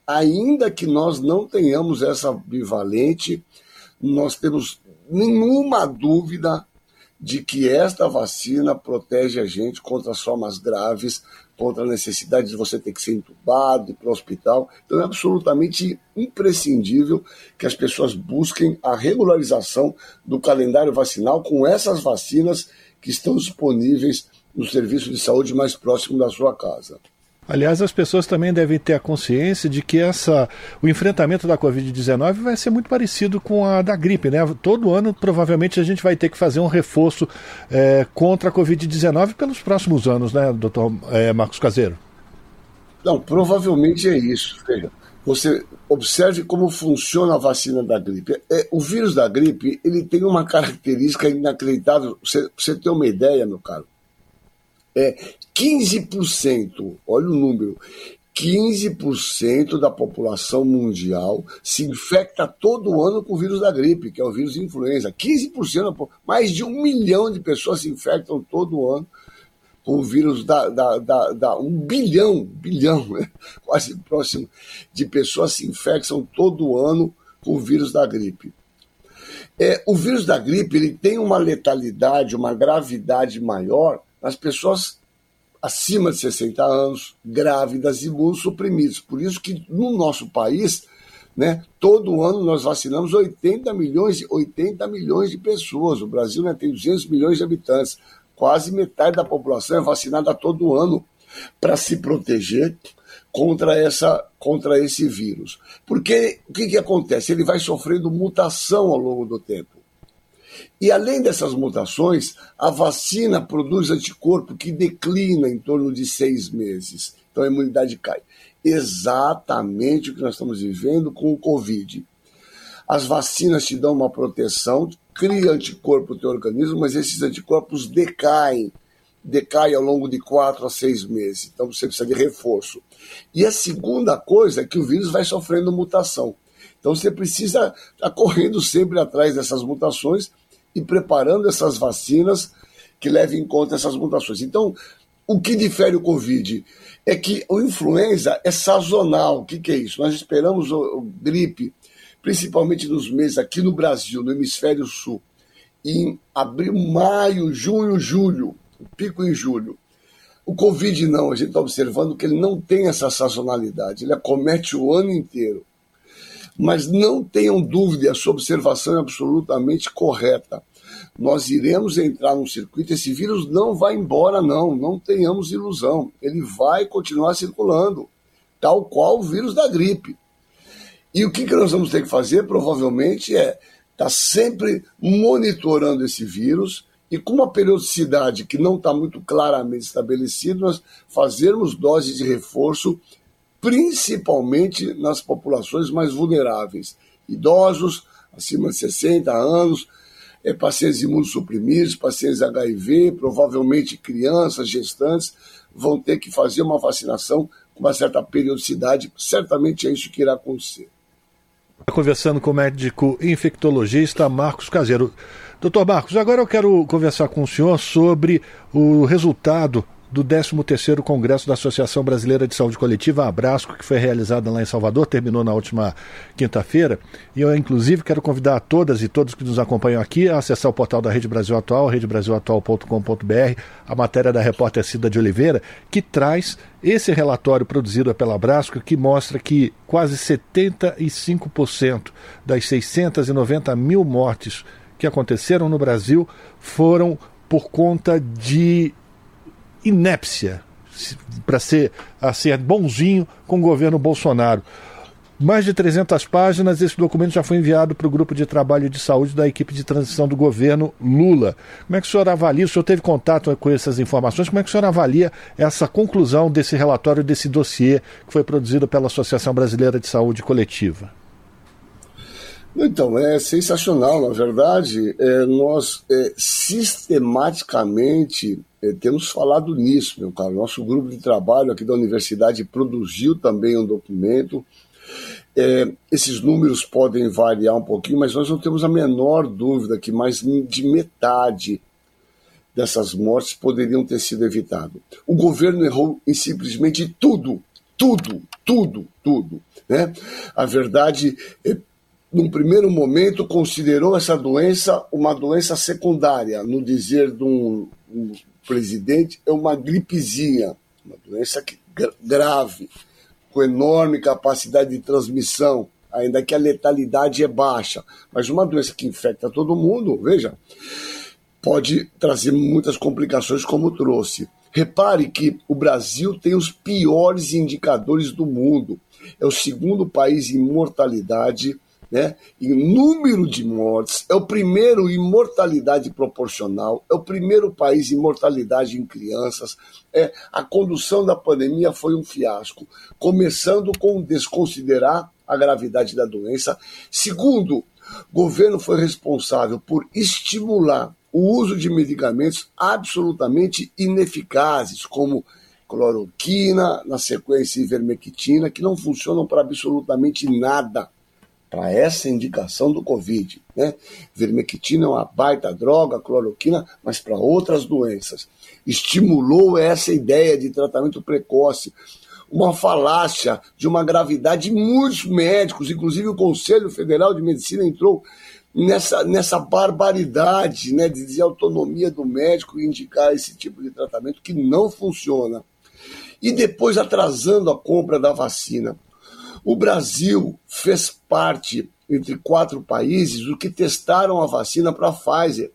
ainda que nós não tenhamos essa bivalente, nós temos nenhuma dúvida de que esta vacina protege a gente contra as formas graves, contra a necessidade de você ter que ser entubado, ir para o hospital. Então é absolutamente imprescindível que as pessoas busquem a regularização do calendário vacinal com essas vacinas que estão disponíveis no serviço de saúde mais próximo da sua casa. Aliás, as pessoas também devem ter a consciência de que essa, o enfrentamento da Covid-19 vai ser muito parecido com a da gripe, né? Todo ano, provavelmente, a gente vai ter que fazer um reforço é, contra a Covid-19 pelos próximos anos, né, doutor é, Marcos Caseiro? Não, provavelmente é isso. Veja, você observe como funciona a vacina da gripe. É, o vírus da gripe ele tem uma característica inacreditável. Você, você ter uma ideia, meu caro, é 15%, olha o número, 15% da população mundial se infecta todo ano com o vírus da gripe, que é o vírus influenza. 15%, mais de um milhão de pessoas se infectam todo ano com o vírus da, da, da, da um bilhão, bilhão, né? quase próximo, de pessoas se infectam todo ano com o vírus da gripe. É, o vírus da gripe ele tem uma letalidade, uma gravidade maior nas pessoas acima de 60 anos, grávidas e imunossuprimidos. Por isso que no nosso país, né, todo ano nós vacinamos 80 milhões, 80 milhões de pessoas. O Brasil né, tem 200 milhões de habitantes. Quase metade da população é vacinada todo ano para se proteger contra, essa, contra esse vírus. Porque o que, que acontece? Ele vai sofrendo mutação ao longo do tempo. E além dessas mutações, a vacina produz anticorpo que declina em torno de seis meses. Então a imunidade cai. Exatamente o que nós estamos vivendo com o Covid. As vacinas te dão uma proteção, cria anticorpo no teu organismo, mas esses anticorpos decaem, decaem ao longo de quatro a seis meses. Então você precisa de reforço. E a segunda coisa é que o vírus vai sofrendo mutação. Então você precisa estar tá correndo sempre atrás dessas mutações e preparando essas vacinas que levem em conta essas mutações. Então, o que difere o Covid é que o influenza é sazonal. O que, que é isso? Nós esperamos o, o gripe, principalmente nos meses aqui no Brasil, no hemisfério sul, em abril, maio, junho, julho, pico em julho. O Covid não, a gente está observando que ele não tem essa sazonalidade, ele acomete o ano inteiro. Mas não tenham dúvida, a sua observação é absolutamente correta. Nós iremos entrar num circuito, esse vírus não vai embora, não, não tenhamos ilusão. Ele vai continuar circulando, tal qual o vírus da gripe. E o que, que nós vamos ter que fazer, provavelmente, é estar tá sempre monitorando esse vírus e com uma periodicidade que não está muito claramente estabelecida, nós fazermos doses de reforço principalmente nas populações mais vulneráveis, idosos acima de 60 anos, é, pacientes imunossuprimidos, pacientes HIV, provavelmente crianças, gestantes, vão ter que fazer uma vacinação com uma certa periodicidade. Certamente é isso que irá acontecer. Conversando com o médico infectologista Marcos Caseiro. Doutor Marcos, agora eu quero conversar com o senhor sobre o resultado do 13º Congresso da Associação Brasileira de Saúde Coletiva, Abrasco, que foi realizado lá em Salvador, terminou na última quinta-feira. E eu, inclusive, quero convidar a todas e todos que nos acompanham aqui a acessar o portal da Rede Brasil Atual, redebrasilatual.com.br, a matéria da repórter Cida de Oliveira, que traz esse relatório produzido pela Abrasco, que mostra que quase 75% das 690 mil mortes que aconteceram no Brasil foram por conta de inépcia, para ser, assim, bonzinho com o governo Bolsonaro. Mais de 300 páginas, esse documento já foi enviado para o grupo de trabalho de saúde da equipe de transição do governo Lula. Como é que o senhor avalia? O senhor teve contato com essas informações? Como é que o senhor avalia essa conclusão desse relatório, desse dossiê que foi produzido pela Associação Brasileira de Saúde Coletiva? Então, é sensacional, na verdade. É, nós é, sistematicamente temos falado nisso, meu caro. Nosso grupo de trabalho aqui da universidade produziu também um documento. É, esses números podem variar um pouquinho, mas nós não temos a menor dúvida que mais de metade dessas mortes poderiam ter sido evitadas. O governo errou em simplesmente tudo, tudo, tudo, tudo. Né? A verdade, é, num primeiro momento, considerou essa doença uma doença secundária, no dizer de um, um presidente, é uma gripezinha, uma doença que, grave, com enorme capacidade de transmissão, ainda que a letalidade é baixa. Mas uma doença que infecta todo mundo, veja, pode trazer muitas complicações, como trouxe. Repare que o Brasil tem os piores indicadores do mundo. É o segundo país em mortalidade né, em número de mortes, é o primeiro em mortalidade proporcional, é o primeiro país em mortalidade em crianças. É, a condução da pandemia foi um fiasco, começando com desconsiderar a gravidade da doença. Segundo, o governo foi responsável por estimular o uso de medicamentos absolutamente ineficazes, como cloroquina, na sequência ivermectina, que não funcionam para absolutamente nada para essa indicação do Covid. Né? Vermectina é uma baita droga, cloroquina, mas para outras doenças. Estimulou essa ideia de tratamento precoce. Uma falácia de uma gravidade de muitos médicos, inclusive o Conselho Federal de Medicina entrou nessa, nessa barbaridade né, de dizer autonomia do médico e indicar esse tipo de tratamento que não funciona. E depois atrasando a compra da vacina. O Brasil fez parte, entre quatro países, do que testaram a vacina para a Pfizer,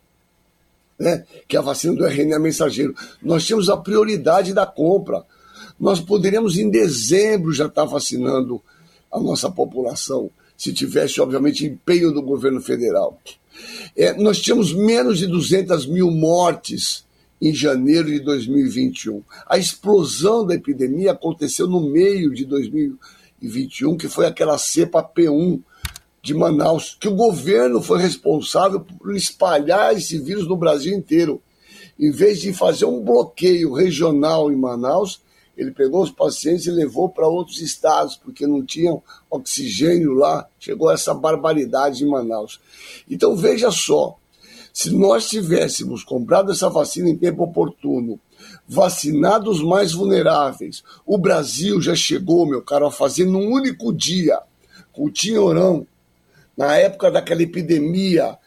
né? que é a vacina do RNA mensageiro. Nós tínhamos a prioridade da compra. Nós poderíamos, em dezembro, já estar vacinando a nossa população, se tivesse, obviamente, empenho do governo federal. É, nós tínhamos menos de 200 mil mortes em janeiro de 2021. A explosão da epidemia aconteceu no meio de 2021 2021, que foi aquela cepa P1 de Manaus, que o governo foi responsável por espalhar esse vírus no Brasil inteiro. Em vez de fazer um bloqueio regional em Manaus, ele pegou os pacientes e levou para outros estados, porque não tinham oxigênio lá. Chegou essa barbaridade em Manaus. Então veja só, se nós tivéssemos comprado essa vacina em tempo oportuno, vacinado os mais vulneráveis, o Brasil já chegou, meu caro, a fazer num único dia, com o Tinhorão, na época daquela epidemia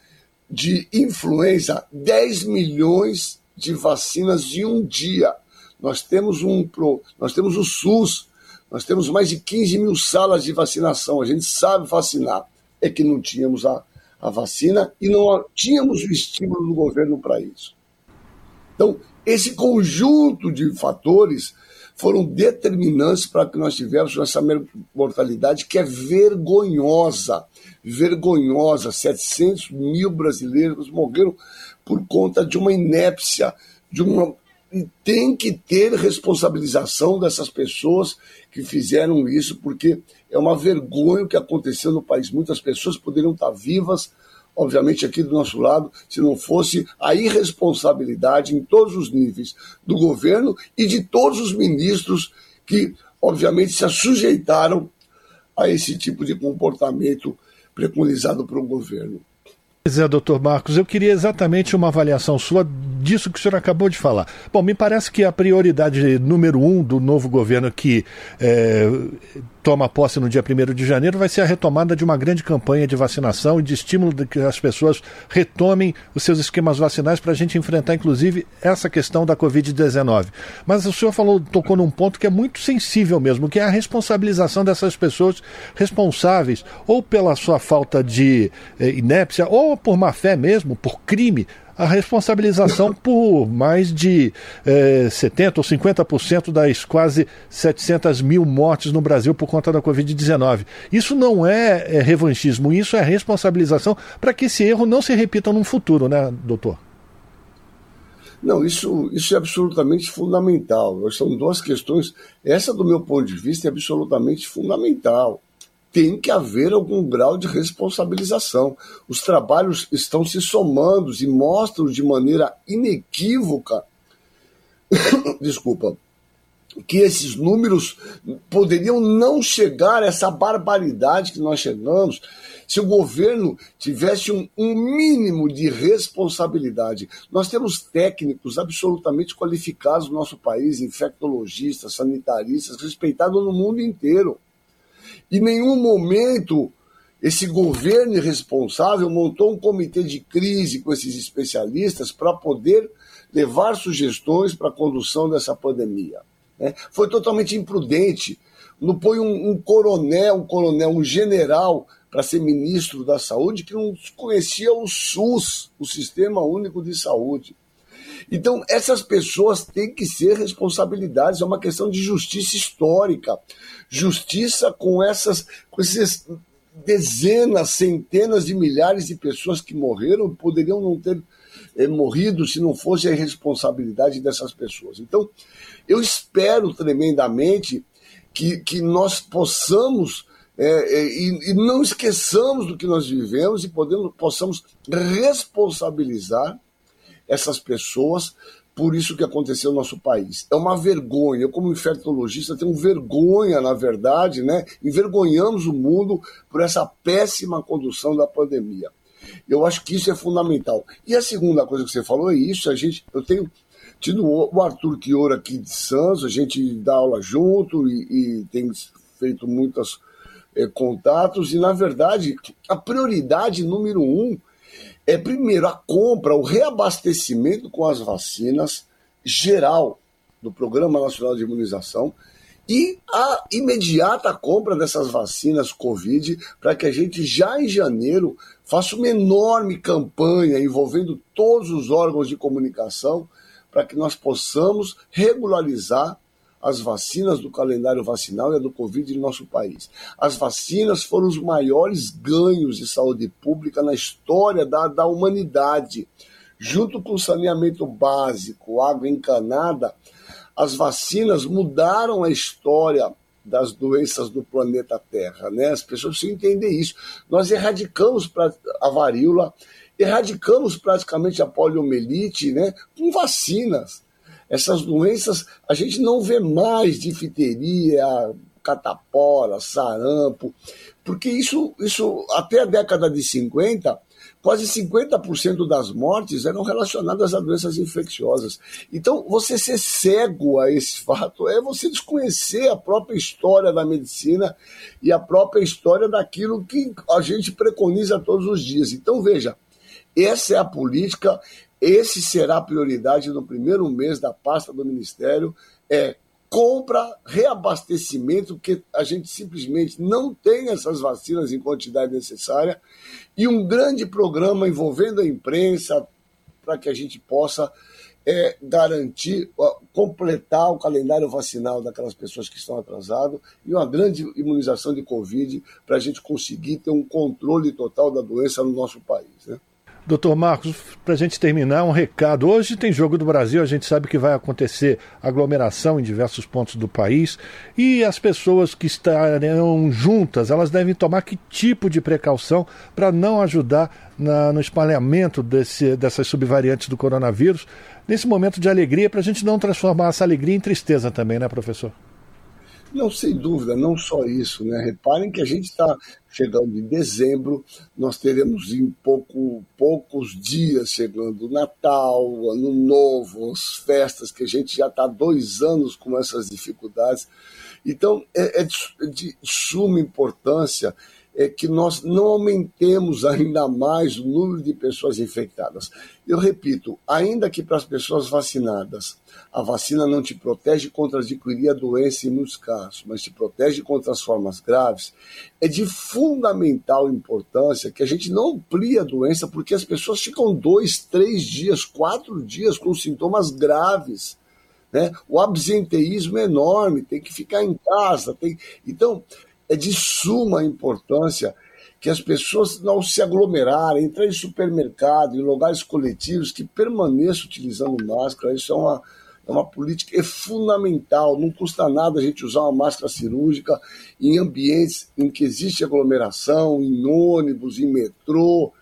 de influenza, 10 milhões de vacinas em um dia. Nós temos um nós temos o SUS, nós temos mais de 15 mil salas de vacinação. A gente sabe vacinar. É que não tínhamos a, a vacina e não tínhamos o estímulo do governo para isso. Então, esse conjunto de fatores foram determinantes para que nós tivéssemos essa mortalidade que é vergonhosa, vergonhosa. 700 mil brasileiros morreram por conta de uma inépcia, de uma e tem que ter responsabilização dessas pessoas que fizeram isso, porque é uma vergonha o que aconteceu no país. Muitas pessoas poderiam estar vivas, obviamente aqui do nosso lado, se não fosse a irresponsabilidade em todos os níveis do governo e de todos os ministros que, obviamente, se sujeitaram a esse tipo de comportamento preconizado pelo governo. Pois é, doutor Marcos, eu queria exatamente uma avaliação sua disso que o senhor acabou de falar. Bom, me parece que a prioridade número um do novo governo que é, toma posse no dia 1 de janeiro vai ser a retomada de uma grande campanha de vacinação e de estímulo de que as pessoas retomem os seus esquemas vacinais para a gente enfrentar, inclusive, essa questão da Covid-19. Mas o senhor falou, tocou num ponto que é muito sensível mesmo, que é a responsabilização dessas pessoas responsáveis, ou pela sua falta de eh, inépcia, ou por má fé mesmo, por crime, a responsabilização por mais de eh, 70% ou 50% das quase 700 mil mortes no Brasil por conta da Covid-19. Isso não é, é revanchismo, isso é responsabilização para que esse erro não se repita no futuro, né, doutor? Não, isso, isso é absolutamente fundamental. São duas questões. Essa, do meu ponto de vista, é absolutamente fundamental tem que haver algum grau de responsabilização. Os trabalhos estão se somando e mostram de maneira inequívoca, desculpa, que esses números poderiam não chegar a essa barbaridade que nós chegamos se o governo tivesse um, um, mínimo de responsabilidade. Nós temos técnicos absolutamente qualificados no nosso país, infectologistas, sanitaristas, respeitados no mundo inteiro. Em nenhum momento esse governo irresponsável montou um comitê de crise com esses especialistas para poder levar sugestões para a condução dessa pandemia. Né? Foi totalmente imprudente. Não põe um, um coronel, um coronel, um general para ser ministro da saúde que não conhecia o SUS, o Sistema Único de Saúde. Então, essas pessoas têm que ser responsabilidades, é uma questão de justiça histórica. Justiça com essas, com esses dezenas, centenas de milhares de pessoas que morreram, poderiam não ter é, morrido se não fosse a irresponsabilidade dessas pessoas. Então, eu espero tremendamente que, que nós possamos é, é, e, e, não esqueçamos do que nós vivemos e podemos, possamos responsabilizar essas pessoas por isso que aconteceu no nosso país. É uma vergonha. Eu, como infectologista, tenho vergonha, na verdade, né? Envergonhamos o mundo por essa péssima condução da pandemia. Eu acho que isso é fundamental. E a segunda coisa que você falou é isso. A gente, eu tenho tido o Arthur Chioro aqui de Santos, a gente dá aula junto e, e tem feito muitos é, contatos. E, na verdade, a prioridade número um é primeiro a compra, o reabastecimento com as vacinas geral do Programa Nacional de Imunização e a imediata compra dessas vacinas Covid para que a gente já em janeiro faça uma enorme campanha envolvendo todos os órgãos de comunicação para que nós possamos regularizar as vacinas do calendário vacinal e a do Covid no nosso país. As vacinas foram os maiores ganhos de saúde pública na história da, da humanidade. Junto com o saneamento básico, água encanada, as vacinas mudaram a história das doenças do planeta Terra, né? As pessoas precisam entender isso. Nós erradicamos a varíola, erradicamos praticamente a poliomielite, né? Com vacinas. Essas doenças, a gente não vê mais difteria, catapora, sarampo, porque isso, isso até a década de 50 quase 50% das mortes eram relacionadas a doenças infecciosas. Então, você ser cego a esse fato é você desconhecer a própria história da medicina e a própria história daquilo que a gente preconiza todos os dias. Então, veja, essa é a política, esse será a prioridade no primeiro mês da pasta do Ministério, é compra, reabastecimento, porque a gente simplesmente não tem essas vacinas em quantidade necessária, e um grande programa envolvendo a imprensa para que a gente possa é, garantir, completar o calendário vacinal daquelas pessoas que estão atrasadas e uma grande imunização de Covid para a gente conseguir ter um controle total da doença no nosso país. Né? Doutor Marcos, para a gente terminar, um recado. Hoje tem Jogo do Brasil, a gente sabe que vai acontecer aglomeração em diversos pontos do país e as pessoas que estarão juntas, elas devem tomar que tipo de precaução para não ajudar na, no espalhamento desse, dessas subvariantes do coronavírus, nesse momento de alegria, para a gente não transformar essa alegria em tristeza também, né, professor? Não, sem dúvida, não só isso, né? Reparem que a gente está chegando em dezembro, nós teremos em pouco, poucos dias chegando o Natal, Ano Novo, as festas, que a gente já está dois anos com essas dificuldades. Então, é, é de, de suma importância é que nós não aumentemos ainda mais o número de pessoas infectadas. Eu repito, ainda que para as pessoas vacinadas, a vacina não te protege contra adquirir a doença em muitos casos, mas te protege contra as formas graves, é de fundamental importância que a gente não amplie a doença, porque as pessoas ficam dois, três dias, quatro dias com sintomas graves. Né? O absenteísmo é enorme, tem que ficar em casa. Tem... Então, é de suma importância que as pessoas não se aglomerarem, entrar em supermercado, em lugares coletivos, que permaneçam utilizando máscara. Isso é uma, é uma política é fundamental. Não custa nada a gente usar uma máscara cirúrgica em ambientes em que existe aglomeração, em ônibus, em metrô,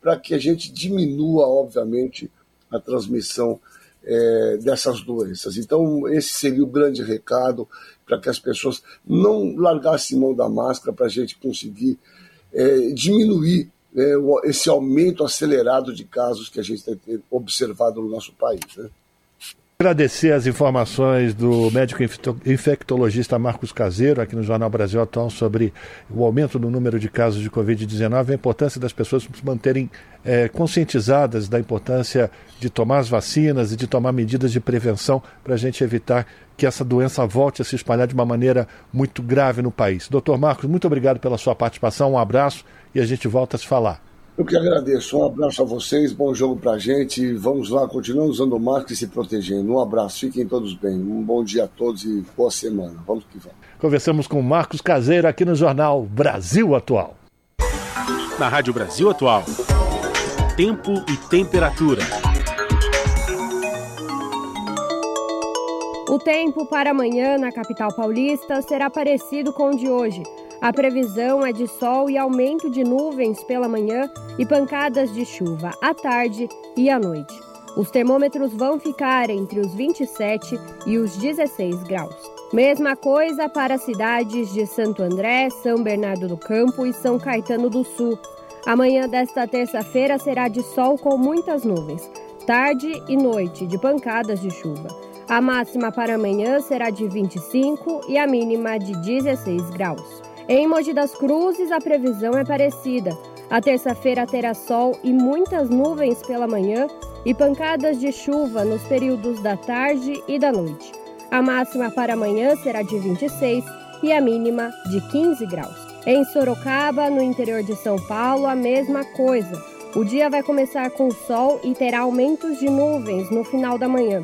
para que a gente diminua, obviamente, a transmissão é, dessas doenças. Então, esse seria o grande recado para que as pessoas não largassem mão da máscara para a gente conseguir é, diminuir é, esse aumento acelerado de casos que a gente tem observado no nosso país. Né? Agradecer as informações do médico infectologista Marcos Caseiro, aqui no Jornal Brasil Atual, sobre o aumento do número de casos de Covid-19 e a importância das pessoas se manterem é, conscientizadas da importância de tomar as vacinas e de tomar medidas de prevenção para a gente evitar que essa doença volte a se espalhar de uma maneira muito grave no país. Doutor Marcos, muito obrigado pela sua participação, um abraço e a gente volta a se falar. Eu que agradeço. Um abraço a vocês, bom jogo pra gente. Vamos lá, continuamos usando máscara e se protegendo. Um abraço, fiquem todos bem. Um bom dia a todos e boa semana. Vamos que vamos. Conversamos com Marcos Caseiro aqui no jornal Brasil Atual. Na Rádio Brasil Atual. Tempo e temperatura. O tempo para amanhã na capital paulista será parecido com o de hoje. A previsão é de sol e aumento de nuvens pela manhã e pancadas de chuva à tarde e à noite. Os termômetros vão ficar entre os 27 e os 16 graus. Mesma coisa para as cidades de Santo André, São Bernardo do Campo e São Caetano do Sul. Amanhã desta terça-feira será de sol com muitas nuvens, tarde e noite de pancadas de chuva. A máxima para amanhã será de 25 e a mínima de 16 graus. Em Mogi das Cruzes, a previsão é parecida. A terça-feira terá sol e muitas nuvens pela manhã e pancadas de chuva nos períodos da tarde e da noite. A máxima para amanhã será de 26 e a mínima de 15 graus. Em Sorocaba, no interior de São Paulo, a mesma coisa. O dia vai começar com sol e terá aumentos de nuvens no final da manhã.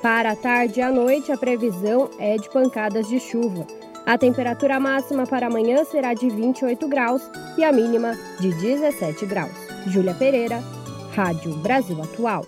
Para a tarde e a noite, a previsão é de pancadas de chuva. A temperatura máxima para amanhã será de 28 graus e a mínima de 17 graus. Júlia Pereira, Rádio Brasil Atual.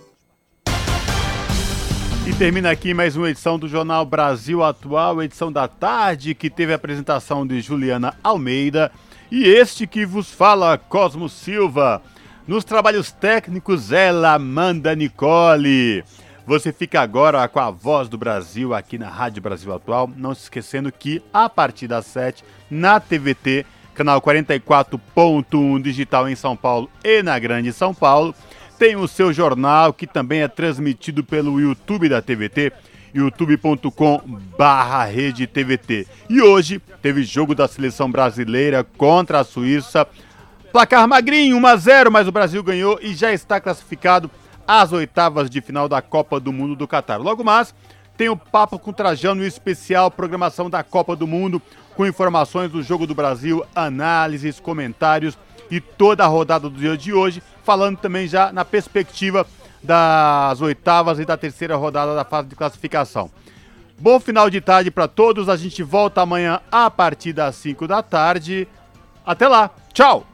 E termina aqui mais uma edição do Jornal Brasil Atual, edição da tarde, que teve a apresentação de Juliana Almeida e este que vos fala, Cosmo Silva. Nos trabalhos técnicos, ela, Amanda Nicole. Você fica agora com a voz do Brasil aqui na Rádio Brasil Atual. Não se esquecendo que a partir das 7 na TVT, canal 44.1 digital em São Paulo e na Grande São Paulo, tem o seu jornal que também é transmitido pelo YouTube da TVT, youtube.com TVT. E hoje teve jogo da seleção brasileira contra a Suíça. Placar magrinho, 1 a 0, mas o Brasil ganhou e já está classificado às oitavas de final da Copa do Mundo do Catar. Logo mais, tem o Papo com Trajano especial programação da Copa do Mundo com informações do jogo do Brasil, análises, comentários e toda a rodada do dia de hoje, falando também já na perspectiva das oitavas e da terceira rodada da fase de classificação. Bom final de tarde para todos. A gente volta amanhã a partir das 5 da tarde. Até lá. Tchau.